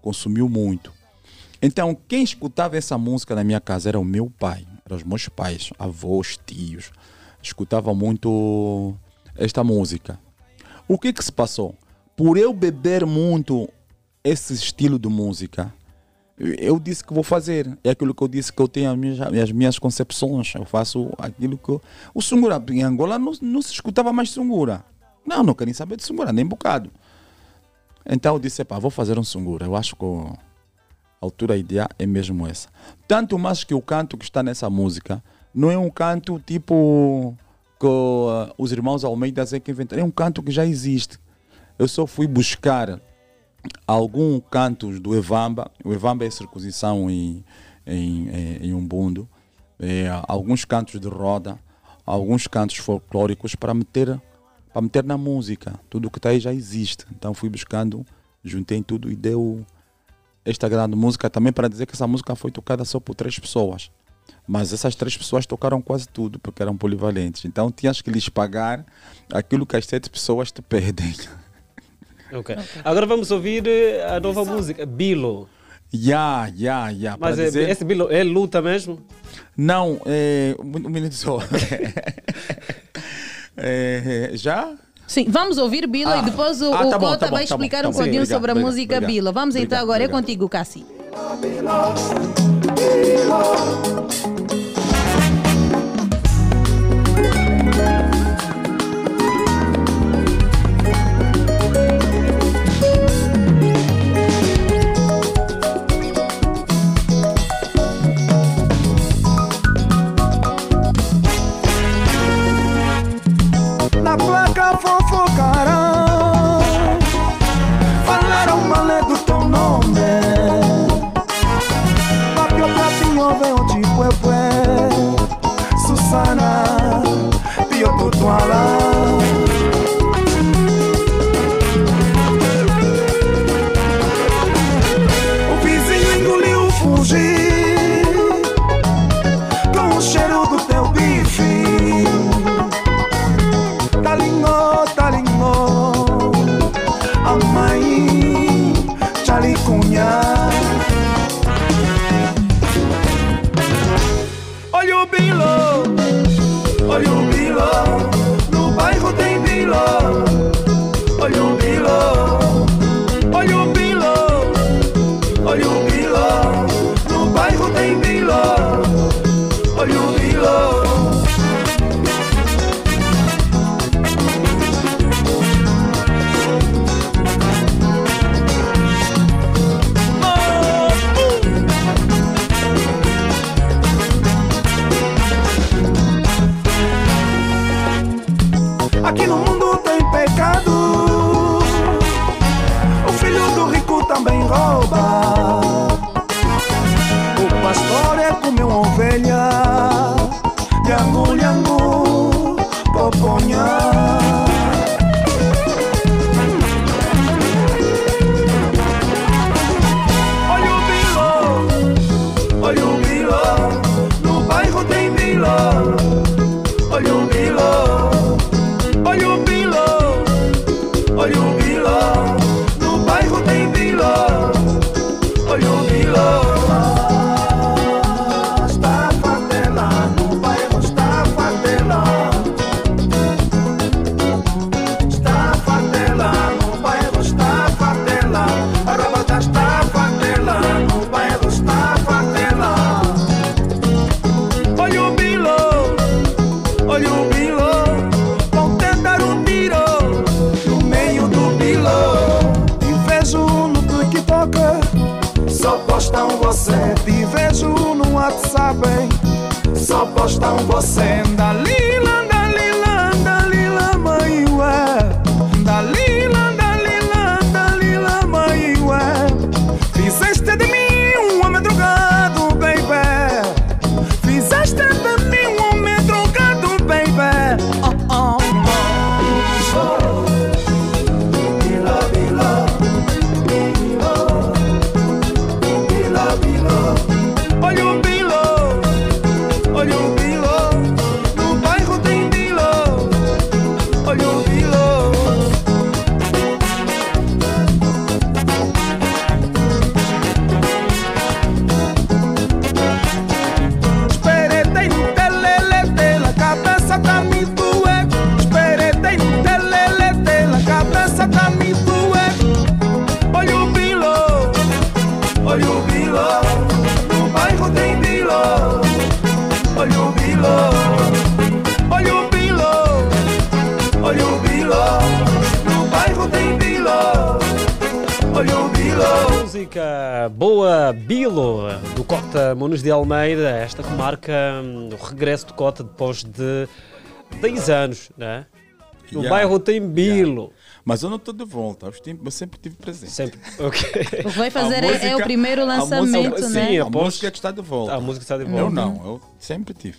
consumiu muito. Então, quem escutava essa música na minha casa era o meu pai, eram os meus pais, avós, tios. Escutavam muito esta música. O que que se passou? Por eu beber muito esse estilo de música, eu disse que vou fazer. É aquilo que eu disse que eu tenho as minhas, as minhas concepções. Eu faço aquilo que eu... O Sungura em Angola não, não se escutava mais Sungura. Não, não querem saber de Sungura, nem bocado. Então eu disse, pá, vou fazer um Sungura. Eu acho que a altura ideal é mesmo essa. Tanto mais que o canto que está nessa música não é um canto tipo que uh, os irmãos Almeida é que inventaram. É um canto que já existe. Eu só fui buscar alguns cantos do Evamba. O Evamba é circuncisão em, em, em, em Umbundo. É, alguns cantos de roda, alguns cantos folclóricos para meter, para meter na música. Tudo que está aí já existe. Então fui buscando, juntei tudo e deu esta grande música também para dizer que essa música foi tocada só por três pessoas. Mas essas três pessoas tocaram quase tudo porque eram polivalentes. Então tinhas que lhes pagar aquilo que as sete pessoas te pedem. Ok. Agora vamos ouvir eh, a nova música, Bilo. Ya, ya, ya. Mas para é- dizer- esse Bilo é luta mesmo? Não, é, um um minuto só. É, já? Sim, vamos ouvir Bilo Ah. e depois o, Ah, o tá bom, Cota tá vai tá bom, explicar tá um pouquinho Obrigado, sobre a obrigado, música obrigado. Bilo. Vamos então Obrigado, agora, é contigo, Cassi. Na é Música boa, Bilo, do Cota Munos de Almeida. Esta que marca hum, o regresso de Cota depois de 10 anos, né? No Yeah. bairro tem Bilo. Mas eu não estou de volta, eu sempre, eu tive presente. Sempre, ok. O que vai fazer A é- é o primeiro a lançamento, música, né? Sim, a Após- música que está de volta. A música está de Eu volta. não, eu sempre tive.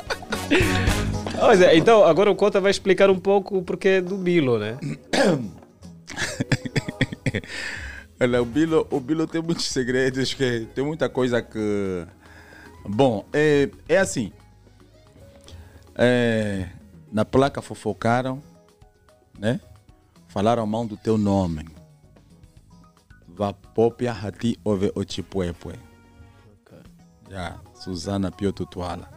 Olha, então, agora o Cota vai explicar um pouco o porquê do Bilo, né? Olha, o Bilo, o Bilo tem muitos segredos, que tem muita coisa que. Bom, é, é assim. É, na placa fofocaram, né? Falaram mal do teu nome. Vapopia Hati Ove Ochipuepue. Já, Susana Pio Tutuala.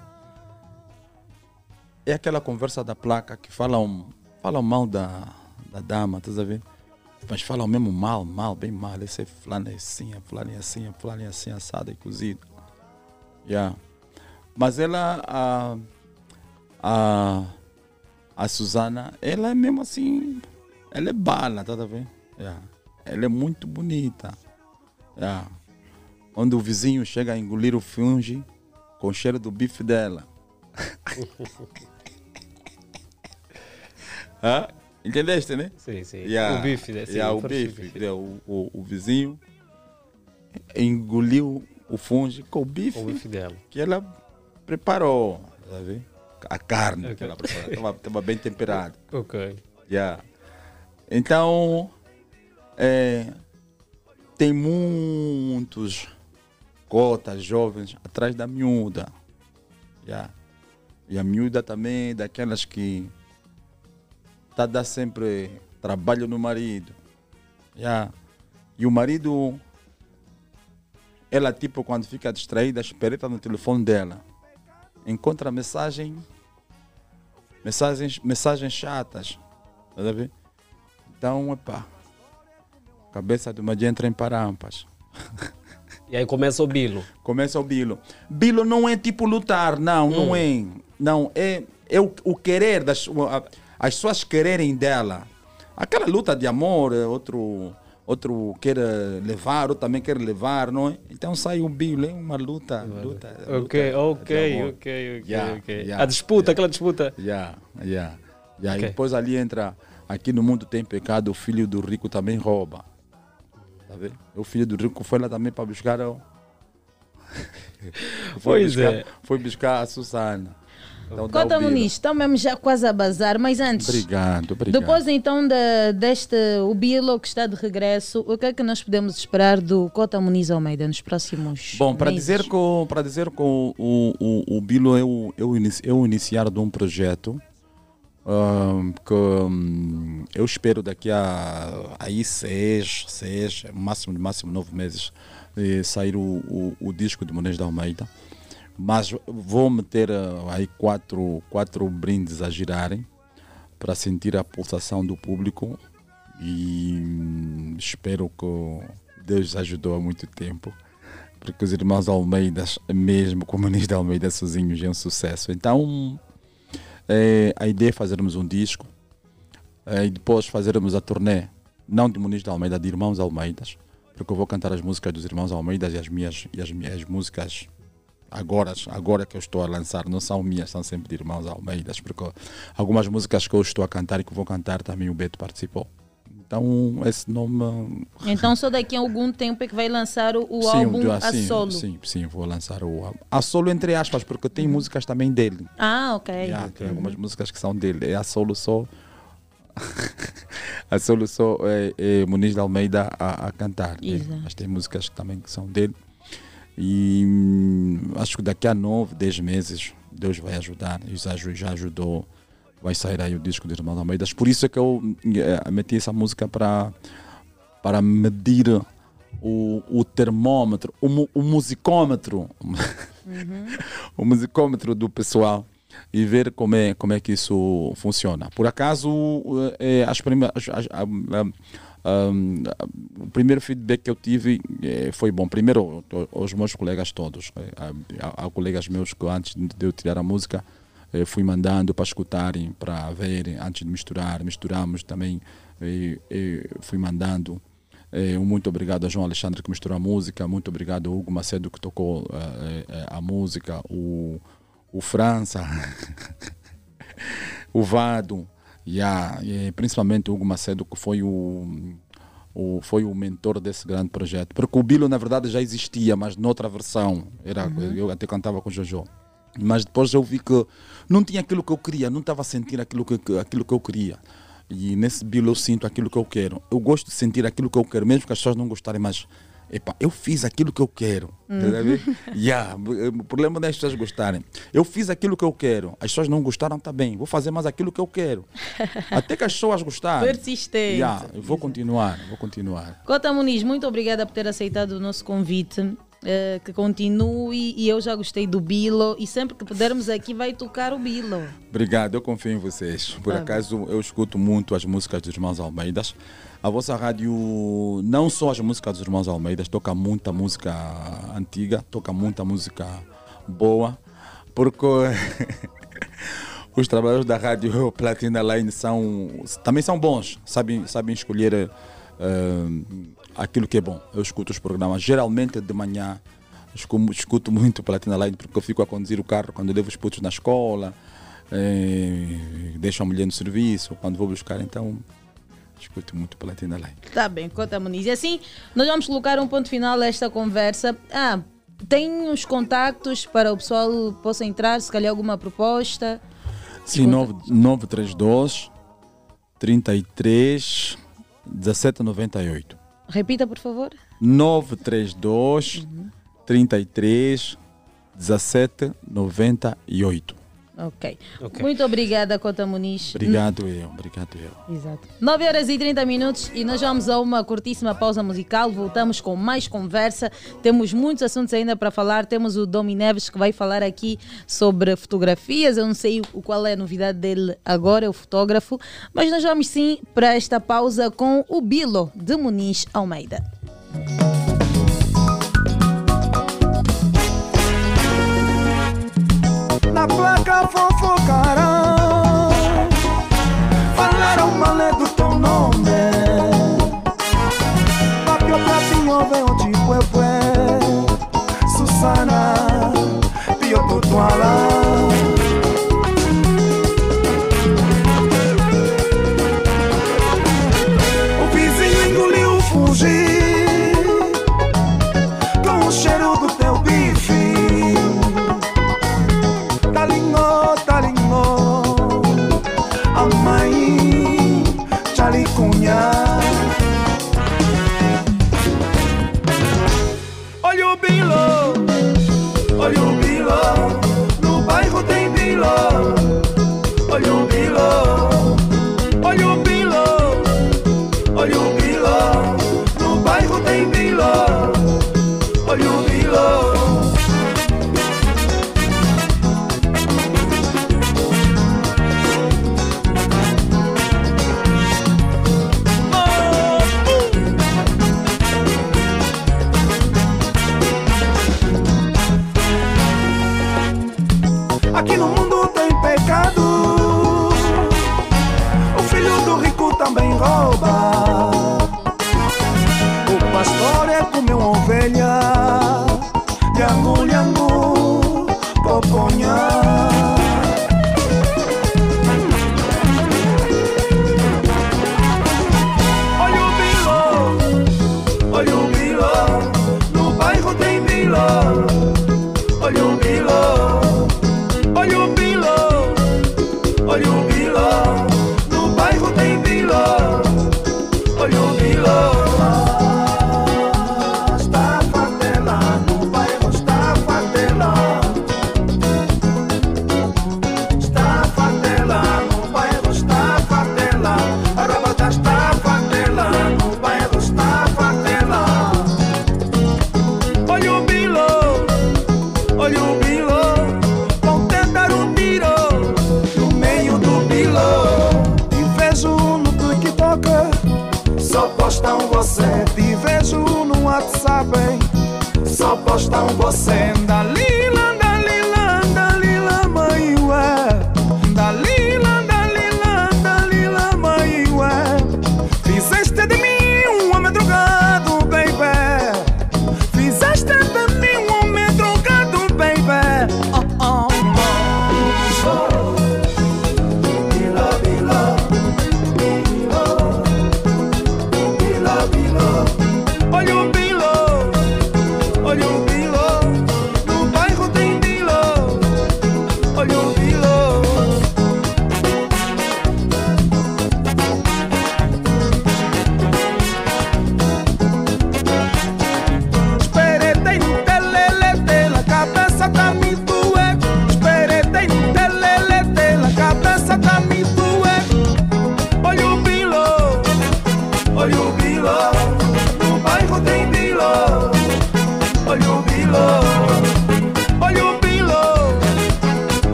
É aquela conversa da placa que falam, falam mal da, da dama, tá a ver? Mas falam mesmo mal, mal, bem mal. Esse é fulano é assim, é fulano assim, assado e cozido. Yeah. Mas ela, a, a, a Susana, ela é mesmo assim, ela é bala, tá a ver? Yeah. Ela é muito bonita. Yeah. Onde o vizinho chega a engolir o funge com o cheiro do bife dela. Hã? Entendeste, né? Sim, sim. Yeah. O bife, né? Sim, Yeah, o bife. bife. Yeah, o, o, o vizinho engoliu o funge com o bife, O bife dela. que ela preparou. Tá vendo? A carne Ok. que ela preparou. Estava bem temperada. Ok. Yeah. Então, é, tem muitos cotas jovens atrás da miúda. Yeah. E a miúda também daquelas que está a dar sempre trabalho no marido. Yeah. E o marido, ela tipo quando fica distraída, espereta no telefone dela. Encontra mensagem, mensagens, mensagens chatas. Tá a ver? Então, epá, cabeça de uma gente entra em parampas. E aí começa o Bilo. Começa o Bilo. Bilo não é tipo lutar, não, não Hum. é. Não, é, é o, o querer, das, a- as pessoas quererem dela. Aquela luta de amor, é outro, outro quer eh, levar, outro também quer levar, não é? Então sai o Bilo, é uma luta. luta Ok, luta ok, ok, ok, Yeah, ok. yeah, A disputa, yeah. aquela disputa. Yeah, yeah. Yeah, Ok. E depois ali entra, aqui no mundo tem pecado, o filho do rico também rouba. Tá vendo? O filho do rico foi lá também para buscar o... foi Pois buscar, é. Foi buscar a Susana. Então, nisso, estão mesmo já quase a bazar, mas antes. Obrigado, obrigado. Depois então de, deste, o Bilo que está de regresso, o que é que nós podemos esperar do Cota Muniz Almeida nos próximos Bom, para dizer que, o- para dizer que o, o, o, Bilo é o, é, o inici- é o iniciar de um projeto ahm, que hum, eu espero daqui a aí seis, seis, máximo, máximo nove meses eh, sair o, o, o disco de Monês da Almeida. Mas vou meter ah, aí quatro, quatro brindes a girarem para sentir a pulsação do público e hum, espero que Deus ajudou há muito tempo porque os irmãos Almeidas, mesmo com o de Almeida sozinhos, é um sucesso. Então, eh, a ideia é fazermos um disco eh, e depois fazermos a turnê, não de Muniz de Almeida, de Irmãos Almeidas, porque eu vou cantar as músicas dos Irmãos Almeidas e as minhas, e as minhas músicas Agora, agora que eu estou a lançar, não são minhas, são sempre de irmãos Almeidas, porque algumas músicas que eu estou a cantar e que vou cantar também o Beto participou. Então, esse nome. Então só daqui a algum tempo é que vai lançar o, Sim, álbum do- a sim, solo. Sim, sim, vou lançar o álbum. A solo, entre aspas, porque tem músicas também dele. Ah, ok. Yeah, tem algumas músicas que são dele. É a solo só. a solo só é, é Muniz de Almeida a, a cantar. né? Exato. Mas tem músicas que também que são dele. E hum, acho que daqui a nove, dez meses, Deus vai ajudar. E já, aju- já ajudou. Vai sair aí o disco de Irmão Almeida. Por isso é que eu eh, meti essa música para para medir o, o termômetro, o, mu- o musicômetro, o musicômetro do pessoal e ver como é, como é que isso funciona. Por acaso, eh, as primeiras, as- as- ah, o primeiro feedback que eu tive eh, foi bom. Primeiro, os meus colegas todos. eh, Há, colegas meus que antes de eu tirar a música, eh, fui mandando para escutarem, para verem, antes de misturar. Misturamos também, fui mandando. Um muito obrigado a João Alexandre que misturou a música, muito obrigado ao Hugo Macedo que tocou eh, a música, o, o França, o Vado, yeah, e principalmente o Hugo Macedo que foi o, o, foi o mentor desse grande projeto. Porque o Bilo na verdade já existia, mas noutra versão, era, eu até cantava com o Jojo. Mas depois eu vi que não tinha aquilo que eu queria, não estava a sentir aquilo que, que- aquilo que eu queria. E nesse Bilo eu sinto aquilo que eu quero. Eu gosto de sentir aquilo que eu quero, mesmo que as pessoas não gostarem, mas epa, eu fiz aquilo que eu quero. Uhum. Tá a ver? Yeah, o problema não é as pessoas gostarem. Eu fiz aquilo que eu quero. As pessoas não gostaram, tá bem. Vou fazer mais aquilo que eu quero. Até que as pessoas gostarem. Persistente. Yeah, vou continuar, vou continuar. Cota Muniz, muito obrigada por ter aceitado o nosso convite. eh, que continue e eu já gostei do Bilo e sempre que pudermos aqui vai tocar o Bilo. Obrigado, eu confio em vocês. Por Tá acaso eu escuto muito as músicas dos Irmãos Almeidas. A vossa rádio, não só as músicas dos Irmãos Almeidas, toca muita música antiga, toca muita música boa, porque os trabalhadores da rádio Platina Line são, também são bons, sabem, sabem escolher eh, aquilo que é bom. Eu escuto os programas, geralmente de manhã, escuto, muito Platina Line porque eu fico a conduzir o carro quando levo os putos na escola, eh, deixo a mulher no serviço, quando vou buscar, então escuto muito Platina Line. Tá bem, Cota Muniz. E assim, nós vamos colocar um ponto final a esta conversa. Ah, tem os contactos para o pessoal possa entrar, se calhar alguma proposta. Sim, 9, 932 33 1798. Repita, por favor. 932 33 1798. Ok. Ok. Muito obrigada, Cota Muniz. Obrigado eu, obrigado eu. Exato. 9 horas e 30 minutos e nós vamos a uma curtíssima pausa musical. Voltamos com mais conversa. Temos muitos assuntos ainda para falar. Temos o Domi Neves que vai falar aqui sobre fotografias. Eu não sei o qual é a novidade dele agora, é o fotógrafo. Mas nós vamos sim para esta pausa com o Bilo de Muniz Almeida. Na placa fofocarão Falaram mal é do teu nome. Papio pratinho vem o tipo é bué Susana Pio tutuala O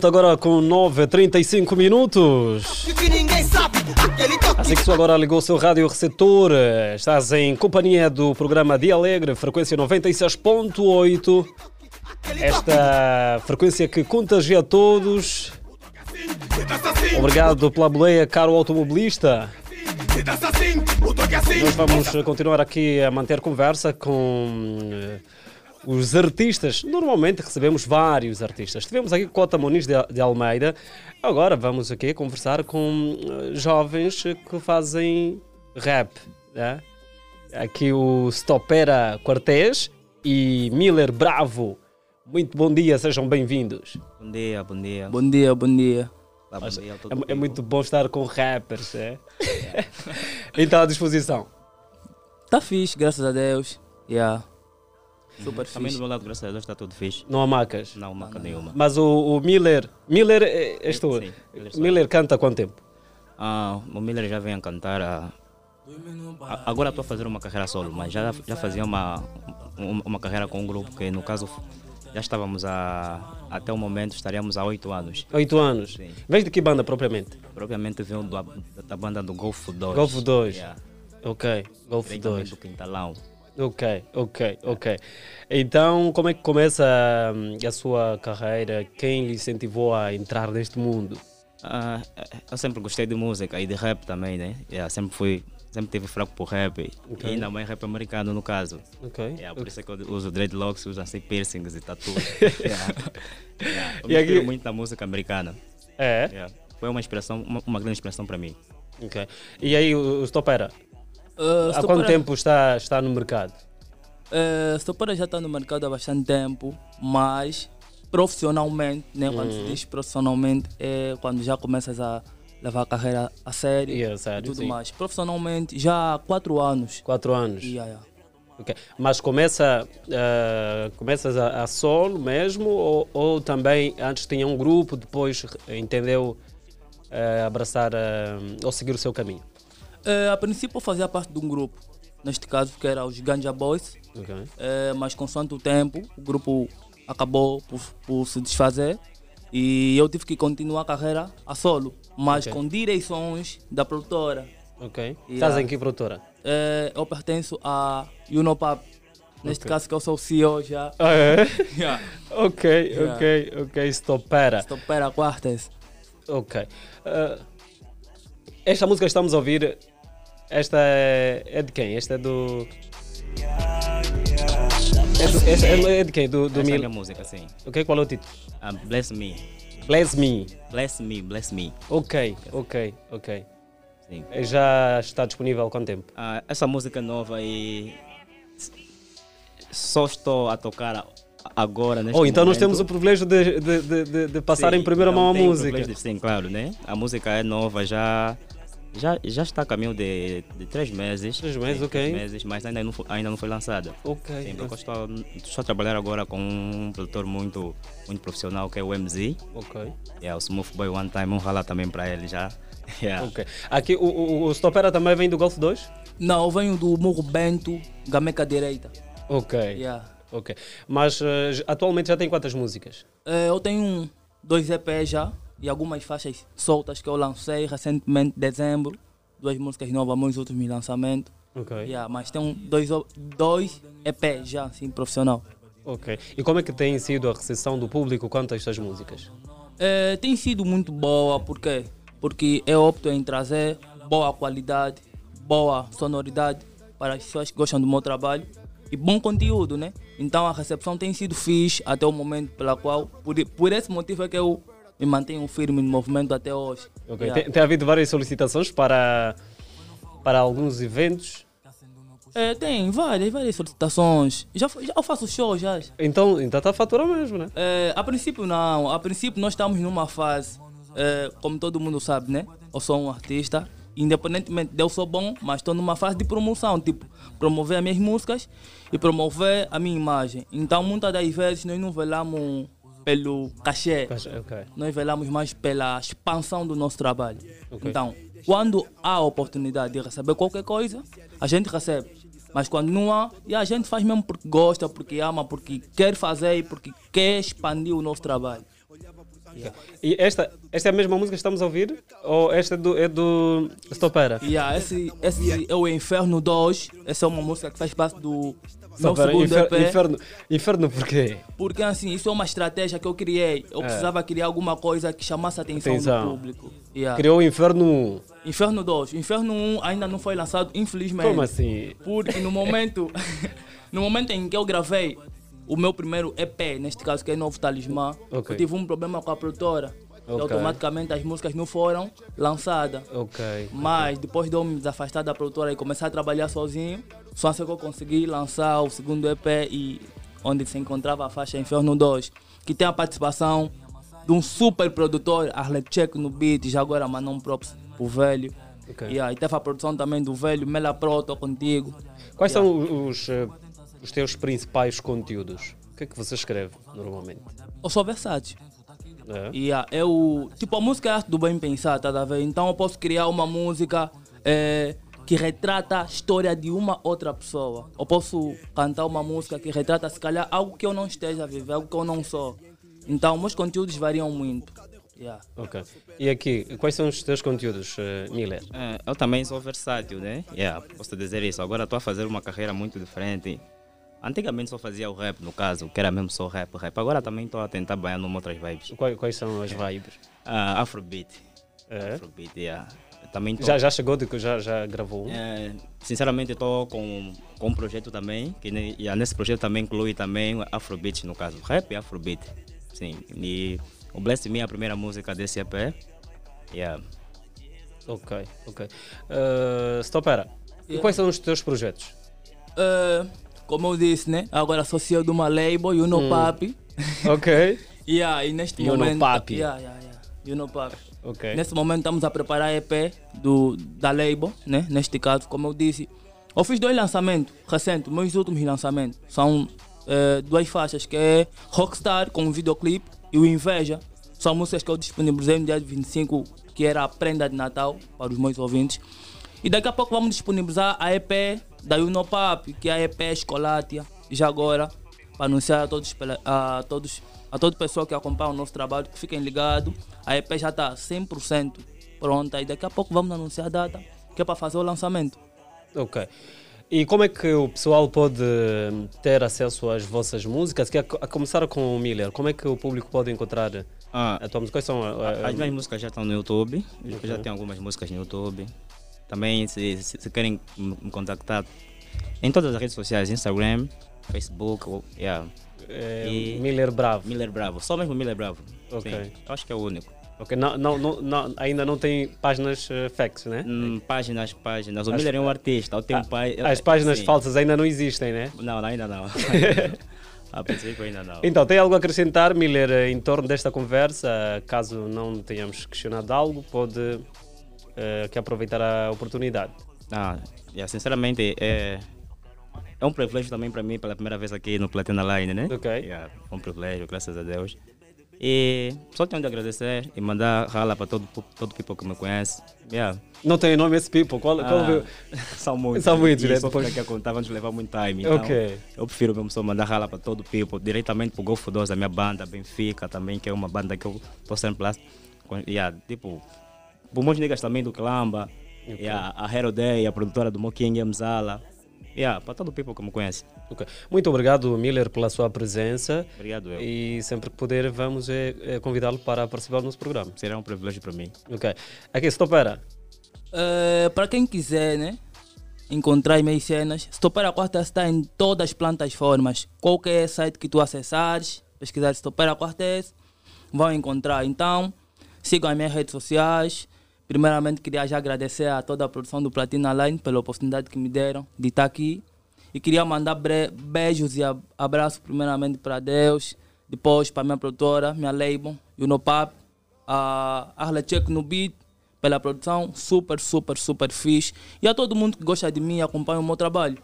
volta agora com 9h35 minutos. Assim que tu agora ligou o seu rádio receptor, estás em companhia do programa Dia Alegre, frequência 96.8. Esta frequência que contagia todos. Obrigado pela boleia, caro automobilista. Nós vamos continuar aqui a manter conversa com os artistas. Normalmente recebemos vários artistas. Tivemos aqui Cota Muniz de, de Almeida. Agora vamos aqui conversar com eh, jovens que fazem rap. né? Aqui o Stopera Cortez e Miller Bravo. Muito bom dia, sejam bem-vindos. Bom dia, bom dia. Bom dia, bom dia. Bom É, é muito bom estar com rappers, é? então, à disposição. Tá fixe, graças a Deus. Yeah. Super Também fixe. do meu lado, graças a Deus, está tudo fixe. Não há macas? Não, maca nenhuma. Mas o, o Miller. Miller, é- és tu? Sim, Miller Miller canta há quanto tempo? Ah, o Miller já vem a cantar. a- agora estou a fazer uma carreira solo, mas já, já fazia uma, uma, uma carreira com um grupo que, no caso, já estávamos a. Até o momento estaríamos há oito anos. Oito anos. Sim. Vens de que banda propriamente? Propriamente veio da, da banda do Golfo 2. Golfo 2. Yeah. Ok, Golfo Diretamente 2. do Quintalão. Ok, ok, ok. Então, como é que começa hum, a sua carreira? Quem lhe incentivou a entrar neste mundo? Ah, eu sempre gostei de música e de rap também, né? Yeah, sempre fui, sempre tive fraco por rap. Ok. E ainda mais rap americano no caso. Ok. Yeah, por isso é que eu uso dreadlocks, uso assim piercings e tatu. yeah. Yeah, Eu E me aqui- muito na música americana. É? Yeah. Foi uma inspiração, uma, uma grande inspiração para mim. Ok. E aí, o, o Stopera? Uh, há quanto tempo está, está no mercado? Uh, já está no mercado há bastante tempo, mas profissionalmente, né, quando se Uhum. diz profissionalmente, é quando já começas a levar a carreira a sério Yeah, sério, e tudo sim. mais. Profissionalmente, já há quatro anos. Quatro anos? Yeah, yeah. Ok. Mas começa, ah, começas a, a solo mesmo ou, ou também antes tinha um grupo, depois entendeu eh, abraçar eh, ou seguir o seu caminho? Eh, a princípio eu fazia parte de um grupo, neste caso que era os Ganja Boys, Ok. Eh, mas consoante o tempo, o grupo acabou por, por se desfazer e eu tive que continuar a carreira a solo, mas Ok. com direções da produtora. Ok. Yeah. Estás em que produtora? Eh, eu pertenço a Unopap, neste Ok. caso que eu sou o CEO já. Ah, é? Yeah. Ok, Yeah. ok, ok. Stopera. Stopera Quartes. Ok. Ah, esta música que estamos a ouvir, esta é, é de quem? Esta é do. É, do, esta é, é de quem? Do, do é a Mil- minha música, sim. Ok, qual é o título? Ah, bless Me. Bless Me. Bless Me, Bless Me. Ok, ok, ok. Sim. Já está disponível há quanto tempo? Ah, essa música nova aí. Só estou a tocar agora. Neste Oh, então nós momento. temos o privilégio de, de, de, de- de passar Sim, em primeira então mão a música. Sim, claro, né? A música é nova, já. Já, já está a caminho de, de três meses. Três meses, Sim, ok. Três meses, mas ainda não, foi, ainda não foi lançada. Ok. Sim, porque eu estou, estou a trabalhar agora com um produtor muito, muito profissional que é o MZ. Ok. É o Smooth Boy One Time, um ralar também para ele já. Yeah. Ok. Aqui o, o, o Stopera também vem do Golf 2? Não, eu venho do Morro Bento, Gameca Direita. Ok. Yeah. Ok. Mas j- atualmente já tem quantas músicas? Eh, eu tenho um, dois EPs já e algumas faixas soltas que eu lancei recentemente, em dezembro. Duas músicas novas, meus últimos lançamentos. Ok. Yeah, mas tem um, dois, dois EPs já, assim, profissional. Ok. E como é que tem sido a recepção do público quanto a estas músicas? Eh, tem sido muito boa, por quê? Porque eu opto em trazer boa qualidade, boa sonoridade para as pessoas que gostam do meu trabalho e bom conteúdo, né? Então a recepção tem sido fixe até o momento pela qual, por, por esse motivo é que eu me mantenho firme no movimento até hoje. Ok. Yeah. Tem, tem havido várias solicitações para, para alguns eventos. É, tem várias, várias solicitações. Já, já eu faço show já. Então, então está a faturar mesmo, né? É, a princípio não, a princípio nós estamos numa fase, é, como todo mundo sabe, né? Eu sou um artista, independentemente de eu sou bom, mas estou numa fase de promoção, tipo, promover as minhas músicas e promover a minha imagem. Então muitas das vezes nós não velamos pelo cachê, ok. nós velamos mais pela expansão do nosso trabalho. Ok. Então, quando há a oportunidade de receber qualquer coisa, a gente recebe. Mas quando não há, e a gente faz mesmo porque gosta, porque ama, porque quer fazer e porque quer expandir o nosso trabalho. E esta, esta é a mesma música que estamos a ouvir? Ou esta é do, é do Stopera? Yeah, esse, esse é o Inferno 2. Essa é uma música que faz parte do meu Stopera, segundo infer, EP. inferno, inferno por quê? Porque assim, isso é uma estratégia que eu criei. Eu É. precisava criar alguma coisa que chamasse a atenção, Atenção. do público. Yeah. Criou o Inferno 1. Inferno 2. Inferno 1 ainda não foi lançado, infelizmente. Como assim? Porque no momento, no momento em que eu gravei o meu primeiro EP, neste caso que é Novo Talismã, Ok. eu tive um problema com a produtora. E Ok. automaticamente as músicas não foram lançadas. Ok. Mas depois de eu me desafastar da produtora e começar a trabalhar sozinho, só assim que eu consegui lançar o segundo EP e onde se encontrava a faixa Inferno 2, que tem a participação de um super produtor, Arlet Check no beat, já agora mandou um props pro velho. Ok. Yeah, e teve a produção também do velho, Mela Pro, tô contigo. Quais Yeah. são os, eh, os teus principais conteúdos? O que é que você escreve normalmente? Eu sou versátil. É? Yeah, eu, tipo, a música é arte do bem pensar, tá a ver? Então eu posso criar uma música eh, que retrata a história de uma outra pessoa. Eu posso cantar uma música que retrata, se calhar, algo que eu não esteja a viver, algo que eu não sou. Então, meus conteúdos variam muito. Yeah. Ok. E aqui, quais são os teus conteúdos, eh, Miller? É, eu também sou versátil, né? Yeah, posso dizer isso. Agora estou a fazer uma carreira muito diferente. Antigamente só fazia o rap, no caso, que era mesmo só rap, rap. Agora também estou a tentar banhar numa outras vibes. Quais, quais são as vibes? Ah, Afrobeat. É? Afrobeat, yeah. Também tô- Já, já chegou, de, que já, já gravou? É, sinceramente, estou com, com um projeto também, que ne- e nesse projeto também inclui também Afrobeat, no caso, rap e Afrobeat. Sim, e o Bless Me é a primeira música desse EP. Yeah. Ok, ok. Uh, Stopera, e quais são os teus projetos? Eh, como eu disse, né? Agora sou CEO de uma label, You Know Hum. Papi. Ok. yeah, e neste You Know momento. Papi. Yeah, yeah, yeah. You Know Papi. Ok. Nesse momento estamos a preparar a EP do, da label, né? Neste caso, como eu disse. Eu fiz dois lançamentos recentes, meus últimos lançamentos. São eh, duas faixas, que é Rockstar com um videoclipe e o Inveja São músicas que eu disponibilizei no dia 25, que era a prenda de Natal para os meus ouvintes. E daqui a pouco vamos disponibilizar a EP da Unopap, que é a EP Escolatia. Já agora, para anunciar a todos, a todos, a toda pessoa que acompanha o nosso trabalho, que fiquem ligados. A EP já está 100% pronta e daqui a pouco vamos anunciar a data, que é para fazer o lançamento. Ok. E como é que o pessoal pode hum, ter acesso às vossas músicas? Que a, a começar com o Miller, como é que o público pode encontrar a tua música? Quais são a- a- As minhas músicas já estão no YouTube. Eu Ok. já tenho algumas músicas no YouTube. Também, se, se, se querem me contactar em todas as redes sociais, Instagram, Facebook, yeah. É, Miller Bravo. Miller Bravo, só mesmo Miller Bravo. Ok. Sim, acho que é o único. Ok, não, não, não, não- ainda não tem páginas uh, facts, né? Hum, páginas, páginas. O As- Miller é um artista, eu tenho Ah, pai. As páginas sim. falsas ainda não existem, né? Não, ainda não. a princípio ainda não. Então, tem algo a acrescentar, Miller, eh, em torno desta conversa? Caso não tenhamos questionado algo, pode eh, que aproveitar a oportunidade. Ah, yeah, sinceramente, é, é um privilégio também para mim, pela primeira vez aqui no Platina Line, né? Ok. Yeah, é um privilégio, graças a Deus. E só tenho de agradecer e mandar rala para todo todo people que me conhece. Yeah. Não tem nome esse people? Qual, qual Ah, são muitos. São muitos, né? Só ficar aqui a contar, vamos levar muito time. Então, Ok. Eu prefiro mesmo só mandar rala para todo people, diretamente para o Golfo 2, a minha banda, Benfica também, que é uma banda que eu estou sempre lá. Yeah, tipo, por muitos niggas também do Calamba, Ok. yeah, a Hero Day, a produtora do Moking Mzala. Yeah, para todo o people que me conhece. Ok. Muito obrigado, Miller, pela sua presença. Obrigado, eu. E sempre que puder, vamos eh, eh, convidá-lo para participar do nosso programa. Será um privilégio para mim. Ok. Aqui, Stopera. Eh, para quem quiser, né? Encontrar as minhas cenas, Stopera Quarta está em todas as plataformas. Qualquer site que tu acessares, pesquisar Stopera Quartes, vão encontrar. Então, sigam as minhas redes sociais. Primeiramente, queria já agradecer a toda a produção do Platina Line pela oportunidade que me deram de estar aqui. E queria mandar bre- beijos e ab- abraços, primeiramente para Deus, depois para minha produtora, minha label, Unopap, a Arla Check no beat, pela produção, super, super, super fixe. E a todo mundo que gosta de mim e acompanha o meu trabalho.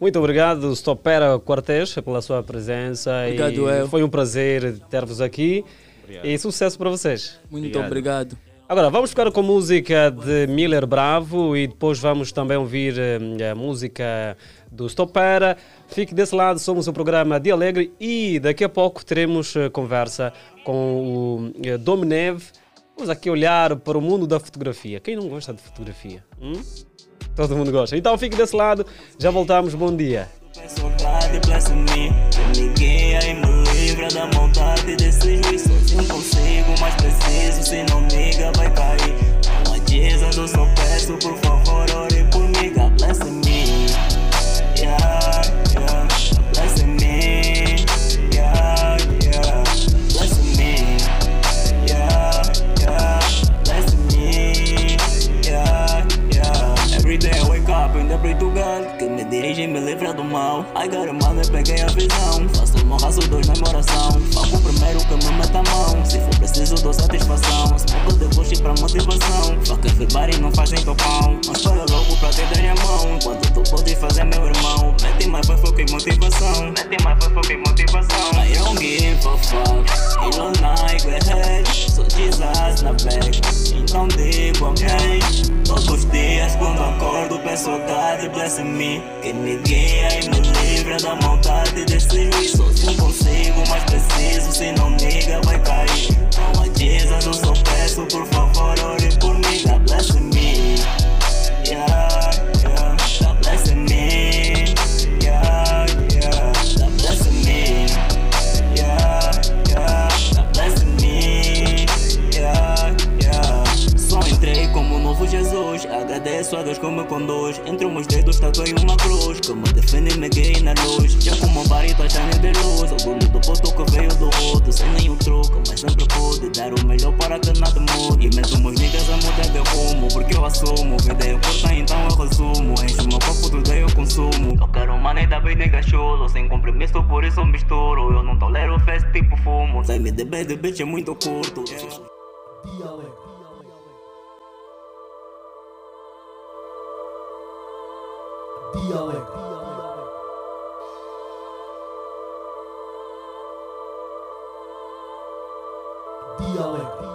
Muito obrigado, Stopera Cortes, pela sua presença. Obrigado, e eu. Foi um prazer ter-vos aqui. Obrigado. E sucesso para vocês. Muito obrigado. Agora, vamos ficar com música de Miller Bravo e depois vamos também ouvir eh, a música do Stopera. Fique desse lado, somos o programa de Alegre e daqui a pouco teremos eh, conversa com o eh, Dominev. Vamos aqui olhar para o mundo da fotografia. Quem não gosta de fotografia? hum? Todo mundo gosta. Então fique desse lado, já voltamos. Bom dia. Saudade, bless me livra da maldade consigo, mas preciso Se não eu só peço Por favor, ore por mim God bless me. Yeah, yeah Bless me. Yeah, yeah Bless me. Yeah, yeah Bless me. Yeah, yeah. Every day I wake up and I pray to God Que me dirige e me livra do mal. I got a peguei a visão. Faço meu raço, dois na oração Foco primeiro que me meta a mão. Se for preciso dou satisfação. Smoke de bush pra motivação. Fuck everybody, não fazem teu pão. Mas para logo pra te dar a mão. Quando tu podes fazer meu irmão Mete mais foi foco e motivação. Mete mais foi foco e motivação. I don't give a fuck. Elon Nike, go ahead Sou Jesus na back. Então digo amém Todos os dias quando acordo a God bless me guia e me livra da maldade desse juiz Sozinho consigo, mas preciso Se não liga vai cair. Não adianta, eu peço por favor ore Agradeço a Deus como me conduz. Entre os meus dedos tatuei uma cruz. Que me defende e me guia na luz. Já como um barito shining de luz. Orgulho do puto que veio do rodo Sem nenhum troco, mas sempre pude Dar o melhor para que nada mude. E meto meus niggas a mudar de rumo Porque eu assumo, vida é curta então eu resumo. Encho meu copo, tudo eu consumo. Eu quero money da bem nigga chulo. Sem compromisso, por isso misturo. Eu não tolero festa tipo fumo. Sem me de bad bitch é muito curto. Dialecto. Dialecto. 9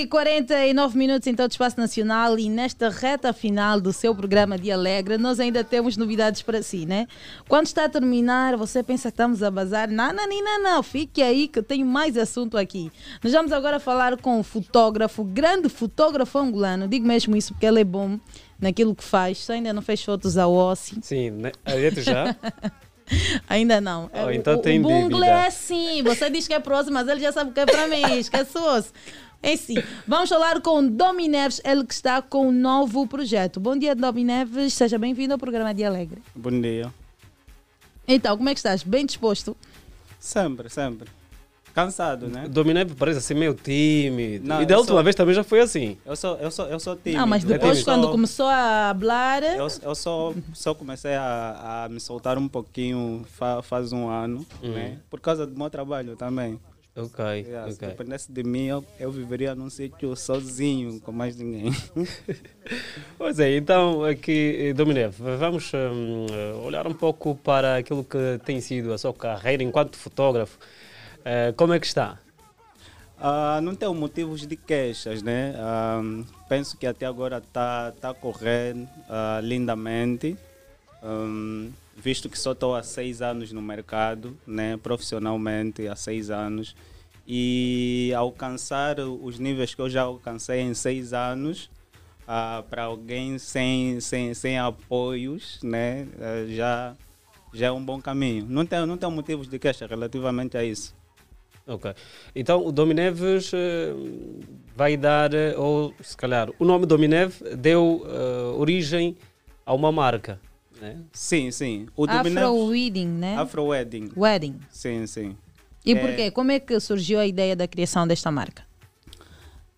e 49 minutos em todo o espaço nacional e nesta reta final do seu programa de Alegre, nós ainda temos novidades para si, né? Quando está a terminar, você pensa que estamos a bazar? Não, não, não, não, fique aí que eu tenho mais assunto aqui. Nós vamos agora falar com o fotógrafo, grande fotógrafo angolano, digo mesmo isso porque ele é bom naquilo que faz, só ainda não fez fotos ao Ossi. Sim, né? Já? Ainda não. Oh, o, então o, tem o bungle dívida. é assim. Você diz que é próximo, mas ele já sabe o que é para mim. Esquece-se. É sim. Vamos falar com Domi Neves, ele que está com um novo projeto. Bom dia, Domi Neves. Seja bem-vindo ao programa de Alegre. Bom dia. Então, como é que estás? Bem disposto? Sempre, sempre. Cansado, né? Domineve parece assim meio tímido. Não, e da última sou- vez também já foi assim. Eu sou, eu sou, eu sou tímido. Não, mas Eu depois, sou- quando começou a falar. Eu, eu só, só comecei a, a me soltar um pouquinho fa, faz um ano, Uhum. né? Por causa do meu trabalho também. Ok, Yeah, Se ok. dependesse de mim, eu, eu viveria num sítio sozinho, com mais ninguém. Pois é, então aqui, Domineve, vamos hum, olhar um pouco para aquilo que tem sido a sua carreira enquanto fotógrafo. Eh, como é que está? Ah, não tenho motivos de queixas, né? Ah, penso que até agora está tá a correr ah, lindamente, Hum, visto que só estou há seis anos no mercado, né? profissionalmente há seis anos, e alcançar os níveis que eu já alcancei em seis anos, ah, para alguém sem, sem, sem apoios, né? Ah, já, já é um bom caminho. Não tenho, não tenho motivos de queixa relativamente a isso. Ok. Então o Domineves eh, vai dar, eh, ou se calhar, o nome Domineve deu eh, origem a uma marca. Né? Sim, sim. O Afro Wedding, né? Afro Wedding. Wedding. Sim, sim. E É, por quê? Como é que surgiu a ideia da criação desta marca?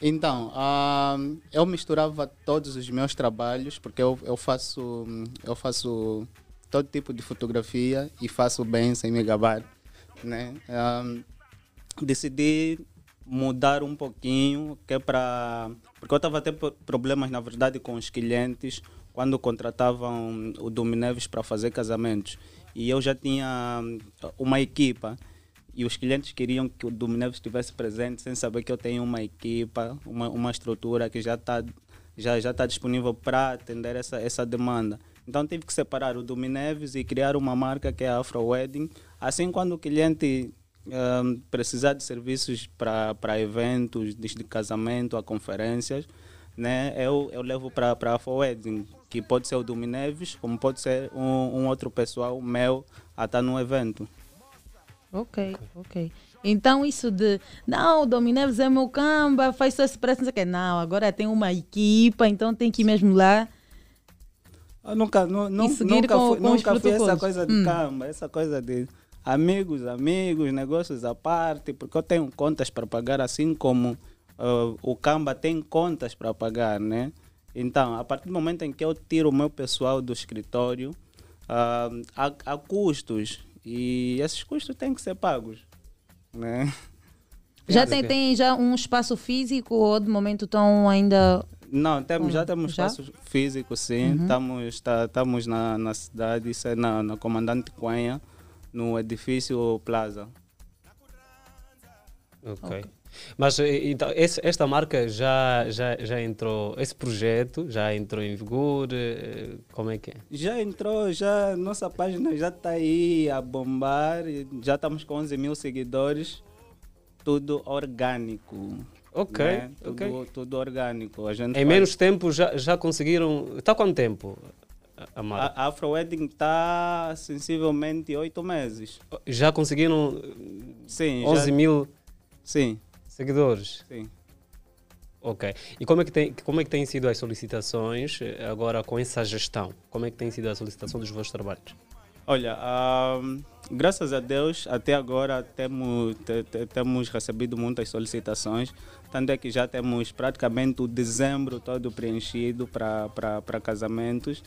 Então, ah, eu misturava todos os meus trabalhos, porque eu, eu faço eu faço todo tipo de fotografia e faço bem sem me gabar, né? Ah, decidi mudar um pouquinho, que é para porque eu estava a ter pro- problemas na verdade com os clientes quando contratavam o Domineves para fazer casamentos e eu já tinha hum, uma equipa e os clientes queriam que o Domineves estivesse presente sem saber que eu tenho uma equipa, uma, uma estrutura que já está já já está disponível para atender essa essa demanda. Então tive que separar o Domineves e criar uma marca que é a Afro Wedding. Assim quando o cliente hum, precisar de serviços para eventos, desde casamento a conferências, né, eu, eu levo para a Afro Wedding, que pode ser o Domineves, como pode ser um, um outro pessoal meu a estar no evento. Ok, ok. Então isso de não, o Domineves é meu camba, faz só esse preço, não sei o quê. Não, agora tem uma equipa, então tem que ir mesmo lá. Eu nunca, nu, nu, seguir nunca, com- fui, com nunca fui essa coisa de Hum. camba, essa coisa de amigos, amigos, negócios à parte, porque eu tenho contas para pagar, assim como ah, o camba tem contas para pagar, né? Então, a partir do momento em que eu tiro o meu pessoal do escritório, ah, há, há custos e esses custos têm que ser pagos, né? Já tem, tem já um espaço físico ou de momento estão ainda. Não, temos, já temos já? espaço físico, sim. Uhum. Estamos, tá, estamos na, na cidade, isso é na, na Comandante Cunha, no edifício Plaza. Ok. Mas eh, então, esse- esta marca já, já, já entrou, esse projeto já entrou em vigor? eh, Como é que é? Já entrou, já nossa página já está aí a bombar, já estamos com 11 mil seguidores, tudo orgânico. Ok, né? Tudo, ok. tudo orgânico. A gente Em faz- menos tempo já, já conseguiram. Está quanto tempo a- a marca? A Afro Wedding está sensivelmente oito meses. Já conseguiram Sim, 11 já- mil Sim. Seguidores? Sim. Ok. E como é, que tem, como é que têm sido as solicitações eh, agora com essa gestão? Como é que tem sido a solicitação dos vossos trabalhos? Olha, graças a Deus, até agora temos, te- te- temos recebido muitas solicitações, tanto é que já temos praticamente o dezembro todo preenchido para casamentos.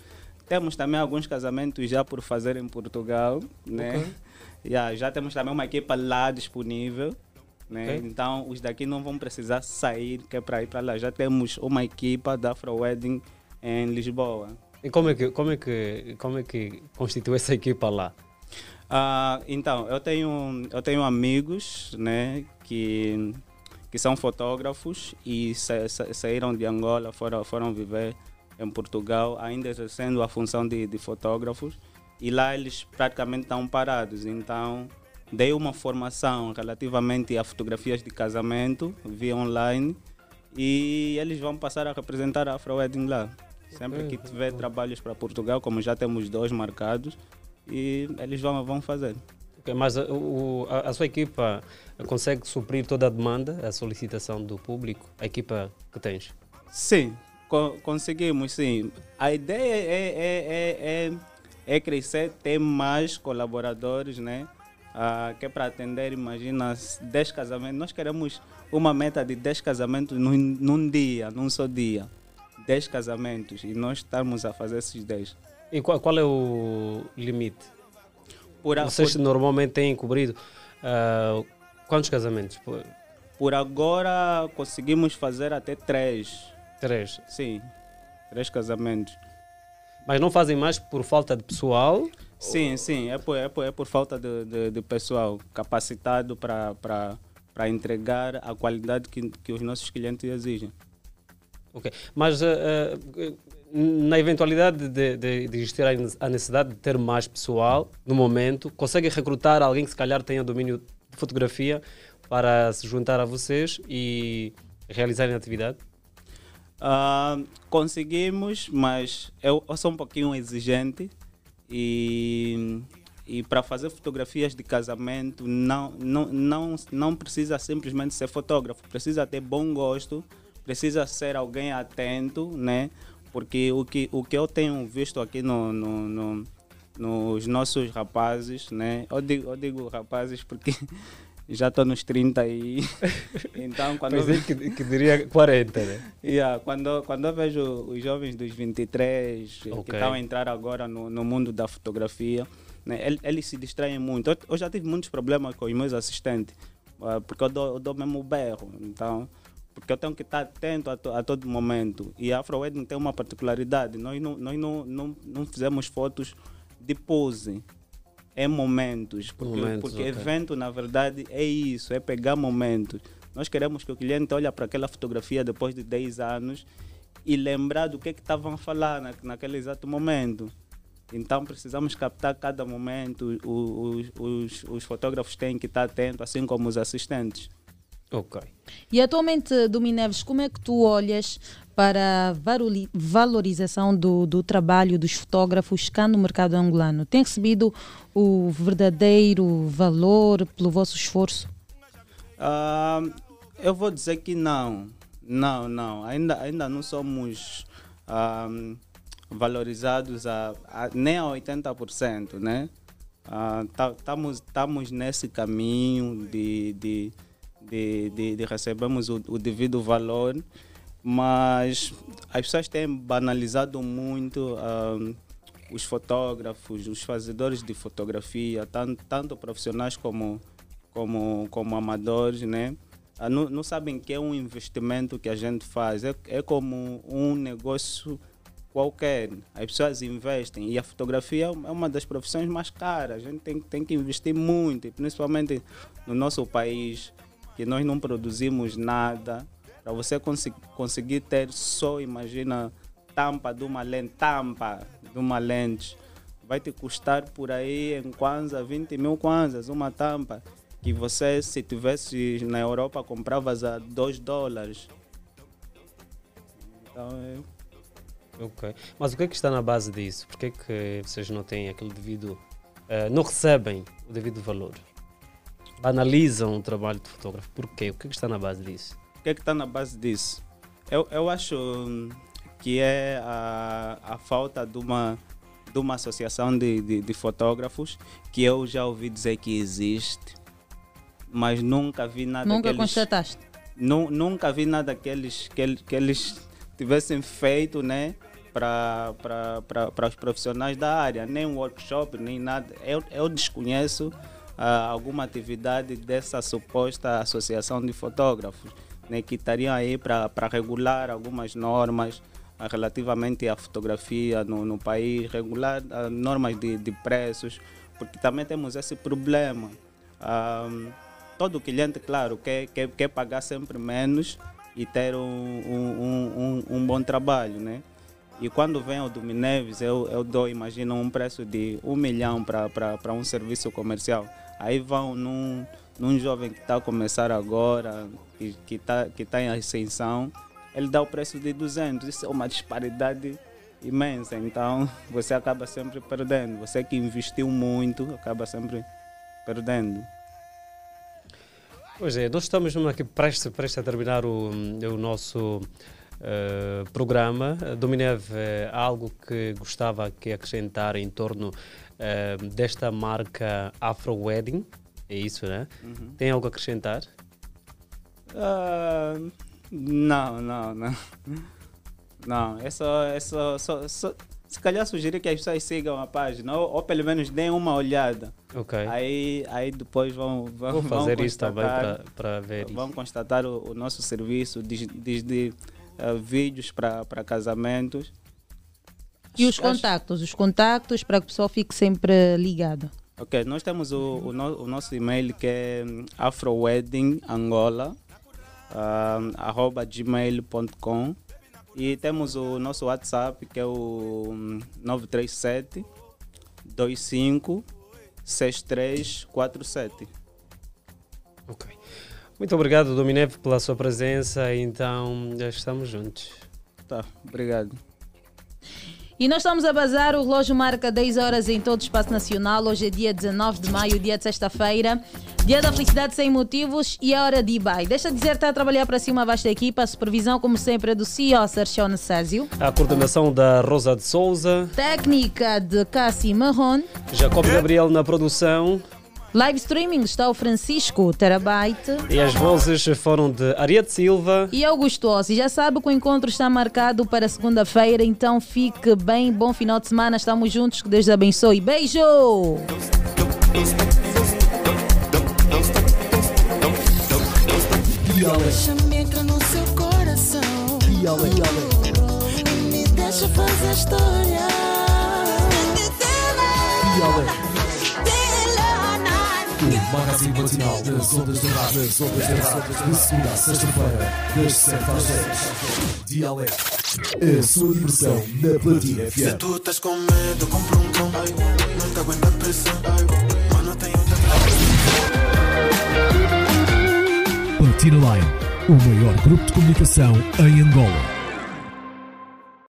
Temos também alguns casamentos já por fazer em Portugal, né? Já, já temos também uma equipa lá disponível. Né? Ok. Então, os daqui não vão precisar sair, que é para ir para lá. Já temos uma equipa da Afro Wedding em Lisboa. E como é que, como é que, como é que constitui essa equipa lá? Ah, então, eu tenho, eu tenho amigos né, que, que que são fotógrafos e sa- sa- saíram de Angola, foram, foram viver em Portugal, ainda exercendo a função de, de fotógrafos. E lá eles praticamente estão parados. Então, dei uma formação relativamente a fotografias de casamento via online e eles vão passar a representar a Afro Wedding lá. Sempre que tiver trabalhos para Portugal, como já temos dois marcados, e eles vão, vão fazer. Ok, mas a, o- a- a sua equipa consegue suprir toda a demanda, a solicitação do público, a equipa que tens? Sim, co- conseguimos, sim. A ideia é, é, é, é, é crescer, ter mais colaboradores, né? Ah, que é para atender, imagina, 10 casamentos. Nós queremos uma meta de 10 casamentos num, num dia, num só dia. 10 casamentos e nós estamos a fazer esses 10. E qual, qual é o limite? Por a- Vocês por- normalmente têm cobrido ah, quantos casamentos? Por- Por agora conseguimos fazer até 3. Três? Sim, três casamentos. Mas não fazem mais por falta de pessoal? Sim, sim, é por, é por, é por falta de, de, de pessoal capacitado para entregar a qualidade que, que os nossos clientes exigem. Ok, mas ah, ah, na eventualidade de, de, de existir a necessidade de ter mais pessoal, no momento, conseguem recrutar alguém que se calhar tenha domínio de fotografia para se juntar a vocês e realizarem a atividade? Ah, conseguimos, mas eu, eu sou um pouquinho exigente e, e para fazer fotografias de casamento não, não, não, não precisa simplesmente ser fotógrafo, precisa ter bom gosto, precisa ser alguém atento, né? Porque o que, o que eu tenho visto aqui no, no, no- nos nossos rapazes, né? Eu digo, eu digo rapazes porque já estou nos 30 e então quando eu Pensei que, que diria 40, né? Yeah, quando, quando eu vejo os jovens dos 23 que Ok. estão a entrar agora no, no mundo da fotografia, né, el- eles se distraem muito. Eu, eu já tive muitos problemas com os meus assistentes, ah, porque eu dou, eu dou mesmo berro. Então, porque eu tenho que estar atento a, to- a todo momento. E a Afro Wedding tem uma particularidade: nós não, nós não, não, não fizemos fotos de pose. É momentos, porque, Momentos, porque ok. evento na verdade é isso, é pegar momentos. Nós queremos que o cliente olhe para aquela fotografia depois de 10 anos e lembrar do que é que estavam a falar na, naquele exato momento. Então precisamos captar cada momento, o- os, os, os fotógrafos têm que estar atentos, assim como os assistentes. Ok. E atualmente, Domineves, como é que tu olhas para valorização do, do trabalho dos fotógrafos cá no mercado angolano? Tem recebido o verdadeiro valor pelo vosso esforço? Ah, eu vou dizer que não. Não, não. Ainda, ainda não somos ah, valorizados a, a- nem a 80%, né? Estamos nesse caminho de, de, de, de, de recebermos o, o devido valor, mas as pessoas têm banalizado muito ah, os fotógrafos, os fazedores de fotografia, tanto, tanto profissionais como, como, como amadores, né? Ah, não, não sabem que é um investimento que a gente faz, é, é como um negócio qualquer. As pessoas investem e a fotografia é uma das profissões mais caras. A gente tem, tem que investir muito, principalmente no nosso país, que nós não produzimos nada. Para você consi- conseguir ter só, imagina, tampa de uma lente, tampa de uma lente, vai te custar por aí em Kwanza 20 mil Kwanzas, uma tampa, que você, se tivesse na Europa, compravas a 2 dólares. Então, é... Ok. Mas o que é que está na base disso? Por que é que vocês não têm aquele devido. eh, não recebem o devido valor? Banalizam o trabalho de fotógrafo. Por quê? O que é que está na base disso? O que é que está na base disso? Eu, eu acho hum, que é a, a falta de uma, de uma associação de, de, de fotógrafos que eu já ouvi dizer que existe, mas nunca vi nada Nunca que eles, constataste? Nu, nunca vi nada que eles, que, que eles tivessem feito né, para os profissionais da área, nem um workshop, nem nada. Eu, eu desconheço ah, alguma atividade dessa suposta associação de fotógrafos, né, que estariam aí para regular algumas normas ah, relativamente à fotografia no, no país, regular ah, normas de, de preços, porque também temos esse problema. Ah, todo cliente, claro, quer, quer, quer pagar sempre menos e ter um, um, um, um, um bom trabalho, né? E quando vem o Domineves, eu, eu dou, imagina, um preço de um milhão para um serviço comercial. Aí vão num, num jovem que está a começar agora, que está que tá, em ascensão, ele dá o preço de 200. Isso é uma disparidade imensa. Então, você acaba sempre perdendo. Você que investiu muito, acaba sempre perdendo. Pois é, nós estamos aqui prestes, prestes a terminar o, o nosso uh, programa. Dominev, uh, algo que gostava que acrescentar em torno uh, desta marca Afro Wedding? É isso, né? Uhum. Tem algo a acrescentar? Ah, não, não, não. Não, é só, é só, só, só- se calhar sugerir que as pessoas sigam a página, ou, ou pelo menos deem uma olhada. Ok. Aí, aí depois vão, vão, Vou vão fazer isso também para- ver Vão constatar o, o nosso serviço, des- desde ah, vídeos para casamentos. E os contactos, os contactos para que o pessoal fique sempre ligado. Ok, nós temos o, o, no- o nosso e-mail que é hum, afroweddingangola um, arroba gmail.com e temos o nosso WhatsApp que é o hum, 937 25 6347. Ok. Muito obrigado, Dominev, pela sua presença. Então, já estamos juntos. Tá, obrigado. E nós estamos a bazar, o relógio marca 10 horas em todo o espaço nacional. Hoje é dia 19 de maio, dia de sexta-feira. Dia da felicidade sem motivos e a hora de Ibai. Deixa de dizer, está a trabalhar para si uma vasta equipa. A supervisão, como sempre, é do CEO Sergio Nassásio. A coordenação da Rosa de Souza, Técnica de Cassi Marron. Jacob Gabriel na produção Live streaming está o Francisco Terabyte. e as vozes foram de Ariete Silva. E Augusto Ossi, já sabe que o encontro está marcado para segunda-feira, então fique bem, bom final de semana, estamos juntos, que Deus abençoe. Beijo! Deixa-me entrar no seu coração. E me deixa fazer história. Magazine matinal das ondas da rádio, das ondas da rádio, de segunda a sexta-feira, das 7 às 10. Dialeto, a sua diversão na Platina Se FM. tu estás com medo, compra um cão. Não te aguenta a pressão. Mano, tem outra Platina Line, o maior grupo de comunicação em Angola.